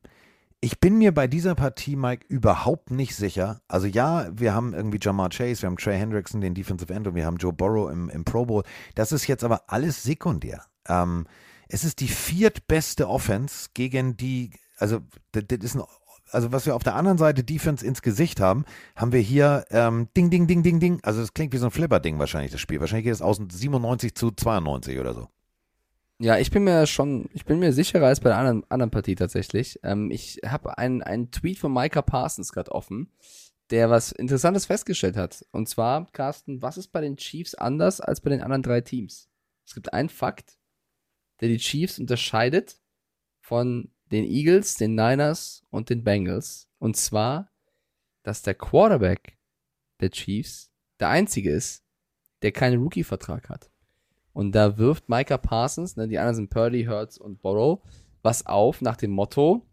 S1: ich bin mir bei dieser Partie, Mike, überhaupt nicht sicher. Also ja, wir haben irgendwie Jamar Chase, wir haben Trey Hendrickson, den Defensive End und wir haben Joe Burrow im, im Pro Bowl. Das ist jetzt aber alles sekundär. Ähm, es ist die viertbeste Offense gegen die, also das, ist ein also was wir auf der anderen Seite Defense ins Gesicht haben, haben wir hier ähm, Ding, Ding, Ding, Ding, Ding. Also das klingt wie so ein Flipper-Ding wahrscheinlich, das Spiel. Wahrscheinlich geht es aus 97 zu 92 oder so.
S2: Ja, ich bin mir schon, ich bin mir sicherer als bei der anderen, anderen Partie tatsächlich. Ähm, ich habe einen, einen Tweet von Micah Parsons gerade offen, der was Interessantes festgestellt hat. Und zwar, Carsten, was ist bei den Chiefs anders als bei den anderen drei Teams? Es gibt einen Fakt, der die Chiefs unterscheidet von den Eagles, den Niners und den Bengals. Und zwar, dass der Quarterback der Chiefs der einzige ist, der keinen Rookie-Vertrag hat. Und da wirft Micah Parsons, ne, die anderen sind Purdy, Hurts und Borrow, was auf nach dem Motto,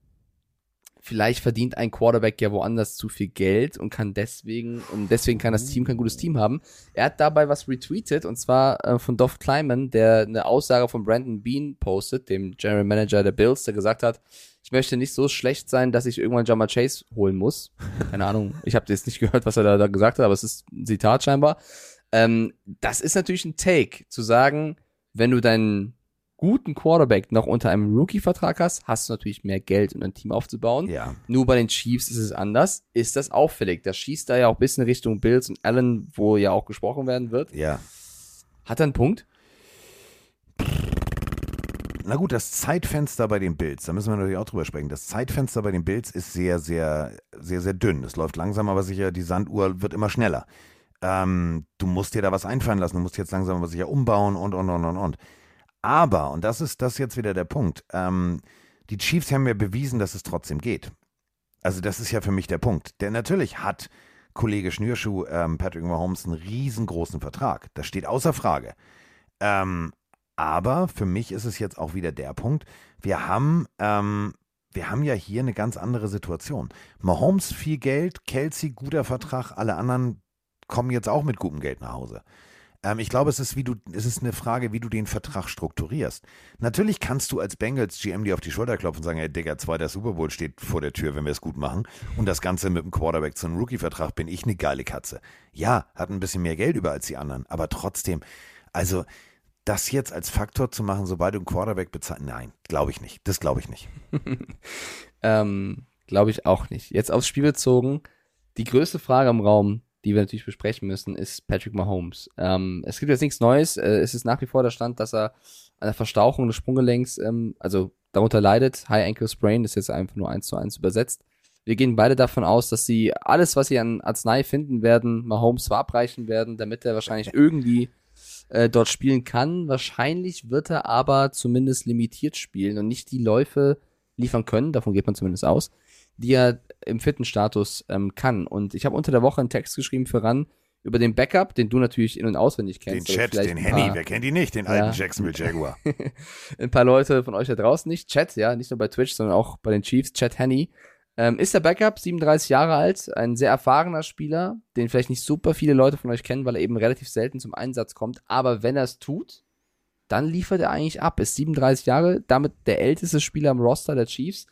S2: vielleicht verdient ein Quarterback ja woanders zu viel Geld und kann deswegen, und deswegen kann das Team kein gutes Team haben. Er hat dabei was retweetet, und zwar äh, von Dov Kleiman, der eine Aussage von Brandon Bean postet, dem General Manager der Bills, der gesagt hat, ich möchte nicht so schlecht sein, dass ich irgendwann Jamar Chase holen muss. *laughs* Keine Ahnung, ich habe jetzt nicht gehört, was er da, da gesagt hat, aber es ist ein Zitat scheinbar. Ähm, das ist natürlich ein Take, zu sagen, wenn du deinen guten Quarterback noch unter einem Rookie-Vertrag hast, hast du natürlich mehr Geld, um ein Team aufzubauen.
S1: Ja.
S2: Nur bei den Chiefs ist es anders. Ist das auffällig? Das schießt da ja auch ein bisschen Richtung Bills und Allen, wo ja auch gesprochen werden wird.
S1: Ja.
S2: Hat er einen Punkt?
S1: Na gut, das Zeitfenster bei den Bills, da müssen wir natürlich auch drüber sprechen. Das Zeitfenster bei den Bills ist sehr, sehr, sehr, sehr dünn. Es läuft langsam, aber sicher, die Sanduhr wird immer schneller. Ähm, du musst dir da was einfallen lassen, du musst jetzt langsam aber sicher umbauen und, und, und, und, und. Aber, und das ist das jetzt wieder der Punkt, ähm, die Chiefs haben mir bewiesen, dass es trotzdem geht. Also das ist ja für mich der Punkt. Denn natürlich hat Kollege Schnürschuh ähm, Patrick Mahomes einen riesengroßen Vertrag. Das steht außer Frage. Ähm, aber für mich ist es jetzt auch wieder der Punkt, wir haben, ähm, wir haben ja hier eine ganz andere Situation. Mahomes viel Geld, Kelsey guter Vertrag, alle anderen kommen jetzt auch mit gutem Geld nach Hause. Ähm, ich glaube, es ist, wie du, es ist eine Frage, wie du den Vertrag strukturierst. Natürlich kannst du als Bengals GM dir auf die Schulter klopfen und sagen, hey Digga, zweiter Super Bowl steht vor der Tür, wenn wir es gut machen. Und das Ganze mit dem Quarterback zu einem Rookie-Vertrag bin ich eine geile Katze. Ja, hat ein bisschen mehr Geld über als die anderen, aber trotzdem, also das jetzt als Faktor zu machen, sobald du einen Quarterback bezahlst, nein, glaube ich nicht. Das glaube ich nicht. *laughs*
S2: Ähm, Glaube ich auch nicht. Jetzt aufs Spiel bezogen, die größte Frage im Raum, die wir natürlich besprechen müssen, ist Patrick Mahomes. Ähm, es gibt jetzt nichts Neues. Äh, es ist nach wie vor der Stand, dass er an der Verstauchung des Sprunggelenks, ähm, also darunter leidet. High Ankle Sprain, ist jetzt einfach nur eins zu eins übersetzt. Wir gehen beide davon aus, dass sie alles, was sie an Arznei finden werden, Mahomes verabreichen werden, damit er wahrscheinlich *laughs* irgendwie äh, dort spielen kann. Wahrscheinlich wird er aber zumindest limitiert spielen und nicht die Läufe liefern können, davon geht man zumindest aus, die er im fitten Status ähm, kann. Und ich habe unter der Woche einen Text geschrieben für RAN über den Backup, den du natürlich in- und auswendig
S1: Den
S2: kennst. aber
S1: Chat, den Henny, wer kennt ihn nicht? Den
S2: Ja.
S1: alten Jacksonville Jaguar. *laughs*
S2: ein paar Leute von euch da draußen nicht. Chat, ja, nicht nur bei Twitch, sondern auch bei den Chiefs. Chat Henny. Ähm, ist der Backup, 37 Jahre alt, ein sehr erfahrener Spieler, den vielleicht nicht super viele Leute von euch kennen, weil er eben relativ selten zum Einsatz kommt. Aber wenn er es tut, dann liefert er eigentlich ab. Ist 37 Jahre, damit der älteste Spieler am Roster der Chiefs.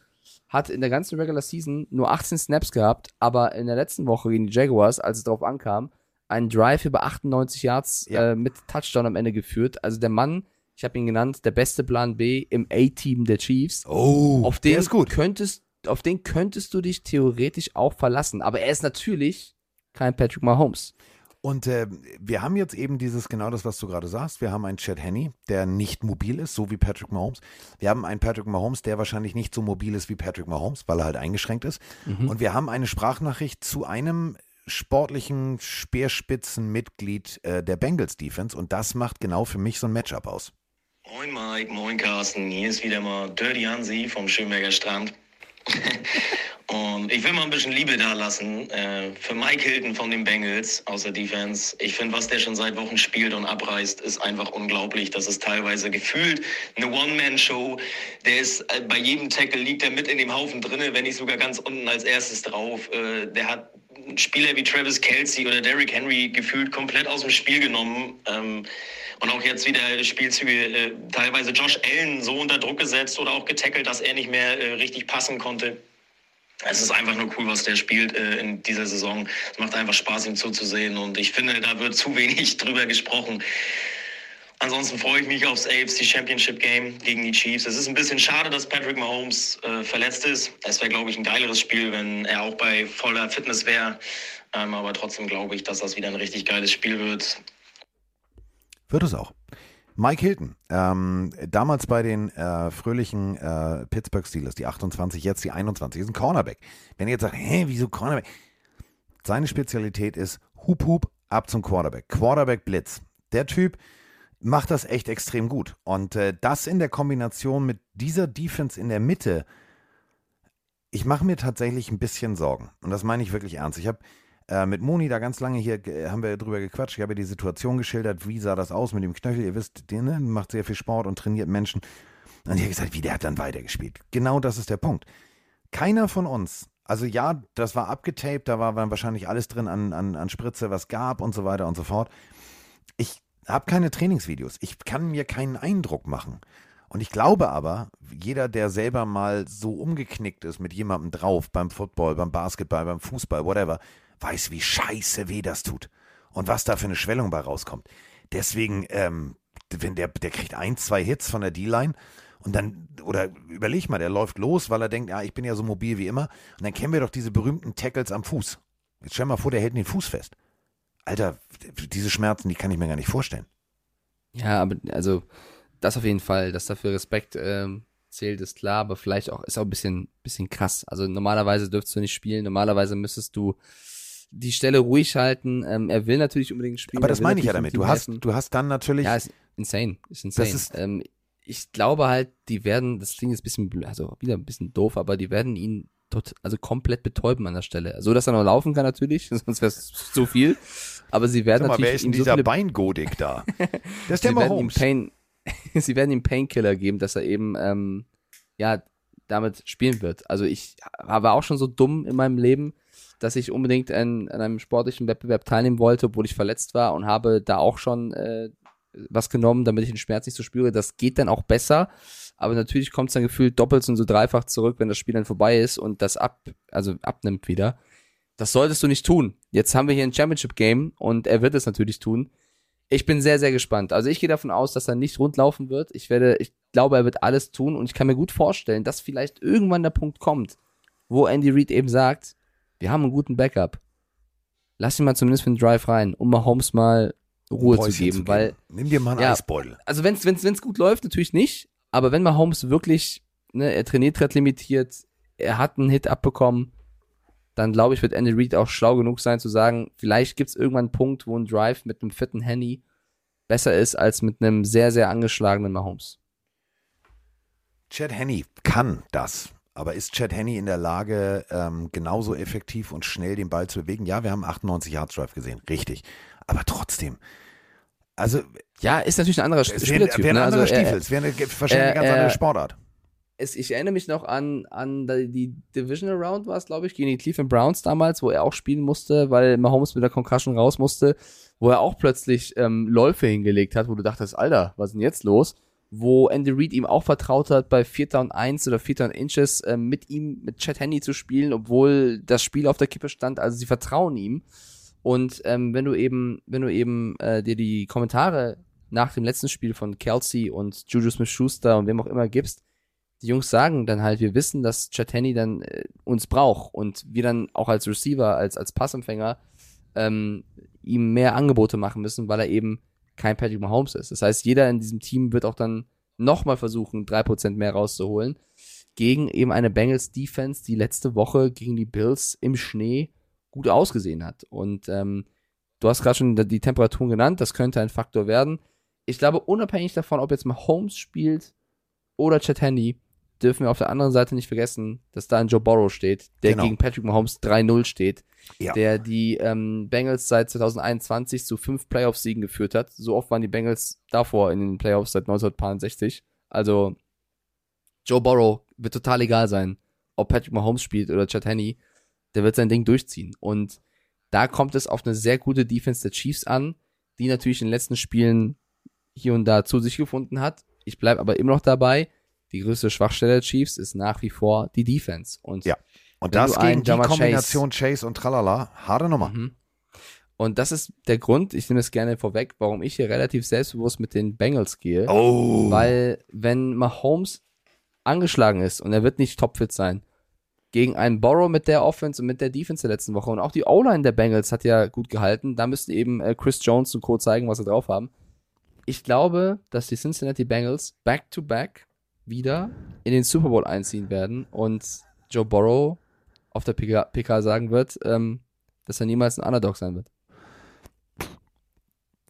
S2: Hat in der ganzen Regular Season nur 18 Snaps gehabt, aber in der letzten Woche gegen die Jaguars, als es darauf ankam, einen Drive über 98 Yards
S1: Ja.
S2: äh, mit Touchdown am Ende geführt. Also der Mann, ich habe ihn genannt, der beste Plan B im A-Team der Chiefs.
S1: Oh,
S2: auf den
S1: der ist gut.
S2: könntest auf den könntest du dich theoretisch auch verlassen, aber er ist natürlich kein Patrick Mahomes.
S1: Und äh, wir haben jetzt eben dieses, genau das, was du gerade sagst. Wir haben einen Chad Henney, der nicht mobil ist, so wie Patrick Mahomes. Wir haben einen Patrick Mahomes, der wahrscheinlich nicht so mobil ist wie Patrick Mahomes, weil er halt eingeschränkt ist.
S2: Mhm.
S1: Und wir haben eine Sprachnachricht zu einem sportlichen Speerspitzenmitglied äh, der Bengals Defense. Und das macht genau für mich so ein Matchup aus.
S6: Moin Mike, moin Carsten, hier ist wieder mal Dirty Hansi vom Schönberger Strand. *laughs* Und ich will mal ein bisschen Liebe da lassen äh, für Mike Hilton von den Bengals aus der Defense. Ich finde, was der schon seit Wochen spielt und abreißt, ist einfach unglaublich. Das ist teilweise gefühlt eine One-Man-Show. Der ist äh, bei jedem Tackle liegt er mit in dem Haufen drinne, wenn nicht sogar ganz unten als erstes drauf. Äh, der hat Spieler wie Travis Kelsey oder Derrick Henry gefühlt komplett aus dem Spiel genommen. Ähm, und auch jetzt wieder Spielzüge, äh, teilweise Josh Allen so unter Druck gesetzt oder auch getackelt, dass er nicht mehr äh, richtig passen konnte. Es ist einfach nur cool, was der spielt äh, in dieser Saison. Es macht einfach Spaß, ihm zuzusehen. Und ich finde, da wird zu wenig *laughs* drüber gesprochen. Ansonsten freue ich mich aufs AFC Championship Game gegen die Chiefs. Es ist ein bisschen schade, dass Patrick Mahomes äh, verletzt ist. Es wäre, glaube ich, ein geileres Spiel, wenn er auch bei voller Fitness wäre. Ähm, aber trotzdem glaube ich, dass das wieder ein richtig geiles Spiel wird.
S1: Wird es auch. Mike Hilton, ähm, damals bei den äh, fröhlichen äh, Pittsburgh Steelers, die 28, jetzt die 21, ist ein Cornerback. Wenn ihr jetzt sagt, hä, wieso Cornerback? Seine Spezialität ist Hup Hup ab zum Quarterback. Quarterback Blitz. Der Typ macht das echt extrem gut. Und äh, das in der Kombination mit dieser Defense in der Mitte, ich mache mir tatsächlich ein bisschen Sorgen. Und das meine ich wirklich ernst. Ich habe äh, mit Moni da ganz lange hier äh, haben wir drüber gequatscht. Ich habe die Situation geschildert, wie sah das aus mit dem Knöchel. Ihr wisst, der ne, macht sehr viel Sport und trainiert Menschen. Und ich habe gesagt, wie der hat dann weitergespielt. Genau das ist der Punkt. Keiner von uns, also ja, das war abgetaped, da war wahrscheinlich alles drin an, an, an Spritze, was gab und so weiter und so fort. Ich habe keine Trainingsvideos. Ich kann mir keinen Eindruck machen. Und ich glaube aber, jeder, der selber mal so umgeknickt ist mit jemandem drauf, beim Football, beim Basketball, beim Fußball, whatever, weiß, wie scheiße weh das tut. Und was da für eine Schwellung bei rauskommt. Deswegen, ähm, wenn der, der kriegt ein, zwei Hits von der D-Line und dann, oder überleg mal, der läuft los, weil er denkt, ja, ich bin ja so mobil wie immer. Und dann kennen wir doch diese berühmten Tackles am Fuß. Jetzt stell mal vor, der hält den Fuß fest. Alter, diese Schmerzen, die kann ich mir gar nicht vorstellen.
S2: Ja, aber also das auf jeden Fall, dass dafür Respekt ähm, zählt, ist klar, aber vielleicht auch ist auch ein bisschen, bisschen krass. Also normalerweise dürftest du nicht spielen, normalerweise müsstest du die Stelle ruhig halten. Ähm, er will natürlich unbedingt spielen.
S1: Aber das meine ich ja damit. Du hast,
S2: helfen.
S1: du hast dann natürlich.
S2: Ja, ist insane. Ist insane.
S1: Das ist-
S2: ähm, ich glaube halt, die werden, das klingt jetzt ein bisschen, blöd, also wieder ein bisschen doof, aber die werden ihn tot, also komplett betäuben an der Stelle. So, dass er noch laufen kann natürlich, *laughs* sonst wäre es zu viel. Aber sie werden
S1: Sag mal, wer
S2: natürlich
S1: ist denn
S2: so
S1: dieser
S2: viele
S1: Beingodik da? *laughs* Das ist der
S2: sie werden ihm
S1: Mahomes.
S2: Pain, *laughs* sie werden ihm Painkiller geben, dass er eben ähm, ja damit spielen wird. Also ich war auch schon so dumm in meinem Leben, dass ich unbedingt an, an einem sportlichen Wettbewerb teilnehmen wollte, obwohl ich verletzt war und habe da auch schon äh, was genommen, damit ich den Schmerz nicht so spüre. Das geht dann auch besser. Aber natürlich kommt es dann gefühlt doppelt und so dreifach zurück, wenn das Spiel dann vorbei ist und das ab, also abnimmt wieder. Das solltest du nicht tun. Jetzt haben wir hier ein Championship Game und er wird es natürlich tun. Ich bin sehr, sehr gespannt. Also ich gehe davon aus, dass er nicht rundlaufen wird. Ich werde, ich glaube, er wird alles tun und ich kann mir gut vorstellen, dass vielleicht irgendwann der Punkt kommt, wo Andy Reid eben sagt, wir haben einen guten Backup. Lass ihn mal zumindest für den Drive rein, um Mahomes mal Ruhe zu
S1: Päuschen
S2: geben, weil
S1: Nimm dir mal einen
S2: Ja.
S1: Eisbeutel.
S2: also wenn es wenn's, wenn's gut läuft, natürlich nicht. Aber wenn Mahomes wirklich, ne, er trainiert gerade limitiert, er hat einen Hit abbekommen, dann glaube ich, wird Andy Reid auch schlau genug sein zu sagen, vielleicht gibt es irgendwann einen Punkt, wo ein Drive mit einem fitten Henny besser ist als mit einem sehr, sehr angeschlagenen Mahomes.
S1: Chad Henney kann das. Aber ist Chad Henney in der Lage, ähm, genauso effektiv und schnell den Ball zu bewegen? Ja, wir haben 98 Yards Drive gesehen, richtig. Aber trotzdem, also
S2: Ja, ist natürlich ein anderer Spielertyp.
S1: wären
S2: ne?
S1: andere
S2: also, er-
S1: Stiefel, es wäre eine, wahrscheinlich eine
S2: äh,
S1: ganz
S2: äh,
S1: andere Sportart.
S2: es, ich erinnere mich noch an, an die, Divisional Round war es, glaube ich, gegen die Cleveland Browns damals, wo er auch spielen musste, weil Mahomes mit der Concussion raus musste, wo er auch plötzlich ähm, Läufe hingelegt hat, wo du dachtest, Alter, was ist denn jetzt los? Wo Andy Reid ihm auch vertraut hat, bei 4 Down 1 oder 4 Down Inches ähm, mit ihm, mit Chad Henney zu spielen, obwohl das Spiel auf der Kippe stand. Also sie vertrauen ihm. Und ähm, wenn du eben, wenn du eben äh, dir die Kommentare nach dem letzten Spiel von Kelsey und Juju Smith-Schuster und wem auch immer gibst, die Jungs sagen dann halt, wir wissen, dass Chatani dann äh, uns braucht und wir dann auch als Receiver, als, als Passempfänger ähm, ihm mehr Angebote machen müssen, weil er eben kein Patrick Mahomes ist. Das heißt, jeder in diesem Team wird auch dann nochmal versuchen, 3% mehr rauszuholen. Gegen eben eine Bengals Defense, die letzte Woche gegen die Bills im Schnee gut ausgesehen hat. Und ähm, du hast gerade schon die Temperaturen genannt, das könnte ein Faktor werden. Ich glaube, unabhängig davon, ob jetzt Mahomes spielt oder Chet Handy, dürfen wir auf der anderen Seite nicht vergessen, dass da ein Joe Burrow steht, der
S1: Genau.
S2: gegen Patrick Mahomes 3-0 steht,
S1: Ja.
S2: der die ähm, Bengals seit 2021 zu fünf Playoff-Siegen geführt hat. So oft waren die Bengals davor in den Playoffs seit 1960. Also Joe Burrow wird total egal sein, ob Patrick Mahomes spielt oder Chad Henney. Der wird sein Ding durchziehen. Und da kommt es auf eine sehr gute Defense der Chiefs an, die natürlich in den letzten Spielen hier und da zu sich gefunden hat. Ich bleibe aber immer noch dabei. Die größte Schwachstelle der Chiefs ist nach wie vor die Defense. Und
S1: Ja. Und das gegen die Kombination Chase. und Tralala, harte Nummer.
S2: Mhm. Und das ist der Grund, ich nehme es gerne vorweg, warum ich hier relativ selbstbewusst mit den Bengals gehe.
S1: Oh.
S2: Weil, wenn Mahomes angeschlagen ist und er wird nicht topfit sein, gegen einen Borrow mit der Offense und mit der Defense der letzten Woche und auch die O-Line der Bengals hat ja gut gehalten, da müssten eben äh, Chris Jones und Co. zeigen, was sie drauf haben. Ich glaube, dass die Cincinnati Bengals back-to-back wieder in den Super Bowl einziehen werden und Joe Burrow auf der PK, PK sagen wird, ähm, dass er niemals ein Underdog sein wird.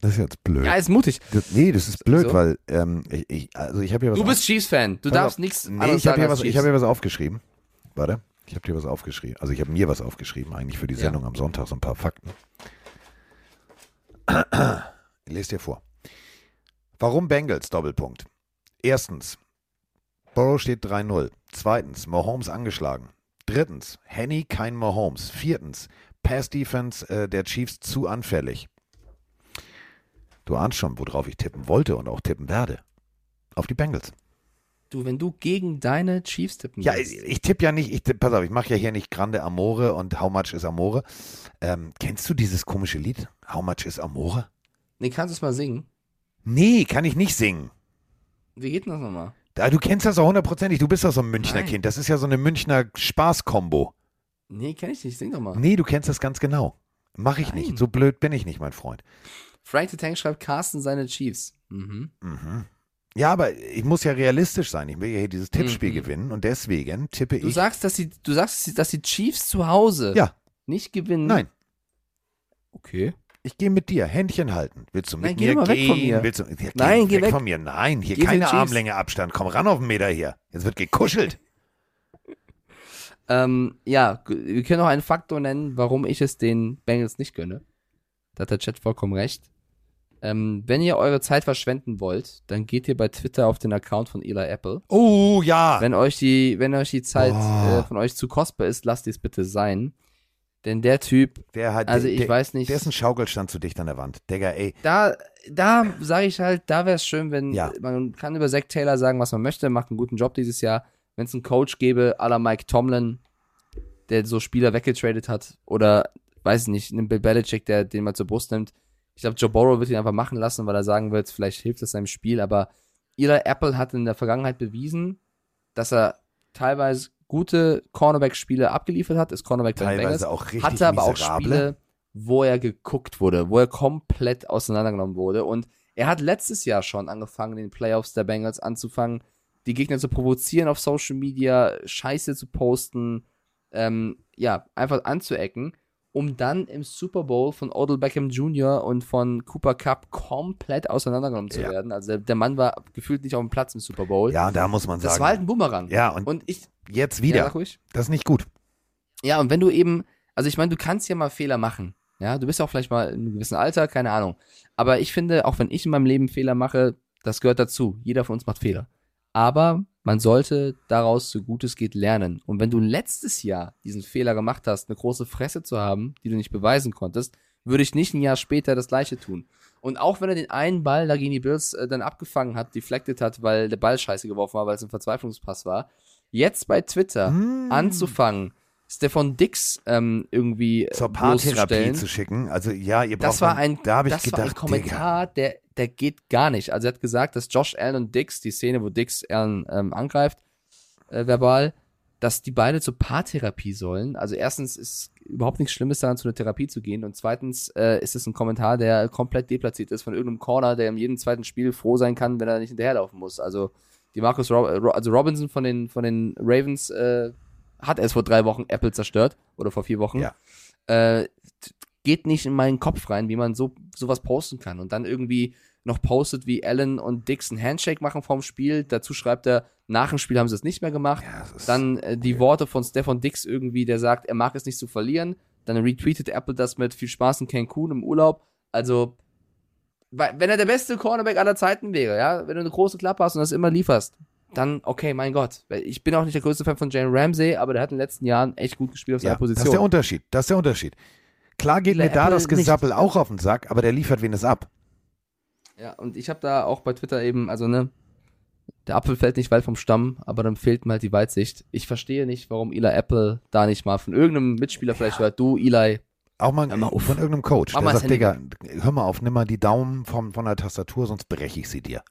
S1: Das ist jetzt blöd.
S2: Ja, ist mutig.
S1: Das, nee, das ist blöd,
S2: So?
S1: weil ähm, ich, also ich habe hier was
S2: Du bist Chiefs-Fan. Du darfst nichts
S1: Nee,
S2: anderes
S1: ich habe
S2: sagen
S1: hier, was- ich
S2: Chiefs.
S1: hab hier was aufgeschrieben. Warte, ich habe dir was aufgeschrieben. Also ich habe mir was aufgeschrieben, eigentlich für die
S2: Ja.
S1: Sendung am Sonntag, so ein paar Fakten. Ich lese dir vor. Warum Bengals? Doppelpunkt. Erstens, Burrow steht 3-0. Zweitens, Mahomes angeschlagen. Drittens, Henny kein Mahomes. Viertens, Pass Defense äh, der Chiefs zu anfällig. Du ahnst schon, worauf ich tippen wollte und auch tippen werde. Auf die Bengals.
S2: Du, wenn du gegen deine Chiefs tippen
S1: Ja, ich, ich tippe ja nicht, ich tipp, pass auf, ich mache ja hier nicht Grande Amore und How Much is Amore. Ähm, kennst du dieses komische Lied? How Much is Amore?
S2: Nee, kannst du es mal singen?
S1: Nee, kann ich nicht singen.
S2: Wie geht denn das nochmal?
S1: Da, du kennst das doch hundertprozentig, du bist doch so ein Münchner
S2: Nein.
S1: Kind. Das ist ja so eine Münchner Spaßkombo.
S2: Nee, kenn ich nicht. Sing doch mal.
S1: Nee, du kennst das ganz genau. Mach ich
S2: Nein.
S1: nicht. So blöd bin ich nicht, mein Freund.
S2: Frank the Tank schreibt Carsten seine Chiefs. Mhm.
S1: Mhm. Ja, aber ich muss ja realistisch sein. Ich will ja hier dieses Tippspiel
S2: Mhm.
S1: gewinnen und deswegen tippe
S2: Du
S1: ich.
S2: sagst, dass die, du sagst, dass die Chiefs zu Hause
S1: Ja.
S2: nicht gewinnen.
S1: Nein,
S2: Okay.
S1: Ich gehe mit dir. Händchen halten. Willst du mit
S2: Nein, geh
S1: mir
S2: doch mal weg
S1: gehen?
S2: von mir.
S1: Willst du, ja, geh
S2: Nein, geh
S1: weg,
S2: weg.
S1: von mir. Nein, hier
S2: Geh
S1: keine. Armlänge Abstand. Komm ran auf den Meter hier. Jetzt wird gekuschelt. *laughs*
S2: Ähm, ja, wir können noch einen Faktor nennen, warum ich es den Bengals nicht gönne. Da hat der Chat vollkommen recht. Ähm, wenn ihr eure Zeit verschwenden wollt, dann geht ihr bei Twitter auf den Account von Eli Apple.
S1: Oh ja.
S2: Wenn euch die, wenn euch die Zeit
S1: Oh.
S2: äh, von euch zu kostbar ist, lasst es bitte sein. Denn der Typ,
S1: Der hat,
S2: also
S1: der,
S2: ich weiß nicht,
S1: Der ist ein Schaukelstand zu dicht an der Wand. Digga, ey.
S2: da, da sage ich halt, da wäre es schön, wenn
S1: Ja.
S2: man kann über Zach Taylor sagen, was man möchte, macht einen guten Job dieses Jahr. Wenn es einen Coach gäbe, à la Mike Tomlin, der so Spieler weggetradet hat, oder weiß ich nicht, einen Bill Belichick, der den mal zur Brust nimmt. Ich glaube, Joe Burrow wird ihn einfach machen lassen, weil er sagen wird, vielleicht hilft es seinem Spiel, aber Eli Apple hat in der Vergangenheit bewiesen, dass er teilweise gute Cornerback-Spiele abgeliefert hat, ist Cornerback den Bengals,
S1: Teilweise auch richtig
S2: hatte aber auch
S1: miserable.
S2: Spiele, wo er geguckt wurde, wo er komplett auseinandergenommen wurde. Und er hat letztes Jahr schon angefangen, in den Playoffs der Bengals anzufangen, die Gegner zu provozieren auf Social Media, Scheiße zu posten, ähm, ja, einfach anzuecken, um dann im Super Bowl von Odell Beckham Jr. und von Cooper Cup komplett auseinandergenommen zu
S1: Ja.
S2: werden. Also der, Mann war gefühlt nicht auf dem Platz im Super Bowl.
S1: Ja, da muss man
S2: das
S1: sagen.
S2: war halt ein Bumerang.
S1: ja, und,
S2: Und ich,
S1: jetzt
S2: Ja,
S1: wieder.
S2: ruhig.
S1: das ist nicht gut.
S2: Ja, und wenn du eben, also ich meine, du kannst ja mal Fehler machen. Ja, du bist auch vielleicht mal in einem gewissen Alter, keine Ahnung. Aber ich finde, auch wenn ich in meinem Leben Fehler mache, das gehört dazu. Jeder von uns macht Fehler. Aber man sollte daraus so gut es geht lernen. Und wenn du letztes Jahr diesen Fehler gemacht hast, eine große Fresse zu haben, die du nicht beweisen konntest, würde ich nicht ein Jahr später das gleiche tun. Und auch wenn er den einen Ball da gegen die Bills äh, dann abgefangen hat, deflected hat, weil der Ball scheiße geworfen war, weil es ein Verzweiflungspass war, jetzt bei Twitter
S1: Hm.
S2: anzufangen, Stefan Dix ähm, irgendwie äh,
S1: Zur Paartherapie zu schicken. Also ja, ihr braucht
S2: das war ein,
S1: da habe ich
S2: das
S1: gedacht,
S2: war ein Kommentar, der, der geht gar nicht. Also er hat gesagt, dass Josh Allen und Dix, die Szene, wo Dix Allen ähm, angreift, äh, verbal, dass die beide zur Paartherapie sollen. Also erstens ist überhaupt nichts Schlimmes daran, zu einer Therapie zu gehen. Und zweitens äh, ist es ein Kommentar, der komplett deplatziert ist von irgendeinem Corner, der in jedem zweiten Spiel froh sein kann, wenn er nicht hinterherlaufen muss. Also die Marcus Rob also Robinson von den, von den Ravens äh, hat erst vor drei Wochen Apple zerstört. Oder vor vier Wochen.
S1: Ja.
S2: Äh, geht nicht in meinen Kopf rein, wie man so sowas posten kann. Und dann irgendwie noch postet, wie Allen und Dix ein Handshake machen vorm Spiel. Dazu schreibt er, nach dem Spiel haben sie es nicht mehr gemacht.
S1: Ja,
S2: Dann äh, die Worte von Stefan Dix irgendwie, der sagt, er mag es nicht zu verlieren. Dann retweetet Apple das mit viel Spaß in Cancun im Urlaub. Also, wenn er der beste Cornerback aller Zeiten wäre, ja, wenn du eine große Klappe hast und das immer lieferst, dann, okay, mein Gott. Ich bin auch nicht der größte Fan von Jane Ramsey, aber der hat in den letzten Jahren echt gut gespielt auf seiner
S1: Ja, das ist
S2: Position.
S1: der Unterschied. Das ist der Unterschied. Klar geht mir da
S2: Apple
S1: das
S2: nicht.
S1: Gesappel auch auf den Sack, aber der liefert wen es ab.
S2: Ja, und ich habe da auch bei Twitter eben, also ne, der Apfel fällt nicht weit vom Stamm, aber dann fehlt mir halt die Weitsicht. Ich verstehe nicht, warum Eli Apple da nicht mal von irgendeinem Mitspieler vielleicht hört, du Eli,
S1: Auch mal,
S2: mal
S1: von irgendeinem Coach.
S2: Mach
S1: Der
S2: das
S1: sagt, Digga, hör mal auf, nimm mal die Daumen vom, von der Tastatur, sonst breche ich sie dir.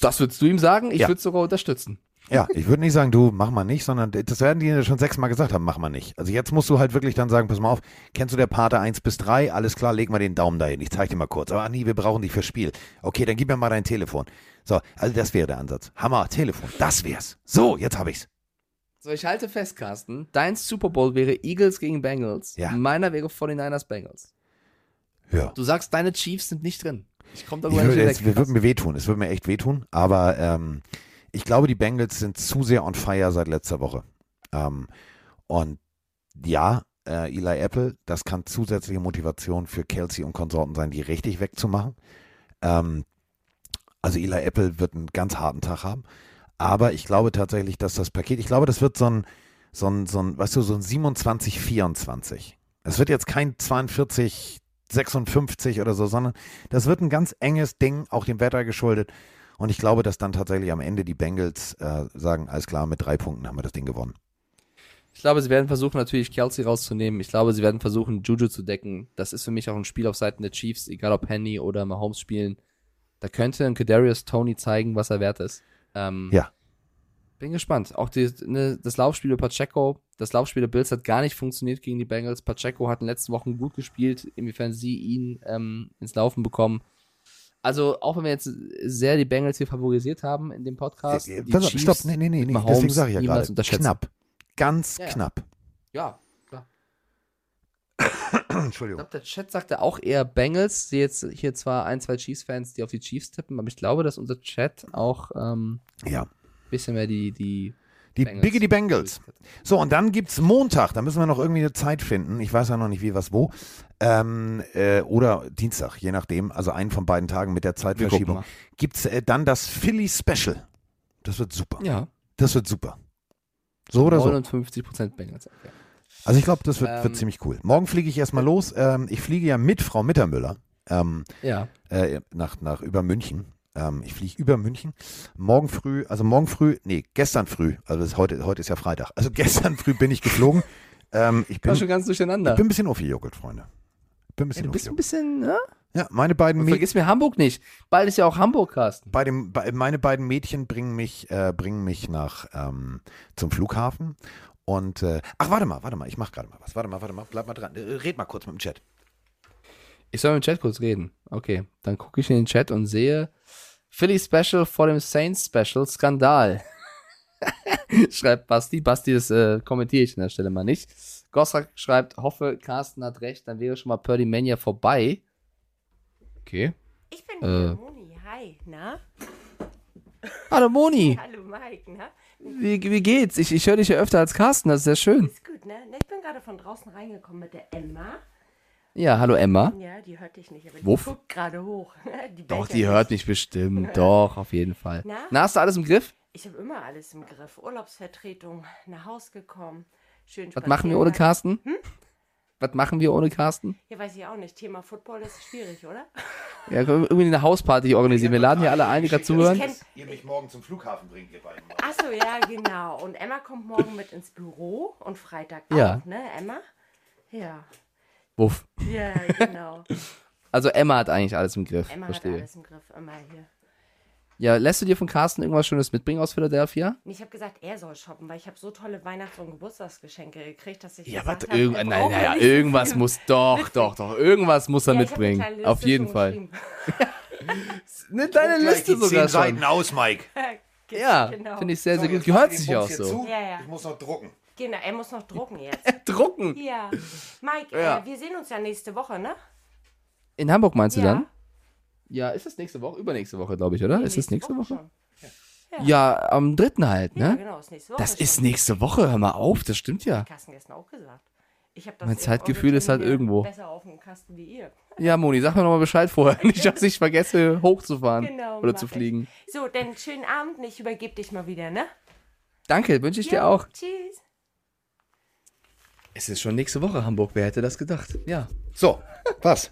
S2: das würdest du ihm sagen? Ich
S1: Ja.
S2: würde es sogar unterstützen.
S1: Ja, ich würde nicht sagen, du, mach mal nicht, sondern das werden die schon sechsmal gesagt haben, mach mal nicht. Also jetzt musst du halt wirklich dann sagen, pass mal auf, kennst du der Pate 1 bis 3? Alles klar, leg mal den Daumen dahin. Ich zeig dir mal kurz. Aber nee, wir brauchen dich fürs Spiel. Okay, dann gib mir mal dein Telefon. So, also das wäre der Ansatz. Hammer, Telefon, das wär's. So, jetzt hab ich's.
S2: So, ich halte fest, Carsten, dein Super Bowl wäre Eagles gegen Bengals,
S1: Ja.
S2: meiner wäre 49ers Bengals.
S1: Ja.
S2: Du sagst, deine Chiefs sind nicht drin. Ich komme
S1: Ich
S2: darüber nicht
S1: würde,
S2: weg.
S1: es würde mir wehtun. Es würde mir echt wehtun. Aber ähm, ich glaube, die Bengals sind zu sehr on fire seit letzter Woche. Ähm, und ja, äh, Eli Apple, das kann zusätzliche Motivation für Kelsey und Konsorten sein, die richtig wegzumachen. Ähm, also Eli Apple wird einen ganz harten Tag haben. Aber ich glaube tatsächlich, dass das Paket, ich glaube, das wird so ein, so ein, so ein weißt du, so ein 27, 24. Es wird jetzt kein 42, 56 oder so, sondern das wird ein ganz enges Ding, auch dem Wetter geschuldet. Und ich glaube, dass dann tatsächlich am Ende die Bengals äh, sagen, alles klar, mit drei Punkten haben wir das Ding gewonnen.
S2: Ich glaube, sie werden versuchen, natürlich Kelsey rauszunehmen. Ich glaube, sie werden versuchen, Juju zu decken. Das ist für mich auch ein Spiel auf Seiten der Chiefs, egal ob Henny oder Mahomes spielen. Da könnte ein Kadarius Tony zeigen, was er wert ist. Ähm,
S1: Ja.
S2: Bin gespannt. Auch die, ne, das Laufspiel der Pacheco, das Laufspiel der Bills hat gar nicht funktioniert gegen die Bengals. Pacheco hat in den letzten Wochen gut gespielt, inwiefern sie ihn ähm, ins Laufen bekommen. Also, auch wenn wir jetzt sehr die Bengals hier favorisiert haben in dem Podcast.
S1: Äh,
S2: die
S1: Pass
S2: Chiefs
S1: stopp, nee, nee, nee, nee. Deswegen sage ich ja gerade. Knapp. Ganz
S2: Ja,
S1: knapp.
S2: Ja, klar. *coughs* Ich
S1: Entschuldigung.
S2: glaube, der Chat sagte auch eher Bengals. Sehe jetzt hier zwar ein, zwei Chiefs-Fans, die auf die Chiefs tippen, aber ich glaube, dass unser Chat auch ähm,
S1: Ja.
S2: ein bisschen mehr die, die
S1: Die
S2: Bengals.
S1: Biggie die Bengals. So, und dann gibt's Montag, da müssen wir noch irgendwie eine Zeit finden. Ich weiß ja noch nicht, wie, was, wo. Ähm, äh, oder Dienstag, je nachdem. Also einen von beiden Tagen mit der Zeitverschiebung.
S2: mal.
S1: Gibt's äh, dann das Philly Special. Das wird super.
S2: Ja,
S1: Das wird super. So oder so.
S2: 59% Bengals. Okay.
S1: Also ich glaube, das wird,
S2: Ähm,
S1: wird ziemlich cool. Morgen fliege ich erstmal los. Ähm, ich fliege ja mit Frau Mittermüller ähm,
S2: Ja,
S1: äh, nach, nach über München. Ähm, ich fliege über München. Morgen früh, also morgen früh, nee, gestern früh, also heute, heute ist ja Freitag. Also *laughs* gestern früh bin ich geflogen. Ähm, ich, bin,
S2: war schon ganz durcheinander.
S1: ich bin ein bisschen aufgejuckelt, Freunde. Bin ein
S2: ja,
S1: bisschen
S2: du bist ein bisschen, ne?
S1: Ja, meine beiden Mädchen.
S2: vergiss mir Hamburg nicht. Bald ist ja auch Hamburg, Carsten.
S1: Bei dem, bei, meine beiden Mädchen bringen mich, äh, bringen mich nach ähm, zum Flughafen. Und äh, ach, warte mal, warte mal, ich mach gerade mal was. Warte mal, warte mal, bleib mal dran. Äh, Red mal kurz mit dem Chat.
S2: Ich soll mit dem Chat kurz reden. Okay, dann gucke ich in den Chat und sehe Philly Special vor dem Saints Special Skandal. *laughs* schreibt Basti. Basti, das äh, kommentiere ich an der Stelle mal nicht. Gosrak schreibt, hoffe, Carsten hat recht, dann wäre schon mal Purdy Mania vorbei. Okay.
S8: Ich bin
S2: Äh.
S8: die Moni. Hi, na?
S2: Hallo Moni, *laughs*
S8: Hallo Mike, na?
S2: wie, wie geht's? Ich, ich höre dich ja öfter als Carsten, das ist sehr schön.
S8: Ist gut, ne? Ich bin gerade von draußen reingekommen mit der Emma.
S2: Ja, hallo Emma.
S8: Ja, die hört dich nicht, aber die
S2: Wuff.
S8: guckt gerade hoch. *laughs* Die
S2: Doch, die hört mich bestimmt. Doch, auf jeden Fall.
S8: Na?
S2: Na, hast du alles im Griff?
S8: Ich habe immer alles im Griff. Urlaubsvertretung, nach Haus gekommen. Schön
S2: Was machen wir ohne Carsten? Was machen wir ohne Carsten?
S8: Ja, weiß ich auch nicht. Thema Football ist schwierig, oder?
S2: Ja, können wir irgendwie eine Hausparty organisieren. Wir laden hier alle ein, die gerade zuhören.
S1: Ihr mich morgen zum Flughafen bringt, ihr beiden.
S8: Achso, ja, genau. Und Emma kommt morgen mit ins Büro und Freitag
S2: Ja.
S8: auch, ne, Emma? Ja.
S2: Wuff.
S8: Ja, genau. *laughs*
S2: Also Emma hat eigentlich alles im Griff.
S8: Emma
S2: Verstehe.
S8: hat alles im Griff, immer hier.
S2: Ja, lässt du dir von Carsten irgendwas Schönes mitbringen aus Philadelphia?
S8: Ich habe gesagt, er soll shoppen, weil ich habe so tolle Weihnachts- und Geburtstagsgeschenke gekriegt, dass ich
S2: Ja,
S8: hab,
S2: Irgend,
S8: er
S2: nein, naja, irgendwas
S8: viel
S2: muss doch, doch, doch, irgendwas muss er
S8: Ja, hab
S2: mitbringen. Auf jeden
S8: schon
S2: Fall.
S8: geschrieben. *laughs*
S2: Eine kleine
S1: Gleich
S2: Liste
S1: die
S2: sogar
S1: zehn Seiten
S2: schon.
S1: aus, Mike. *laughs*
S2: Ja,
S8: Genau.
S2: finde ich sehr, sehr
S1: So,
S2: gut. Gehört sich auch so.
S8: Ja, ja.
S1: Ich muss noch drucken.
S8: Genau, er muss noch drucken *laughs* jetzt.
S2: Drucken.
S8: ja. Mike,
S2: Ja.
S8: Äh, wir sehen uns ja nächste Woche, ne?
S2: In Hamburg meinst du
S8: Ja.
S2: dann? Ja, ist das nächste Woche? Übernächste Woche, glaube ich, oder?
S8: Nee,
S2: ist das nächste Woche?
S8: schon.
S2: Ja, am dritten halt,
S8: Ja,
S2: ne?
S8: genau, ist nächste Woche.
S2: Das ist nächste Woche, hör mal auf, das stimmt ja.
S8: Carsten gestern auch gesagt. Ich hab das
S2: Mein
S8: in
S2: Zeitgefühl ist halt irgendwo.
S8: Besser auf dem Kasten wie ihr.
S2: Ja, Moni, sag mir nochmal Bescheid vorher, *laughs* nicht, dass ich vergesse, hochzufahren
S8: Genau,
S2: oder zu
S8: ich.
S2: fliegen.
S8: So, dann schönen Abend. Ich übergebe dich mal wieder, ne?
S2: Danke, wünsche ich dir
S8: Ja,
S2: auch.
S8: Tschüss.
S2: Es ist schon nächste Woche Hamburg, wer hätte das gedacht? Ja.
S1: So, *laughs* was?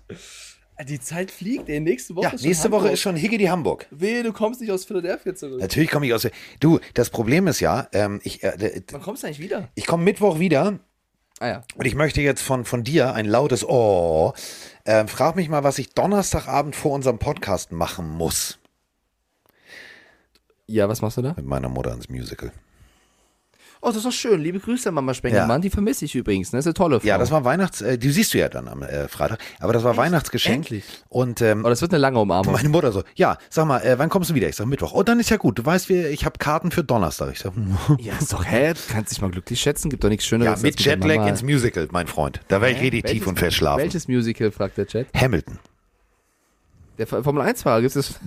S2: Die Zeit fliegt, ey, nächste Woche
S1: Ja,
S2: ist schon
S1: nächste Woche
S2: Hamburg.
S1: ist schon Higgity Hamburg.
S2: Wehe, du kommst nicht aus Philadelphia zurück.
S1: Natürlich komme ich aus. Du, das Problem ist ja, ähm, ich, äh,
S2: Wann kommst du eigentlich wieder?
S1: ich komme Mittwoch wieder
S2: Ah ja.
S1: und ich möchte jetzt von, von dir ein lautes Oh. Ähm, frag mich mal, was ich Donnerstagabend vor unserem Podcast machen muss.
S2: Ja, was machst du da?
S1: Mit meiner Mutter ins Musical.
S2: Oh, das ist doch schön. Liebe Grüße an Mama Spengemann. Die vermisse ich übrigens. Ne? Das ist eine tolle Frau.
S1: Ja, das war Weihnachts, äh, die siehst du ja dann am äh, Freitag, aber das war Weihnachtsgeschenk.
S2: Endlich.
S1: Und ähm,
S2: Oh, das wird eine lange Umarmung.
S1: meine Mutter so, ja, sag mal, äh, wann kommst du wieder? Ich sag Mittwoch. Oh, dann ist ja gut. Du weißt, wir, ich habe Karten für Donnerstag. Ich sag, *laughs*
S2: Ja, ist doch, hä? Du kannst dich mal glücklich schätzen. Gibt doch nichts
S1: ja,
S2: Schöneres.
S1: mit
S2: als der
S1: Jetlag ins Musical, mein Freund. Da werde ich richtig tief und fest schlafen.
S2: Welches Musical, fragt der Chat?
S1: Hamilton.
S2: Der Formel 1-Fahrer gibt es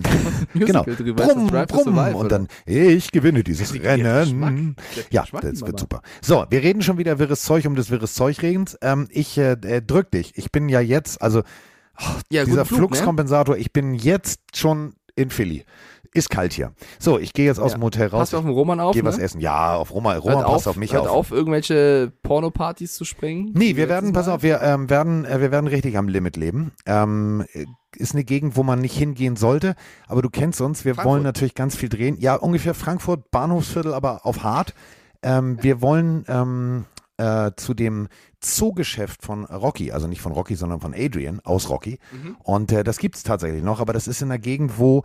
S1: Genau.
S2: Drüber.
S1: Brumm, brumm.
S2: Survive,
S1: Und dann, ich gewinne dieses. Rennen. Ja, das wird super. So, wir reden schon wieder wirres Zeug um des wirres Zeug-Redens. Ähm, ich äh, äh, drück dich. Ich bin ja jetzt, also
S2: Ja,
S1: dieser
S2: Flug, ne?
S1: Fluxkompensator, ich bin jetzt schon in Philly. Ist kalt hier. So, ich gehe jetzt aus
S2: Ja.
S1: dem Hotel raus.
S2: Passt du auf den Roman auf,
S1: Geh was
S2: ne?
S1: essen. Ja, auf Roman. Roman
S2: Hört
S1: passt auf mich
S2: hört
S1: auf.
S2: auf, irgendwelche Pornopartys zu springen.
S1: Nee, wir werden, pass auf, wir ähm, werden, äh, wir werden richtig am Limit leben. Ähm, äh, ist eine Gegend, wo man nicht hingehen sollte, aber du kennst uns, wir
S2: Frankfurt.
S1: wollen natürlich ganz viel drehen. Ja, ungefähr Frankfurt, Bahnhofsviertel, aber auf hart. Ähm, wir wollen ähm, äh, zu dem Zoogeschäft von Rocky, also nicht von Rocky, sondern von Adrian aus Rocky.
S2: Mhm.
S1: Und äh, das gibt es tatsächlich noch, aber das ist in einer Gegend, wo,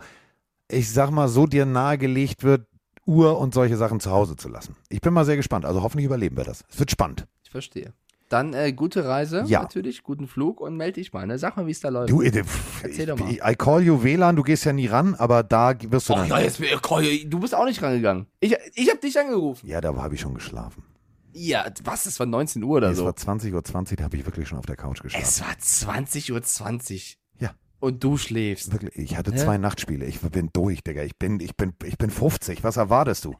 S1: ich sag mal, so dir nahegelegt wird, Uhr und solche Sachen zu Hause zu lassen. Ich bin mal sehr gespannt. Also hoffentlich überleben wir das. Es wird spannend.
S2: Ich verstehe. Dann äh, gute Reise,
S1: Ja.
S2: natürlich, guten Flug und melde dich mal. Ne? Sag mal, wie es da läuft.
S1: Du, äh, pff,
S2: Erzähl
S1: ich,
S2: doch mal.
S1: ich- I call you WLAN, du gehst ja nie ran, aber da wirst du
S2: Oh,
S1: dann.
S2: ja, jetzt, du bist auch nicht rangegangen. Ich, ich habe dich angerufen.
S1: Ja, da habe ich schon geschlafen.
S2: Ja, was? Es war 19 Uhr oder
S1: Es
S2: so.
S1: war 20.20 Uhr, 20, da habe ich wirklich schon auf der Couch geschlafen.
S2: Es war 20.20 Uhr. 20. Und du schläfst.
S1: Wirklich, ich hatte
S2: Hä?
S1: zwei Nachtspiele. Ich bin durch, Digga. Ich bin, ich bin, ich bin 50. Was erwartest du?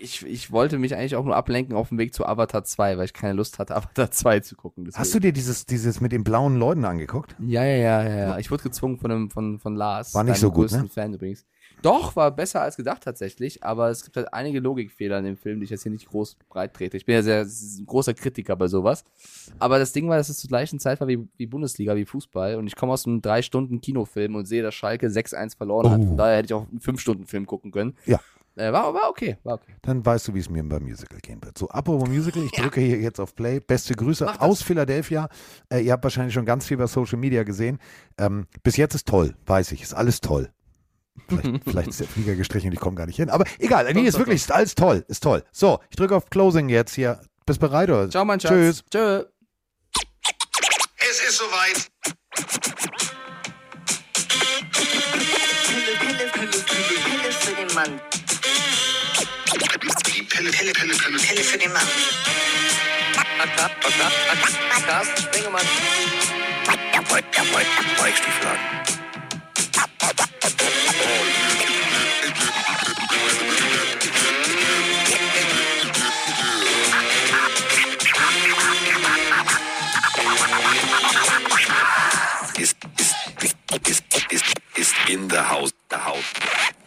S2: Ich, ich wollte mich eigentlich auch nur ablenken auf dem Weg zu Avatar 2, weil ich keine Lust hatte, *laughs* Avatar 2 zu gucken. Deswegen.
S1: Hast du dir dieses, dieses mit den blauen Leuten angeguckt?
S2: Ja, ja, ja, ja. Ich wurde gezwungen von, einem, von, von Lars.
S1: War nicht so gut, ne?
S2: Fan übrigens. Doch, war besser als gedacht tatsächlich, aber es gibt halt einige Logikfehler in dem Film, die ich jetzt hier nicht groß breit trete. Ich bin ja sehr s- großer Kritiker bei sowas. Aber das Ding war, dass es zur gleichen Zeit war wie, wie Bundesliga, wie Fußball. Und ich komme aus einem drei Stunden Kinofilm und sehe, dass Schalke 6-1 verloren hat.
S1: Oh.
S2: Von daher hätte ich auch einen fünf Stunden Film gucken können.
S1: Ja.
S2: Äh, war, war okay, war okay.
S1: Dann weißt du, wie es mir beim Musical gehen wird. So, apropos Musical, ich drücke hier jetzt auf Play. Beste Grüße aus Philadelphia. Äh, ihr habt wahrscheinlich schon ganz viel bei Social Media gesehen. Ähm, bis jetzt ist toll, weiß ich. Ist alles toll. Vielleicht, *laughs* vielleicht ist der Flieger gestrichen und ich komme gar nicht hin. Aber egal, nee, ist wirklich ist alles toll. Ist toll. So, ich drücke auf Closing jetzt hier. Bist bereit oder?
S2: Ciao, mein Schatz.
S1: Tschüss.
S2: Tschö.
S3: Es ist soweit.
S9: Pille, Pille, Pille, Pille, Pille für den Mann.
S3: Die Pille, Pille, Pille, Pille.
S9: Pille für den Mann.
S2: Carsten Sprengemann.
S1: Mike Stieflagen. in the house, the house.